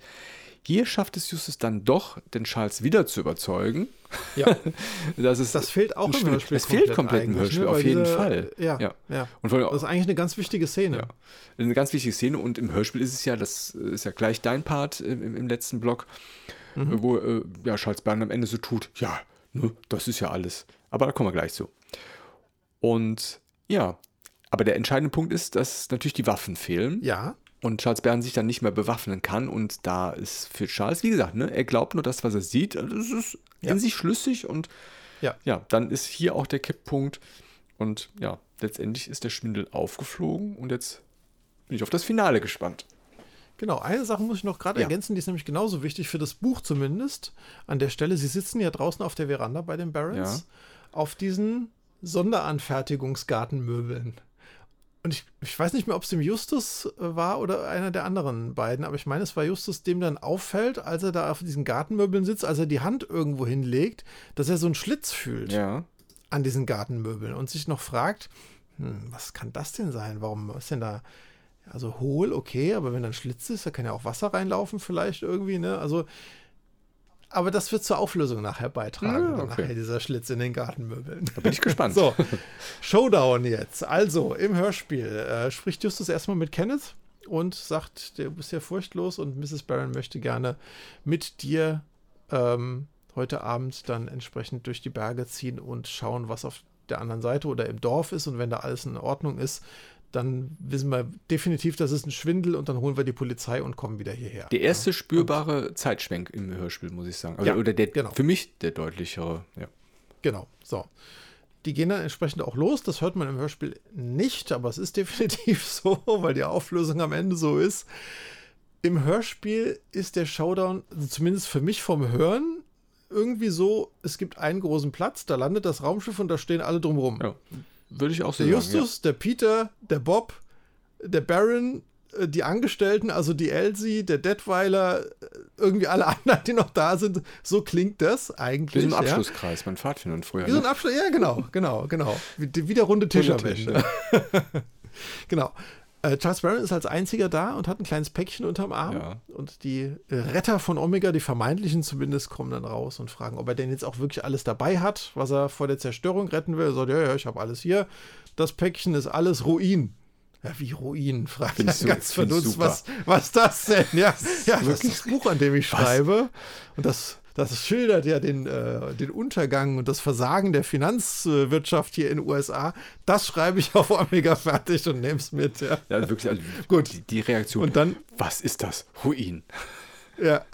hier schafft es Justus dann doch, den Charles wieder zu überzeugen. Ja. das, ist das fehlt auch im Hörspiel. Es fehlt komplett im Hörspiel, ne? auf jeden diese, Fall. Ja, ja. ja. Und das ist eigentlich eine ganz wichtige Szene. Ja. Eine ganz wichtige Szene und im Hörspiel ist es ja, das ist ja gleich dein Part im, im letzten Block, mhm. wo äh, ja, Charles Bern am Ende so tut, ja, ne, das ist ja alles. Aber da kommen wir gleich zu. Und ja, aber der entscheidende Punkt ist, dass natürlich die Waffen fehlen. Ja und Charles Bern sich dann nicht mehr bewaffnen kann. Und da ist für Charles, wie gesagt, ne, er glaubt nur das, was er sieht. Das ist ja. in sich schlüssig und ja. ja, dann ist hier auch der Kipppunkt. Und ja, letztendlich ist der Schwindel aufgeflogen und jetzt bin ich auf das Finale gespannt. Genau, eine Sache muss ich noch gerade ja. ergänzen, die ist nämlich genauso wichtig für das Buch zumindest. An der Stelle, Sie sitzen ja draußen auf der Veranda bei den Barons. Ja. Auf diesen Sonderanfertigungsgartenmöbeln. Und ich, ich weiß nicht mehr, ob es dem Justus äh, war oder einer der anderen beiden, aber ich meine, es war Justus, dem dann auffällt, als er da auf diesen Gartenmöbeln sitzt, als er die Hand irgendwo hinlegt, dass er so einen Schlitz fühlt ja. an diesen Gartenmöbeln und sich noch fragt, hm, was kann das denn sein? Warum ist denn da, also hohl, okay, aber wenn da ein Schlitz ist, da kann ja auch Wasser reinlaufen vielleicht irgendwie, ne? Also aber das wird zur Auflösung nachher beitragen. Ja, okay. Nachher dieser Schlitz in den Gartenmöbeln. Da bin ich gespannt. so, Showdown jetzt. Also, im Hörspiel äh, spricht Justus erstmal mit Kenneth und sagt, du bist ja furchtlos und Mrs. Barron möchte gerne mit dir ähm, heute Abend dann entsprechend durch die Berge ziehen und schauen, was auf der anderen Seite oder im Dorf ist. Und wenn da alles in Ordnung ist, dann wissen wir definitiv, das ist ein Schwindel und dann holen wir die Polizei und kommen wieder hierher. Der erste spürbare und, Zeitschwenk im Hörspiel, muss ich sagen. Also, ja, oder der, genau. für mich der deutlichere, ja. Genau, so. Die gehen dann entsprechend auch los. Das hört man im Hörspiel nicht, aber es ist definitiv so, weil die Auflösung am Ende so ist. Im Hörspiel ist der Showdown, also zumindest für mich vom Hören, irgendwie so, es gibt einen großen Platz, da landet das Raumschiff und da stehen alle drumherum. Ja. Würde ich auch so der sagen. Der Justus, ja. der Peter, der Bob, der Baron, äh, die Angestellten, also die Elsie, der Detweiler, äh, irgendwie alle anderen, die noch da sind. So klingt das eigentlich. Wie so ein Abschlusskreis, ja. mein Pfadfinder früher. Wie so ein ne? Abschluss, ja, genau, genau, genau. Wie, wie der runde Tischabwäsche. genau. Äh, Charles Barron ist als einziger da und hat ein kleines Päckchen unterm Arm. Ja. Und die Retter von Omega, die vermeintlichen zumindest, kommen dann raus und fragen, ob er denn jetzt auch wirklich alles dabei hat, was er vor der Zerstörung retten will. Er sagt, ja, ja, ich habe alles hier. Das Päckchen ist alles Ruin. Ja, wie Ruin, fragt er so, ganz verdutzt. Was, was das denn? Ja, ja das ist das Buch, an dem ich schreibe. Was? Und das das schildert ja den, äh, den Untergang und das Versagen der Finanzwirtschaft hier in den USA. Das schreibe ich auf Omega fertig und nehme es mit. Ja, ja wirklich. Also, Gut. Die, die, Reaktion. Und dann. Was ist das? Ruin. Ja.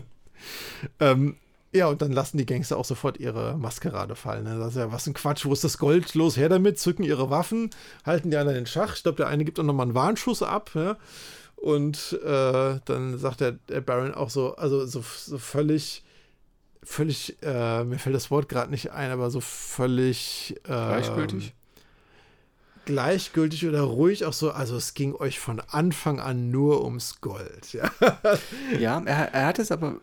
ähm, ja, und dann lassen die Gangster auch sofort ihre Maskerade fallen. Ne? Das ist ja was ein Quatsch. Wo ist das Gold? Los, her damit, zücken ihre Waffen, halten die anderen den Schach. Ich glaube, der eine gibt auch nochmal einen Warnschuss ab. Ja? Und äh, dann sagt der, der, Baron auch so, also so, so völlig, völlig, äh, mir fällt das Wort gerade nicht ein, aber so völlig äh, gleichgültig. Gleichgültig oder ruhig auch so, also es ging euch von Anfang an nur ums Gold. Ja, ja er, er hat es aber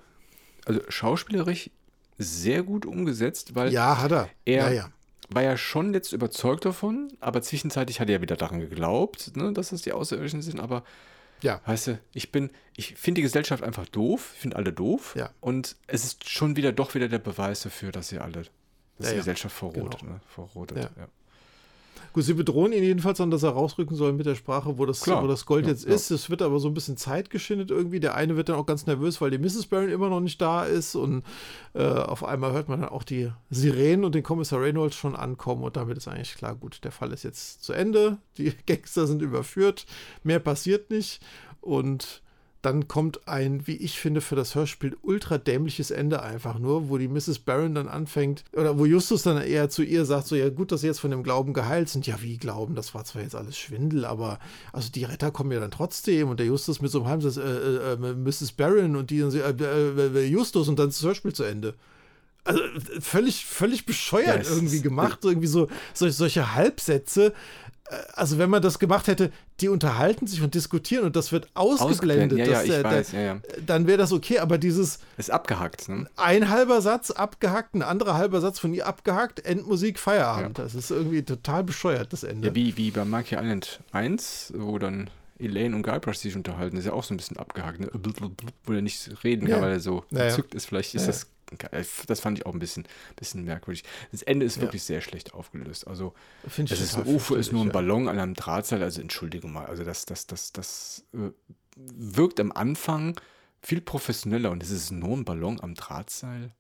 also schauspielerisch sehr gut umgesetzt, weil ja, hat er. Er ja, ja. war ja schon jetzt überzeugt davon, aber zwischenzeitlich hat er ja wieder daran geglaubt, ne, dass das die Außerirdischen sind, aber ja. Weißt du, ich bin, ich finde die Gesellschaft einfach doof, ich finde alle doof. Ja. Und es ist schon wieder doch wieder der Beweis dafür, dass sie alle, dass ja, die Gesellschaft verrotet, genau. ne? verrotet. Ja. Gut, sie bedrohen ihn jedenfalls an, dass er rausrücken soll mit der Sprache, wo das, wo das Gold ja, jetzt ja. ist. Es wird aber so ein bisschen Zeit geschindet irgendwie. Der eine wird dann auch ganz nervös, weil die Mrs. Barron immer noch nicht da ist und äh, auf einmal hört man dann auch die Sirenen und den Kommissar Reynolds schon ankommen und damit ist eigentlich klar, gut, der Fall ist jetzt zu Ende. Die Gangster sind überführt, mehr passiert nicht und dann kommt ein, wie ich finde, für das Hörspiel ultra dämliches Ende einfach nur, wo die Mrs. Barron dann anfängt, oder wo Justus dann eher zu ihr sagt, so, ja gut, dass sie jetzt von dem Glauben geheilt sind. Ja, wie Glauben? Das war zwar jetzt alles Schwindel, aber also die Retter kommen ja dann trotzdem und der Justus mit so einem Heimsatz, äh, äh, äh Mrs. Barron und die dann, äh, äh, Justus und dann ist das Hörspiel zu Ende also völlig, völlig bescheuert ja, irgendwie gemacht. Irgendwie so, so solche Halbsätze also wenn man das gemacht hätte, die unterhalten sich und diskutieren und das wird ausgeblendet, ja, ja, ich der, weiß, ja, ja. dann wäre das okay, aber dieses ist abgehackt. Ne? Ein halber Satz abgehackt, ein anderer halber Satz von ihr abgehackt, Endmusik, Feierabend. Das ist irgendwie total bescheuert, das Ende. Ja, wie, wie bei Monkey Island 1, wo dann Elaine und Guybrush sich unterhalten, ist ja auch so ein bisschen abgehackt, ne? wo er nicht reden kann, weil er so entzückt ist. Vielleicht ist das das fand ich auch ein bisschen, bisschen merkwürdig. Das Ende ist wirklich ja. sehr schlecht aufgelöst. Also, Find das ist, UFO ist nur ein Ballon an einem Drahtseil. Also, Entschuldigung mal. Also, das, das, das, das äh, wirkt am Anfang viel professioneller und es ist nur ein Ballon am Drahtseil.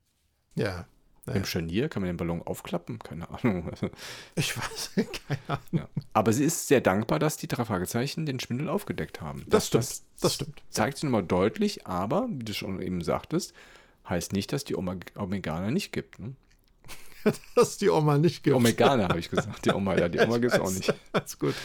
Ja. Ja. Im Scharnier kann man den Ballon aufklappen? Keine Ahnung. Ich weiß, keine Ahnung. Ja. Aber sie ist sehr dankbar, dass die drei Fragezeichen den Schwindel aufgedeckt haben. Das, das stimmt. Das, das stimmt. Zeigt sie nochmal deutlich, aber, wie du schon eben sagtest, heißt nicht, dass die Oma Omeganer nicht gibt. Ne? dass die Oma nicht gibt. Omeganer habe ich gesagt. Die Oma, ja, die Oma gibt es auch nicht. Alles gut.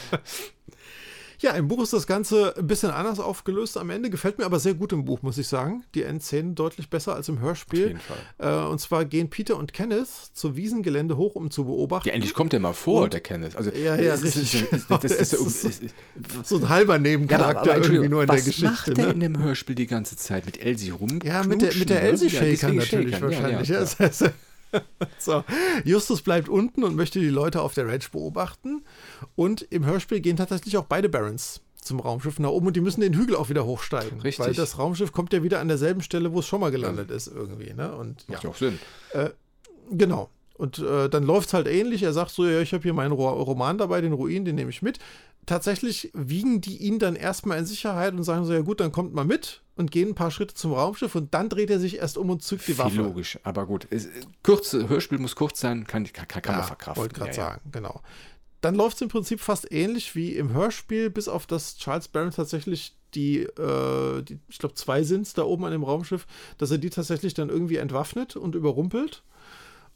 Ja, im Buch ist das Ganze ein bisschen anders aufgelöst am Ende. Gefällt mir aber sehr gut im Buch, muss ich sagen. Die Endszenen deutlich besser als im Hörspiel. Auf jeden Fall. Äh, und zwar gehen Peter und Kenneth zur Wiesengelände hoch, um zu beobachten. Ja, endlich kommt der mal vor, und, der Kenneth. Also, ja, ja, richtig. Das, ist, so ein halber Nebencharakter ja, irgendwie nur in der Geschichte. Was macht der ne? in dem Hörspiel die ganze Zeit? Mit Elsie rum? Ja, mit der, mit der ne? Elsie-Shaker natürlich wahrscheinlich. Ja, ja, so, Justus bleibt unten und möchte die Leute auf der Ranch beobachten. Und im Hörspiel gehen tatsächlich auch beide Barons zum Raumschiff nach oben und die müssen den Hügel auch wieder hochsteigen. Richtig. Weil das Raumschiff kommt ja wieder an derselben Stelle, wo es schon mal gelandet ist, irgendwie. Ne? Und, Macht ja auch Sinn. Äh, genau. Und äh, dann läuft es halt ähnlich. Er sagt so: Ja, ich habe hier meinen Roman dabei, den Ruin, den nehme ich mit. Tatsächlich wiegen die ihn dann erstmal in Sicherheit und sagen so: Ja, gut, dann kommt mal mit und gehen ein paar Schritte zum Raumschiff und dann dreht er sich erst um und zückt die Waffe. logisch, aber gut. Es, kurz, Hörspiel muss kurz sein, kann, kann, kann ja, man verkraften. wollte gerade ja, sagen, ja. genau. Dann läuft es im Prinzip fast ähnlich wie im Hörspiel, bis auf das Charles Barron tatsächlich die, äh, die ich glaube, zwei sind es da oben an dem Raumschiff, dass er die tatsächlich dann irgendwie entwaffnet und überrumpelt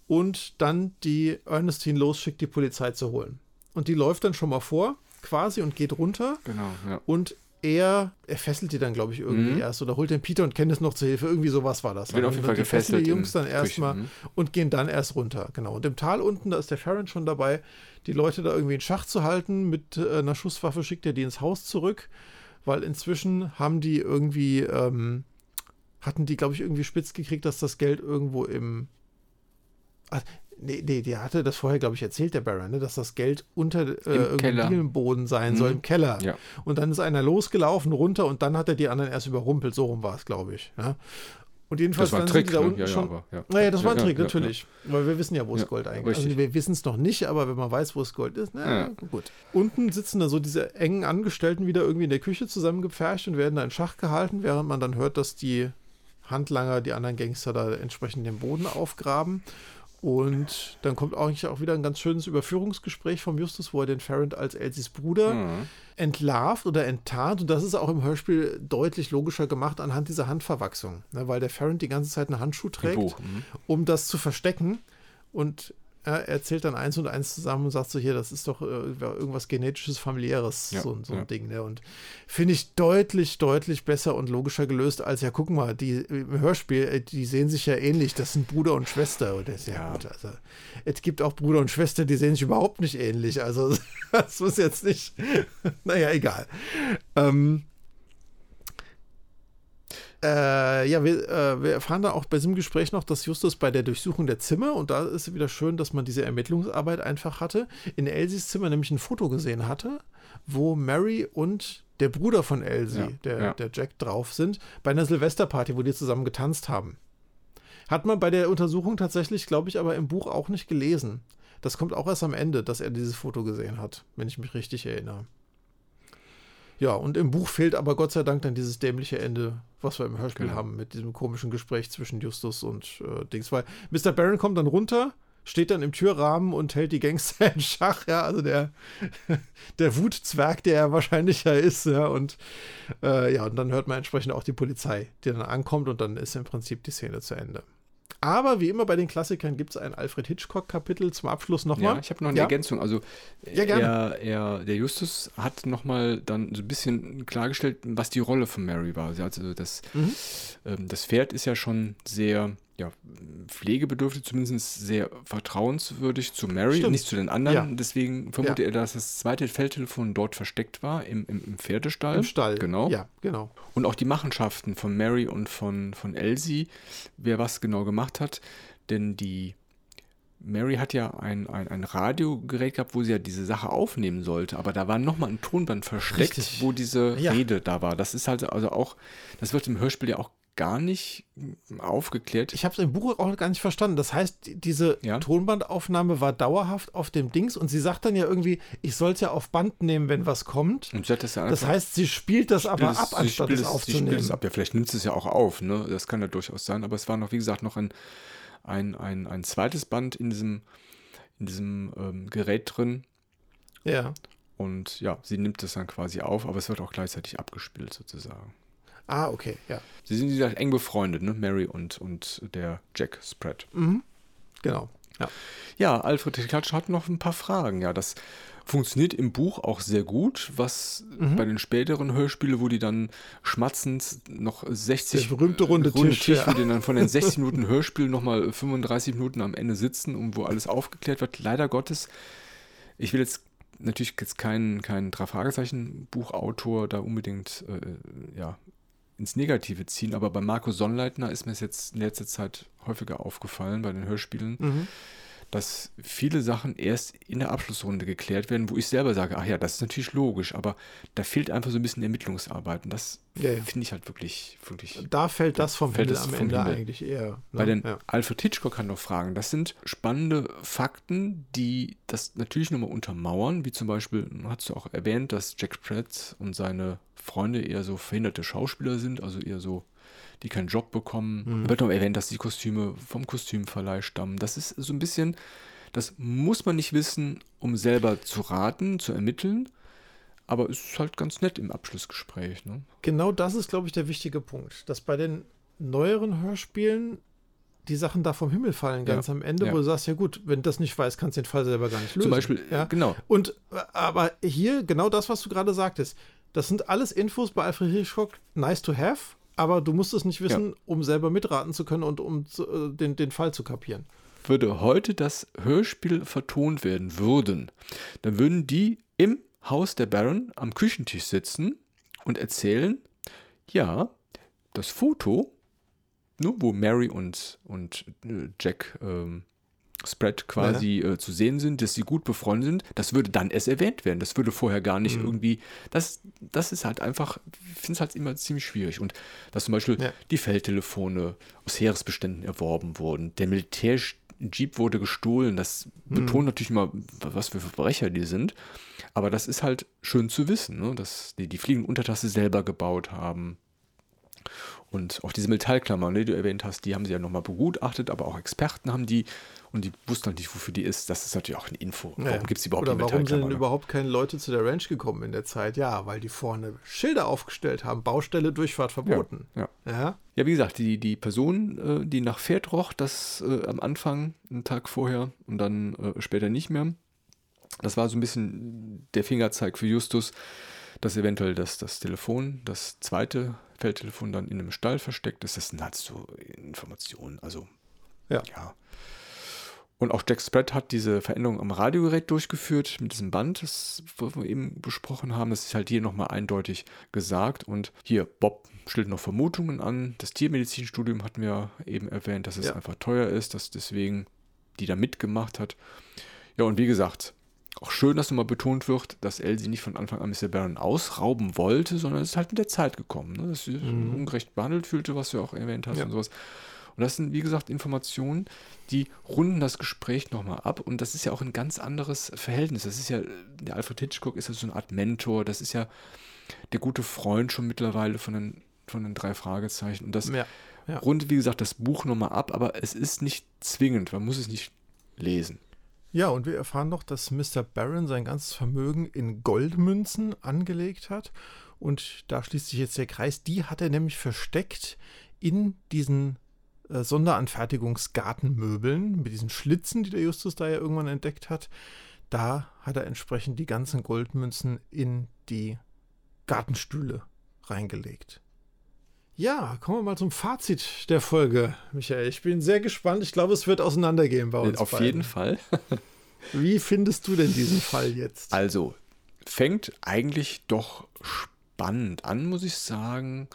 und dann die Ernestine losschickt, die Polizei zu holen. Und die läuft dann schon mal vor, quasi, und geht runter. Genau, ja. Und er, er fesselt die dann, glaube ich, irgendwie mhm. erst oder holt den Peter und Kenneth noch zur Hilfe. Irgendwie sowas war das. Wird auf jeden Fall gefesselt. Die Jungs dann erstmal mhm. und gehen dann erst runter. Genau. Und im Tal unten, da ist der Farron schon dabei, die Leute da irgendwie in Schach zu halten. Mit äh, einer Schusswaffe schickt er die ins Haus zurück, weil inzwischen haben die irgendwie, ähm, hatten die, glaube ich, irgendwie spitz gekriegt, dass das Geld irgendwo im. Nee, nee, der hatte das vorher, glaube ich, erzählt, der Baron, ne, dass das Geld unter äh, Boden sein soll, mhm. im Keller. Ja. Und dann ist einer losgelaufen, runter und dann hat er die anderen erst überrumpelt. So rum war es, glaube ich. Ja. Und jedenfalls das war ein Trick, da ne? unten ja, schon. Ja, ja. Naja, das war ein Trick, natürlich. Weil wir wissen ja, wo es Gold eigentlich ist. Also wir wissen es noch nicht, aber wenn man weiß, wo es Gold ist, na gut. Unten sitzen da so diese engen Angestellten wieder irgendwie in der Küche zusammengepfercht und werden da in Schach gehalten, während man dann hört, dass die Handlanger, die anderen Gangster da entsprechend den Boden aufgraben. Und dann kommt eigentlich auch wieder ein ganz schönes Überführungsgespräch vom Justus, wo er den Ferrand als Elsies Bruder mhm. entlarvt oder enttarnt. Und das ist auch im Hörspiel deutlich logischer gemacht anhand dieser Handverwachsung, ne, weil der Ferrand die ganze Zeit einen Handschuh trägt, mhm. um das zu verstecken. Und er erzählt dann eins und eins zusammen und sagt so, hier, das ist doch äh, irgendwas genetisches, familiäres, ja, so, so ein ja. Ding. Ne? Und finde ich deutlich, deutlich besser und logischer gelöst, als ja, guck mal, die im Hörspiel, äh, die sehen sich ja ähnlich, das sind Bruder und Schwester. Und das ist ja, ja. gut. Also, es gibt auch Bruder und Schwester, die sehen sich überhaupt nicht ähnlich. Also, das muss jetzt nicht, naja, egal. Ähm, äh, ja, wir, äh, wir erfahren da auch bei diesem Gespräch noch, dass Justus bei der Durchsuchung der Zimmer, und da ist es wieder schön, dass man diese Ermittlungsarbeit einfach hatte, in Elsies Zimmer nämlich ein Foto gesehen hatte, wo Mary und der Bruder von Elsie, ja, der, ja. der Jack, drauf sind, bei einer Silvesterparty, wo die zusammen getanzt haben. Hat man bei der Untersuchung tatsächlich, glaube ich, aber im Buch auch nicht gelesen. Das kommt auch erst am Ende, dass er dieses Foto gesehen hat, wenn ich mich richtig erinnere. Ja, und im Buch fehlt aber Gott sei Dank dann dieses dämliche Ende, was wir im Hörspiel genau. haben, mit diesem komischen Gespräch zwischen Justus und äh, Dings. Weil Mr. Baron kommt dann runter, steht dann im Türrahmen und hält die Gangster in Schach, ja, also der, der Wutzwerg, der er wahrscheinlich ja ist, ja, und äh, ja, und dann hört man entsprechend auch die Polizei, die dann ankommt und dann ist im Prinzip die Szene zu Ende. Aber wie immer bei den Klassikern gibt es ein Alfred Hitchcock-Kapitel zum Abschluss nochmal. Ja, ich habe noch eine ja. Ergänzung. Also ja, er, er, der Justus hat nochmal dann so ein bisschen klargestellt, was die Rolle von Mary war. Also das, mhm. ähm, das Pferd ist ja schon sehr ja, pflegebedürftig, zumindest sehr vertrauenswürdig zu Mary, Stimmt. nicht zu den anderen. Ja. Deswegen vermutet ja. er, dass das zweite Feldtelefon dort versteckt war, im, im, im, Pferdestall. Im Stall. Genau. Ja, genau. Und auch die Machenschaften von Mary und von, von Elsie, wer was genau gemacht hat. Denn die Mary hat ja ein, ein, ein Radiogerät gehabt, wo sie ja diese Sache aufnehmen sollte, aber da war nochmal ein Tonband versteckt, Richtig. wo diese ja. Rede da war. Das ist halt also auch, das wird im Hörspiel ja auch gar nicht aufgeklärt. Ich habe es im Buch auch gar nicht verstanden. Das heißt, diese ja? Tonbandaufnahme war dauerhaft auf dem Dings und sie sagt dann ja irgendwie, ich soll es ja auf Band nehmen, wenn was kommt. Und das, ja das heißt, sie spielt das aber ab, anstatt es aufzunehmen. Sie spielt es ab. Ja, vielleicht nimmt sie es ja auch auf. Ne? Das kann ja durchaus sein. Aber es war noch, wie gesagt, noch ein, ein, ein, ein zweites Band in diesem, in diesem ähm, Gerät drin. Ja. Und ja, sie nimmt es dann quasi auf, aber es wird auch gleichzeitig abgespielt sozusagen. Ah, okay, ja. Sie sind, wie gesagt, eng befreundet, ne? Mary und, und der Jack Spread. Mhm. Genau. Ja, ja Alfred Klatsch hat noch ein paar Fragen. Ja, das Funktioniert im Buch auch sehr gut, was mhm. bei den späteren Hörspielen, wo die dann schmatzend noch 60 Der berühmte runde, runde Tisch, Tisch ja. wo die dann von den 60 Minuten Hörspiel nochmal 35 Minuten am Ende sitzen und wo alles aufgeklärt wird. Leider Gottes, ich will jetzt natürlich jetzt kein, kein Drei-Fragezeichen-Buchautor da unbedingt äh, ja, ins Negative ziehen, aber bei Marco Sonnleitner ist mir es jetzt in letzter Zeit häufiger aufgefallen bei den Hörspielen. Mhm dass viele Sachen erst in der Abschlussrunde geklärt werden, wo ich selber sage, ach ja, das ist natürlich logisch, aber da fehlt einfach so ein bisschen Ermittlungsarbeit und das ja, ja. finde ich halt wirklich, wirklich. Da fällt das vom fällt Himmel am Ende Himmel. eigentlich eher. Ne? Bei den ja. Alfred Hitchcock kann noch fragen, das sind spannende Fakten, die das natürlich nochmal untermauern, wie zum Beispiel, hast du auch erwähnt, dass Jack Pratt und seine Freunde eher so verhinderte Schauspieler sind, also eher so die keinen Job bekommen. Mhm. Wird noch erwähnt, dass die Kostüme vom Kostümverleih stammen. Das ist so ein bisschen, das muss man nicht wissen, um selber zu raten, zu ermitteln. Aber es ist halt ganz nett im Abschlussgespräch. Ne? Genau das ist, glaube ich, der wichtige Punkt. Dass bei den neueren Hörspielen die Sachen da vom Himmel fallen, ganz ja, am Ende, ja. wo du sagst, ja gut, wenn du das nicht weißt, kannst du den Fall selber gar nicht lösen. Zum Beispiel, ja, genau. Und aber hier genau das, was du gerade sagtest, das sind alles Infos bei Alfred Hitchcock, nice to have, aber du musst es nicht wissen, ja. um selber mitraten zu können und um zu, äh, den, den Fall zu kapieren. Würde heute das Hörspiel vertont werden würden, dann würden die im Haus der Baron am Küchentisch sitzen und erzählen, ja, das Foto, ne, wo Mary und, und äh, Jack ähm, Spread quasi ja. äh, zu sehen sind, dass sie gut befreundet sind, das würde dann erst erwähnt werden. Das würde vorher gar nicht mhm. irgendwie. Das, das ist halt einfach, ich finde es halt immer ziemlich schwierig. Und dass zum Beispiel ja. die Feldtelefone aus Heeresbeständen erworben wurden, der Militärjeep wurde gestohlen, das mhm. betont natürlich mal, was für Verbrecher die sind. Aber das ist halt schön zu wissen, ne? dass die die fliegende Untertasse selber gebaut haben. Und auch diese Metallklammer, die du erwähnt hast, die haben sie ja nochmal begutachtet, aber auch Experten haben die und die wussten halt nicht, wofür die ist. Das ist natürlich auch eine Info. Warum ja. gibt es überhaupt Oder warum sind denn überhaupt keine Leute zu der Ranch gekommen in der Zeit? Ja, weil die vorne Schilder aufgestellt haben, Baustelle, Durchfahrt verboten. Ja, ja. ja? ja wie gesagt, die, die Person, äh, die nach Pferd roch, das äh, am Anfang, einen Tag vorher und dann äh, später nicht mehr, das war so ein bisschen der Fingerzeig für Justus, dass eventuell das, das Telefon, das zweite Feldtelefon dann in einem Stall versteckt ist. Das sind halt so Informationen. Also, ja. ja. Und auch Jack Spread hat diese Veränderung am Radiogerät durchgeführt mit diesem Band, das wir eben besprochen haben. Das ist halt hier nochmal eindeutig gesagt. Und hier, Bob stellt noch Vermutungen an. Das Tiermedizinstudium hatten wir eben erwähnt, dass es ja. einfach teuer ist, dass deswegen die da mitgemacht hat. Ja, und wie gesagt, auch schön, dass nochmal betont wird, dass Elsie nicht von Anfang an Mr. Baron ausrauben wollte, sondern es ist halt mit der Zeit gekommen, ne? dass sie mhm. ungerecht behandelt fühlte, was du auch erwähnt hast ja. und sowas. Und das sind, wie gesagt, Informationen, die runden das Gespräch nochmal ab. Und das ist ja auch ein ganz anderes Verhältnis. Das ist ja, der Alfred Hitchcock ist ja so eine Art Mentor. Das ist ja der gute Freund schon mittlerweile von den, von den drei Fragezeichen. Und das ja, ja. rundet, wie gesagt, das Buch nochmal ab. Aber es ist nicht zwingend. Man muss es nicht lesen. Ja, und wir erfahren noch, dass Mr. Barron sein ganzes Vermögen in Goldmünzen angelegt hat. Und da schließt sich jetzt der Kreis. Die hat er nämlich versteckt in diesen äh, Sonderanfertigungsgartenmöbeln mit diesen Schlitzen, die der Justus da ja irgendwann entdeckt hat. Da hat er entsprechend die ganzen Goldmünzen in die Gartenstühle reingelegt. Ja, kommen wir mal zum Fazit der Folge, Michael. Ich bin sehr gespannt. Ich glaube, es wird auseinandergehen bei uns. Auf beiden. jeden Fall. Wie findest du denn diesen Fall jetzt? Also, fängt eigentlich doch spannend an, muss ich sagen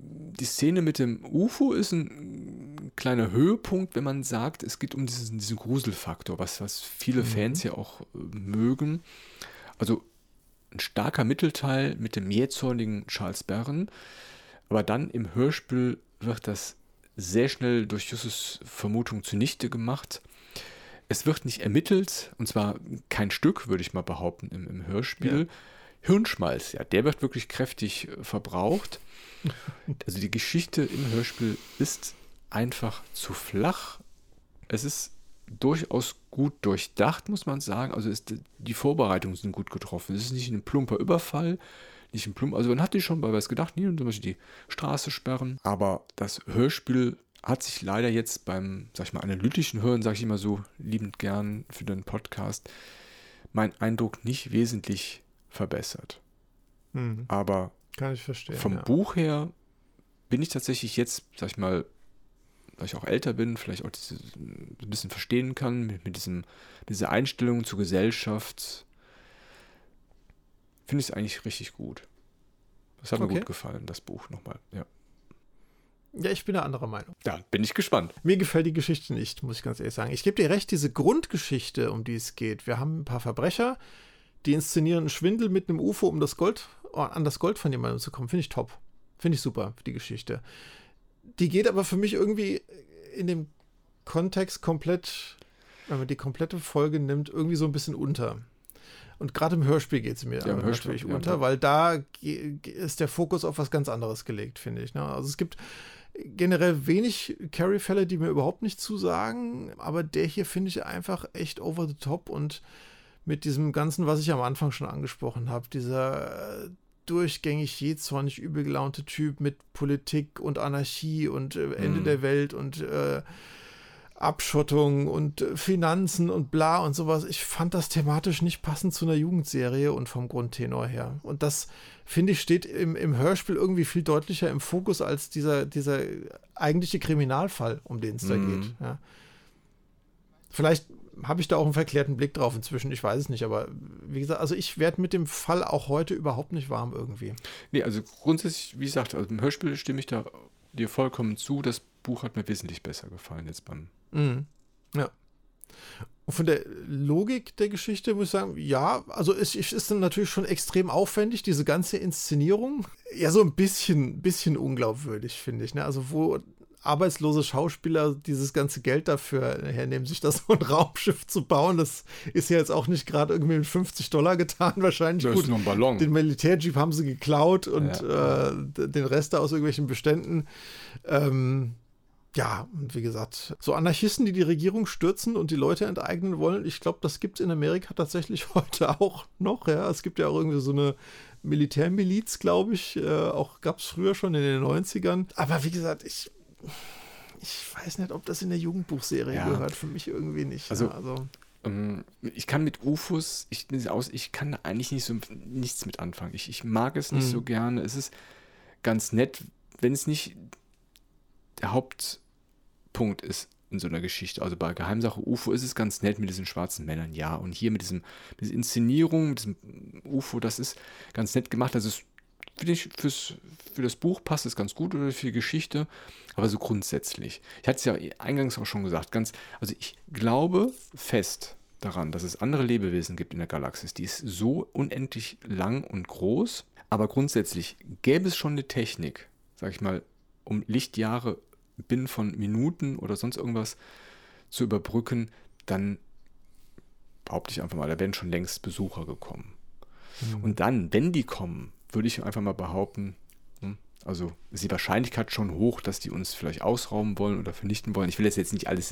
die Szene mit dem UFO ist ein kleiner Höhepunkt, wenn man sagt, es geht um diesen, diesen Gruselfaktor, was, was viele mhm. Fans ja auch äh, mögen. Also ein starker Mittelteil mit dem jähzornigen Charles Barron, aber dann im Hörspiel wird das sehr schnell durch Justus Vermutung zunichte gemacht. Es wird nicht ermittelt, und zwar kein Stück, würde ich mal behaupten, im, im Hörspiel. Ja. Hirnschmalz, ja, der wird wirklich kräftig äh, verbraucht. Also die Geschichte im Hörspiel ist einfach zu flach. Es ist durchaus gut durchdacht, muss man sagen. Also ist, die Vorbereitungen sind gut getroffen. Es ist nicht ein plumper Überfall, nicht ein plumper. Also man hatte schon bei was gedacht, nie zum Beispiel die Straße sperren. Aber das Hörspiel hat sich leider jetzt beim, sag ich mal, analytischen Hören, sag ich immer so liebend gern für den Podcast, meinen Eindruck nicht wesentlich verbessert. Mhm. Aber Kann ich verstehen, vom ja. Buch her bin ich tatsächlich jetzt, sag ich mal, weil ich auch älter bin, vielleicht auch ein bisschen verstehen kann, mit, mit diesem, dieser Einstellung zur Gesellschaft, finde ich es eigentlich richtig gut. Das hat okay. mir gut gefallen, das Buch nochmal, ja. Ja, ich bin eine andere Meinung. Da bin ich gespannt. Mir gefällt die Geschichte nicht, muss ich ganz ehrlich sagen. Ich gebe dir recht, diese Grundgeschichte, um die es geht. Wir haben ein paar Verbrecher, die inszenieren einen Schwindel mit einem UFO, um das Gold, an das Gold von jemandem zu kommen. Finde ich top. Finde ich super, die Geschichte. Die geht aber für mich irgendwie in dem Kontext komplett, wenn man die komplette Folge nimmt, irgendwie so ein bisschen unter. Und gerade im Hörspiel geht es mir ja, natürlich ja, unter, weil da ist der Fokus auf was ganz anderes gelegt, finde ich. Ne? Also es gibt generell wenig Carrie-Fälle, die mir überhaupt nicht zusagen, aber der hier finde ich einfach echt over the top und mit diesem Ganzen, was ich am Anfang schon angesprochen habe, dieser äh, durchgängig jähzornig übel gelaunte Typ mit Politik und Anarchie und äh, Ende mhm. der Welt und äh, Abschottung und äh, Finanzen und bla und sowas. Ich fand das thematisch nicht passend zu einer Jugendserie und vom Grundtenor her. Und das, finde ich, steht im, im Hörspiel irgendwie viel deutlicher im Fokus als dieser, dieser eigentliche Kriminalfall, um den es da mhm. geht. Ja. Vielleicht habe ich da auch einen verklärten Blick drauf inzwischen, ich weiß es nicht, aber wie gesagt, also ich werde mit dem Fall auch heute überhaupt nicht warm irgendwie. Nee, also grundsätzlich, wie gesagt, also im Hörspiel stimme ich da dir vollkommen zu. Das Buch hat mir wesentlich besser gefallen jetzt beim. Mhm. Ja. Und von der Logik der Geschichte muss ich sagen, ja, also es, es ist dann natürlich schon extrem aufwendig, diese ganze Inszenierung. Ja, so ein bisschen, bisschen unglaubwürdig, finde ich. Ne? Also, wo arbeitslose Schauspieler dieses ganze Geld dafür hernehmen, sich das so ein Raumschiff zu bauen. Das ist ja jetzt auch nicht gerade irgendwie mit 50 Dollar getan, wahrscheinlich. Das Gut, ist nur ein Ballon. Den Militärjeep haben sie geklaut und ja. äh, den Rest aus irgendwelchen Beständen. Ähm, ja, und wie gesagt, so Anarchisten, die die Regierung stürzen und die Leute enteignen wollen, ich glaube, das gibt es in Amerika tatsächlich heute auch noch. Ja, es gibt ja auch irgendwie so eine Militärmiliz, glaube ich. Äh, auch gab es früher schon in den 90ern. Aber wie gesagt, ich ich weiß nicht, ob das in der Jugendbuchserie ja. gehört. Für mich irgendwie nicht. Also, ja, also. Ähm, ich kann mit UFOs, ich, aus, ich kann eigentlich nicht so nichts mit anfangen. Ich, ich mag es nicht mhm. so gerne. Es ist ganz nett, wenn es nicht der Hauptpunkt ist in so einer Geschichte. Also bei Geheimsache UFO ist es ganz nett mit diesen schwarzen Männern, ja. Und hier mit diesem, mit dieser Inszenierung, mit diesem UFO, das ist ganz nett gemacht. Das ist finde ich, fürs, für das Buch passt es ganz gut oder für die Geschichte, aber so grundsätzlich. Ich hatte es ja eingangs auch schon gesagt, ganz, also ich glaube fest daran, dass es andere Lebewesen gibt in der Galaxis, die ist so unendlich lang und groß, aber grundsätzlich gäbe es schon eine Technik, sag ich mal, um Lichtjahre binnen von Minuten oder sonst irgendwas zu überbrücken, dann behaupte ich einfach mal, da wären schon längst Besucher gekommen. Mhm. Und dann, wenn die kommen, würde ich einfach mal behaupten, hm, also ist die Wahrscheinlichkeit schon hoch, dass die uns vielleicht ausrauben wollen oder vernichten wollen. Ich will das jetzt nicht alles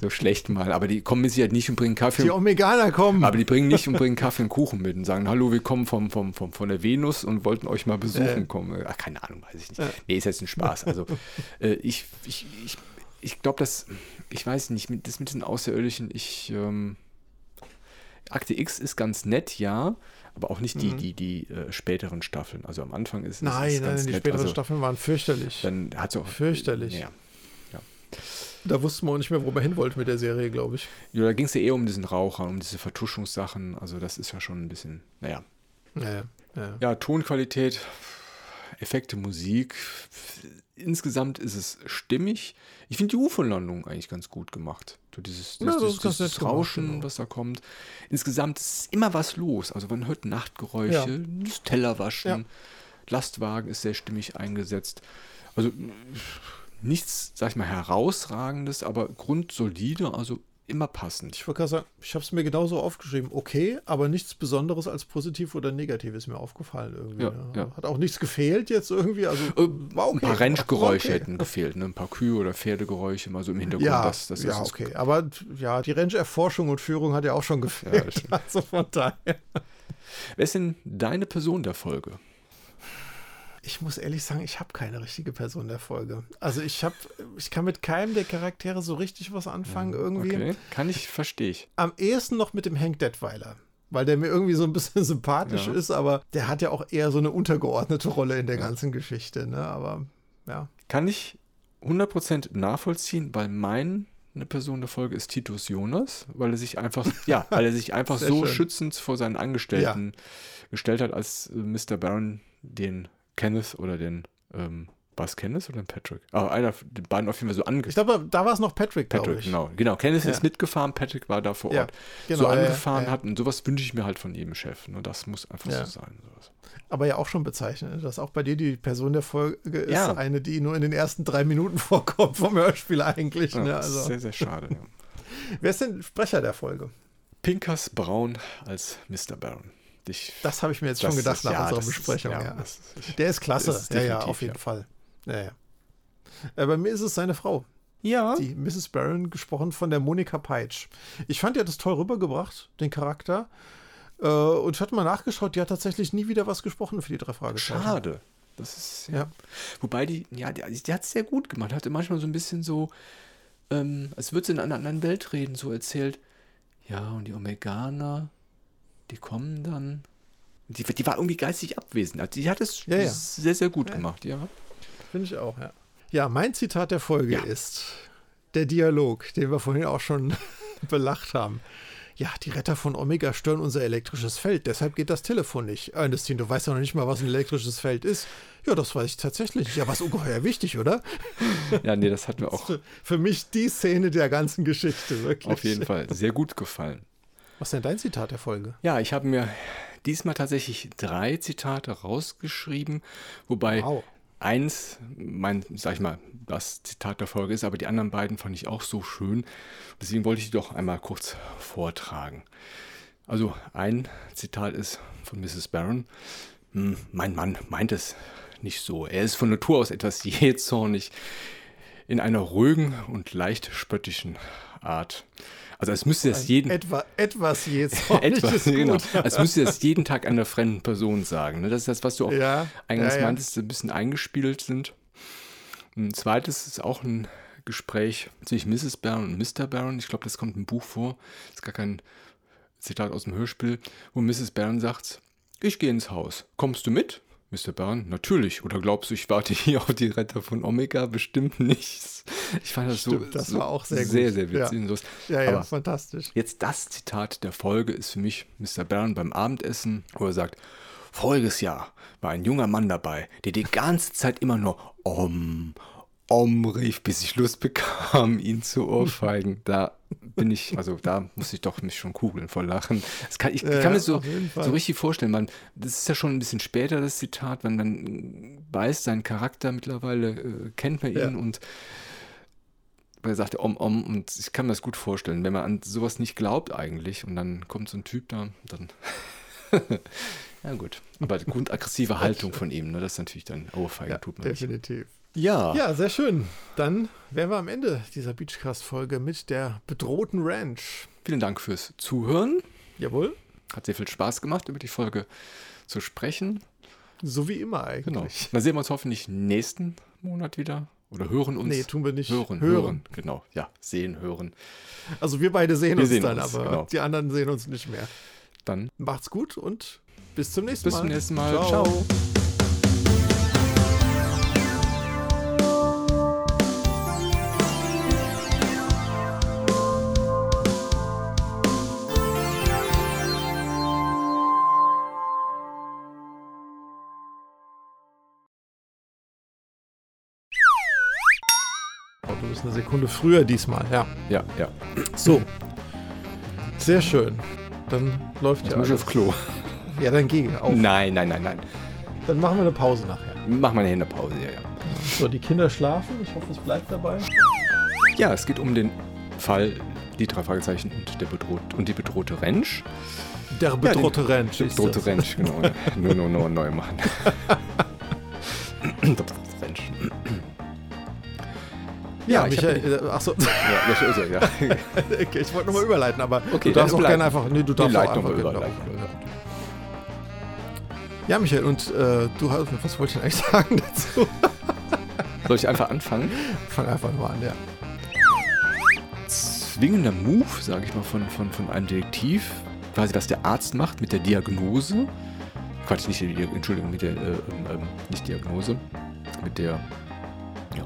so, schlecht mal, aber die kommen mit Sicherheit nicht und bringen Kaffee. Die Omeganer kommen. Aber die bringen nicht und bringen Kaffee und Kuchen mit und sagen, hallo, wir kommen vom, vom, vom, von der Venus und wollten euch mal besuchen äh. kommen. Ach, keine Ahnung, weiß ich nicht. Äh. Nee, ist jetzt ein Spaß. Also äh, ich, ich, ich, ich glaube, dass, ich weiß nicht, das mit den Außerirdischen, ich, ähm, Akte X ist ganz nett, ja aber auch nicht die, mhm. die, die äh, späteren Staffeln. Also am Anfang ist Nein, ist nein, die nett. späteren also, Staffeln waren fürchterlich. Dann hat auch. Fürchterlich. Ja. Da wusste man auch nicht mehr, wo man hin wollte mit der Serie, glaube ich. Ja, da ging es ja eher um diesen Raucher, um diese Vertuschungssachen. Also das ist ja schon ein bisschen, naja. Ja, ja. ja Tonqualität, Effekte, Musik. Insgesamt ist es stimmig. Ich finde die UFO-Landung eigentlich ganz gut gemacht. So dieses, das, ja, das, das, das Rauschen, gemacht, genau. was da kommt. Insgesamt ist immer was los. Also man hört Nachtgeräusche, ja. das Tellerwaschen, ja. Lastwagen ist sehr stimmig eingesetzt. Also nichts, sag ich mal, herausragendes, aber grundsolide. Also immer passend. Ich wollte gerade sagen, ich habe es mir genauso aufgeschrieben. Okay, aber nichts Besonderes als positiv oder negativ ist mir aufgefallen irgendwie. Ja, ne? ja. Hat auch nichts gefehlt jetzt irgendwie. Also, äh, okay, ein paar Renngeräusche okay. hätten gefehlt, ne? ein paar Kühe- oder Pferdegeräusche mal so im Hintergrund. Ja, das, das ja okay. Aber ja, die Ranch-Erforschung und Führung hat ja auch schon gefehlt. Ja, also von daher. Wer ist denn deine Person der Folge? Ich muss ehrlich sagen, ich habe keine richtige Person der Folge. Also ich habe, ich kann mit keinem der Charaktere so richtig was anfangen irgendwie. Okay, kann ich, verstehe ich. Am ehesten noch mit dem Hank Detweiler weil der mir irgendwie so ein bisschen sympathisch ja. ist, aber der hat ja auch eher so eine untergeordnete Rolle in der ganzen Geschichte, ne? Aber ja. Kann ich 100% nachvollziehen, weil mein eine Person der Folge ist Titus Jonas, weil er sich einfach, ja, weil er sich einfach so schön. schützend vor seinen Angestellten ja. gestellt hat, als äh, Mr. Baron den Kenneth oder den ähm, war es Kenneth oder Patrick? Aber ah, einer den beiden auf jeden Fall so angefahren. Ich glaube, da war es noch Patrick, Patrick, genau. Genau, Kenneth ja. ist mitgefahren, Patrick war da vor Ort. Ja, genau, so angefahren ja, hat und sowas wünsche ich mir halt von jedem Chef. Ne? Das muss einfach so sein. Sowas. Aber ja auch schon bezeichnet, dass auch bei dir die Person der Folge ist eine, die nur in den ersten drei Minuten vorkommt vom Hörspiel eigentlich. Ne? Also. Sehr, sehr schade. Wer ist denn Sprecher der Folge? Pinkas Braun als Mr. Baron. Ich, das habe ich mir jetzt schon gedacht ist, nach unserer Besprechung. Ist, ja, ist, ich, der ist klasse. Ist ja, ja, auf jeden Fall. Ja, ja. Äh, bei mir ist es seine Frau. Ja. Die Mrs. Barron, gesprochen von der Monika Peitsch. Ich fand, die hat das toll rübergebracht, den Charakter. Äh, und ich hatte mal nachgeschaut, die hat tatsächlich nie wieder was gesprochen für die drei Fragezeichen. Schade. Das ist, ja. ja. Wobei die, ja, die, die hat es sehr gut gemacht. Hatte manchmal so ein bisschen so, ähm, als würde sie in einer anderen Welt reden, so erzählt. Ja, und die Omeganer, die kommen dann. Die, die war irgendwie geistig abwesend. Also die hat es ja, ja. sehr, sehr gut gemacht, ja. Finde ich auch, ja. Ja, mein Zitat der Folge ja. ist der Dialog, den wir vorhin auch schon belacht haben. Ja, die Retter von Omega stören unser elektrisches Feld, deshalb geht das Telefon nicht. Ernestine, du weißt ja noch nicht mal, was ein elektrisches Feld ist. Ja, das weiß ich tatsächlich. Aber ist ungeheuer wichtig, oder? Ja, nee, das hat mir auch. Für mich die Szene der ganzen Geschichte, wirklich. Auf jeden Fall. Sehr gut gefallen. Was ist denn dein Zitat der Folge? Ja, ich habe mir diesmal tatsächlich drei Zitate rausgeschrieben, wobei wow eins, mein, sag ich mal, das Zitat der Folge ist, aber die anderen beiden fand ich auch so schön. Deswegen wollte ich die doch einmal kurz vortragen. Also ein Zitat ist von Mrs. Barron. Hm, mein Mann meint es nicht so. Er ist von Natur aus etwas jähzornig, in einer ruhigen und leicht spöttischen Art. Also als müsste das jeden. Etwa, etwas jetzt. etwas, genau. Als müsste das jeden Tag einer fremden Person sagen. Ne? Das ist das, was du auch ja, eingangs ja, ja. meintest, ein bisschen eingespielt sind. Ein zweites ist auch ein Gespräch zwischen Mrs. Barron und Mr. Barron. Ich glaube, das kommt im Buch vor. Das ist gar kein Zitat aus dem Hörspiel, wo Mrs. Barron sagt: Ich gehe ins Haus. Kommst du mit? Mr. Byrne, natürlich. Oder glaubst du, ich warte hier auf die Retter von Omega? Bestimmt nicht. Ich fand das Stimmt, so, das war auch sehr, sehr, sehr witzig. Ja, ja, ja fantastisch. Jetzt das Zitat der Folge ist für mich Mr. Byrne beim Abendessen, wo er sagt, voriges Jahr war ein junger Mann dabei, der die ganze Zeit immer nur Om, Om rief, bis ich Lust bekam, ihn zu ohrfeigen. Da bin ich, also da muss ich doch mich schon kugeln vor Lachen. Das kann, ich, ich kann mir so, so richtig vorstellen, man, das ist ja schon ein bisschen später, das Zitat, wenn man weiß, seinen Charakter mittlerweile äh, kennt man ihn ja. und er sagte Om Om und ich kann mir das gut vorstellen, wenn man an sowas nicht glaubt eigentlich und dann kommt so ein Typ da, dann ja gut, aber grundaggressive Haltung von ihm, ne, das ist natürlich dann Ohrfeige, ja, tut man definitiv. nicht. Ja. Ja, sehr schön. Dann wären wir am Ende dieser Beachcast-Folge mit der bedrohten Ranch. Vielen Dank fürs Zuhören. Jawohl. Hat sehr viel Spaß gemacht, über die Folge zu sprechen. So wie immer eigentlich. Genau. Dann sehen wir uns hoffentlich nächsten Monat wieder. Oder hören uns. Nee, tun wir nicht. Hören, hören. hören. Genau. Ja, sehen, hören. Also wir beide sehen wir uns sehen dann, uns, aber genau. die anderen sehen uns nicht mehr. Dann macht's gut und bis zum nächsten bis Mal. Bis zum nächsten Mal. Ciao. Ciao. ist eine Sekunde früher diesmal, ja. Ja, ja. So. Sehr schön. Dann läuft Jetzt ja. Muss auf Klo. Ja, dann geh auf. Nein, nein, nein, nein. Dann machen wir eine Pause nachher. Machen wir eine Pause, ja, ja. So, die Kinder schlafen. Ich hoffe, es bleibt dabei. Ja, es geht um den Fall die drei Fragezeichen und, der bedroht, und die bedrohte Rentsch. Der bedrohte ja, Rentsch. Der bedrohte Rentsch, genau. nur, nur, nur neu machen. Rentsch. Ja, ja Michael, äh, achso. Ja, das ist er, ja. okay, ich wollte nochmal überleiten, aber okay, du darfst auch gerne einfach, nee, du darfst auch einfach überleiten. Ja, Michael, und äh, du hast, was wollte ich eigentlich sagen dazu? Soll ich einfach anfangen? Fang einfach nur an, ja. Zwingender Move, sage ich mal, von, von, von einem Detektiv, quasi was der Arzt macht mit der Diagnose. Quatsch, nicht die, Entschuldigung, mit der, äh, ähm, ähm, nicht Diagnose, mit der, ja.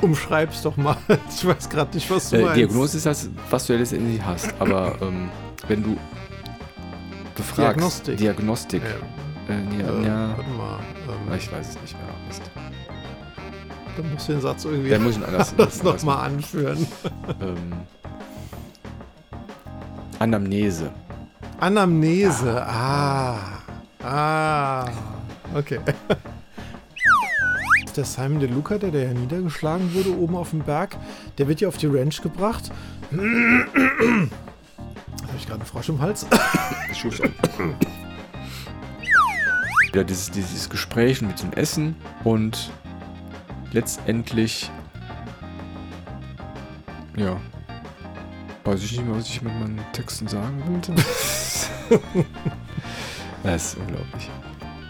Umschreib's doch mal. Ich weiß gerade nicht, was du äh, meinst. Diagnose ist das, was du letztendlich hast, aber ähm, wenn du befragst. Diagnostik. Diagnostik. Ähm, äh, ja, äh, ja, Warte mal. Ähm, ich weiß es nicht mehr. Mist. dann musst du den Satz irgendwie Ja, muss ich anders, das anders nochmal anführen. Ähm, Anamnese. Anamnese. Ah. Ah. Okay. Der Simon De Luca, der, der ja niedergeschlagen wurde oben auf dem Berg, der wird ja auf die Ranch gebracht. Habe ich gerade einen Frosch im Hals? Wieder dieses, dieses Gespräch mit dem Essen und letztendlich. Ja. Weiß ich nicht mehr, was ich mit meinen Texten sagen wollte. das ist unglaublich.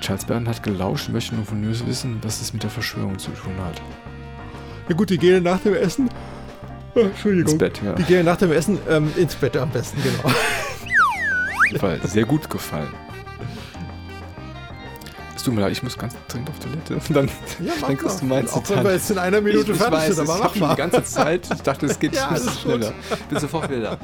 Charles Bern hat gelauscht und möchte nur von News wissen, was es mit der Verschwörung zu tun hat. Ja gut, die gehen nach dem Essen. Oh, Entschuldigung. Ins Bett, ja. Die gehen nach dem Essen ähm, ins Bett am besten, genau. Fall sehr gut gefallen. Es tut mir leid, ich muss ganz dringend auf Toilette. Und dann, Ja, dann kriegst du mal. meins Auch wenn wir jetzt in einer Minute ich, ich fertig weiß, sind, aber ich mach mal. die ganze Zeit. Ich dachte, es geht Ja, ein bisschen alles gut. schneller. Bin sofort wieder da.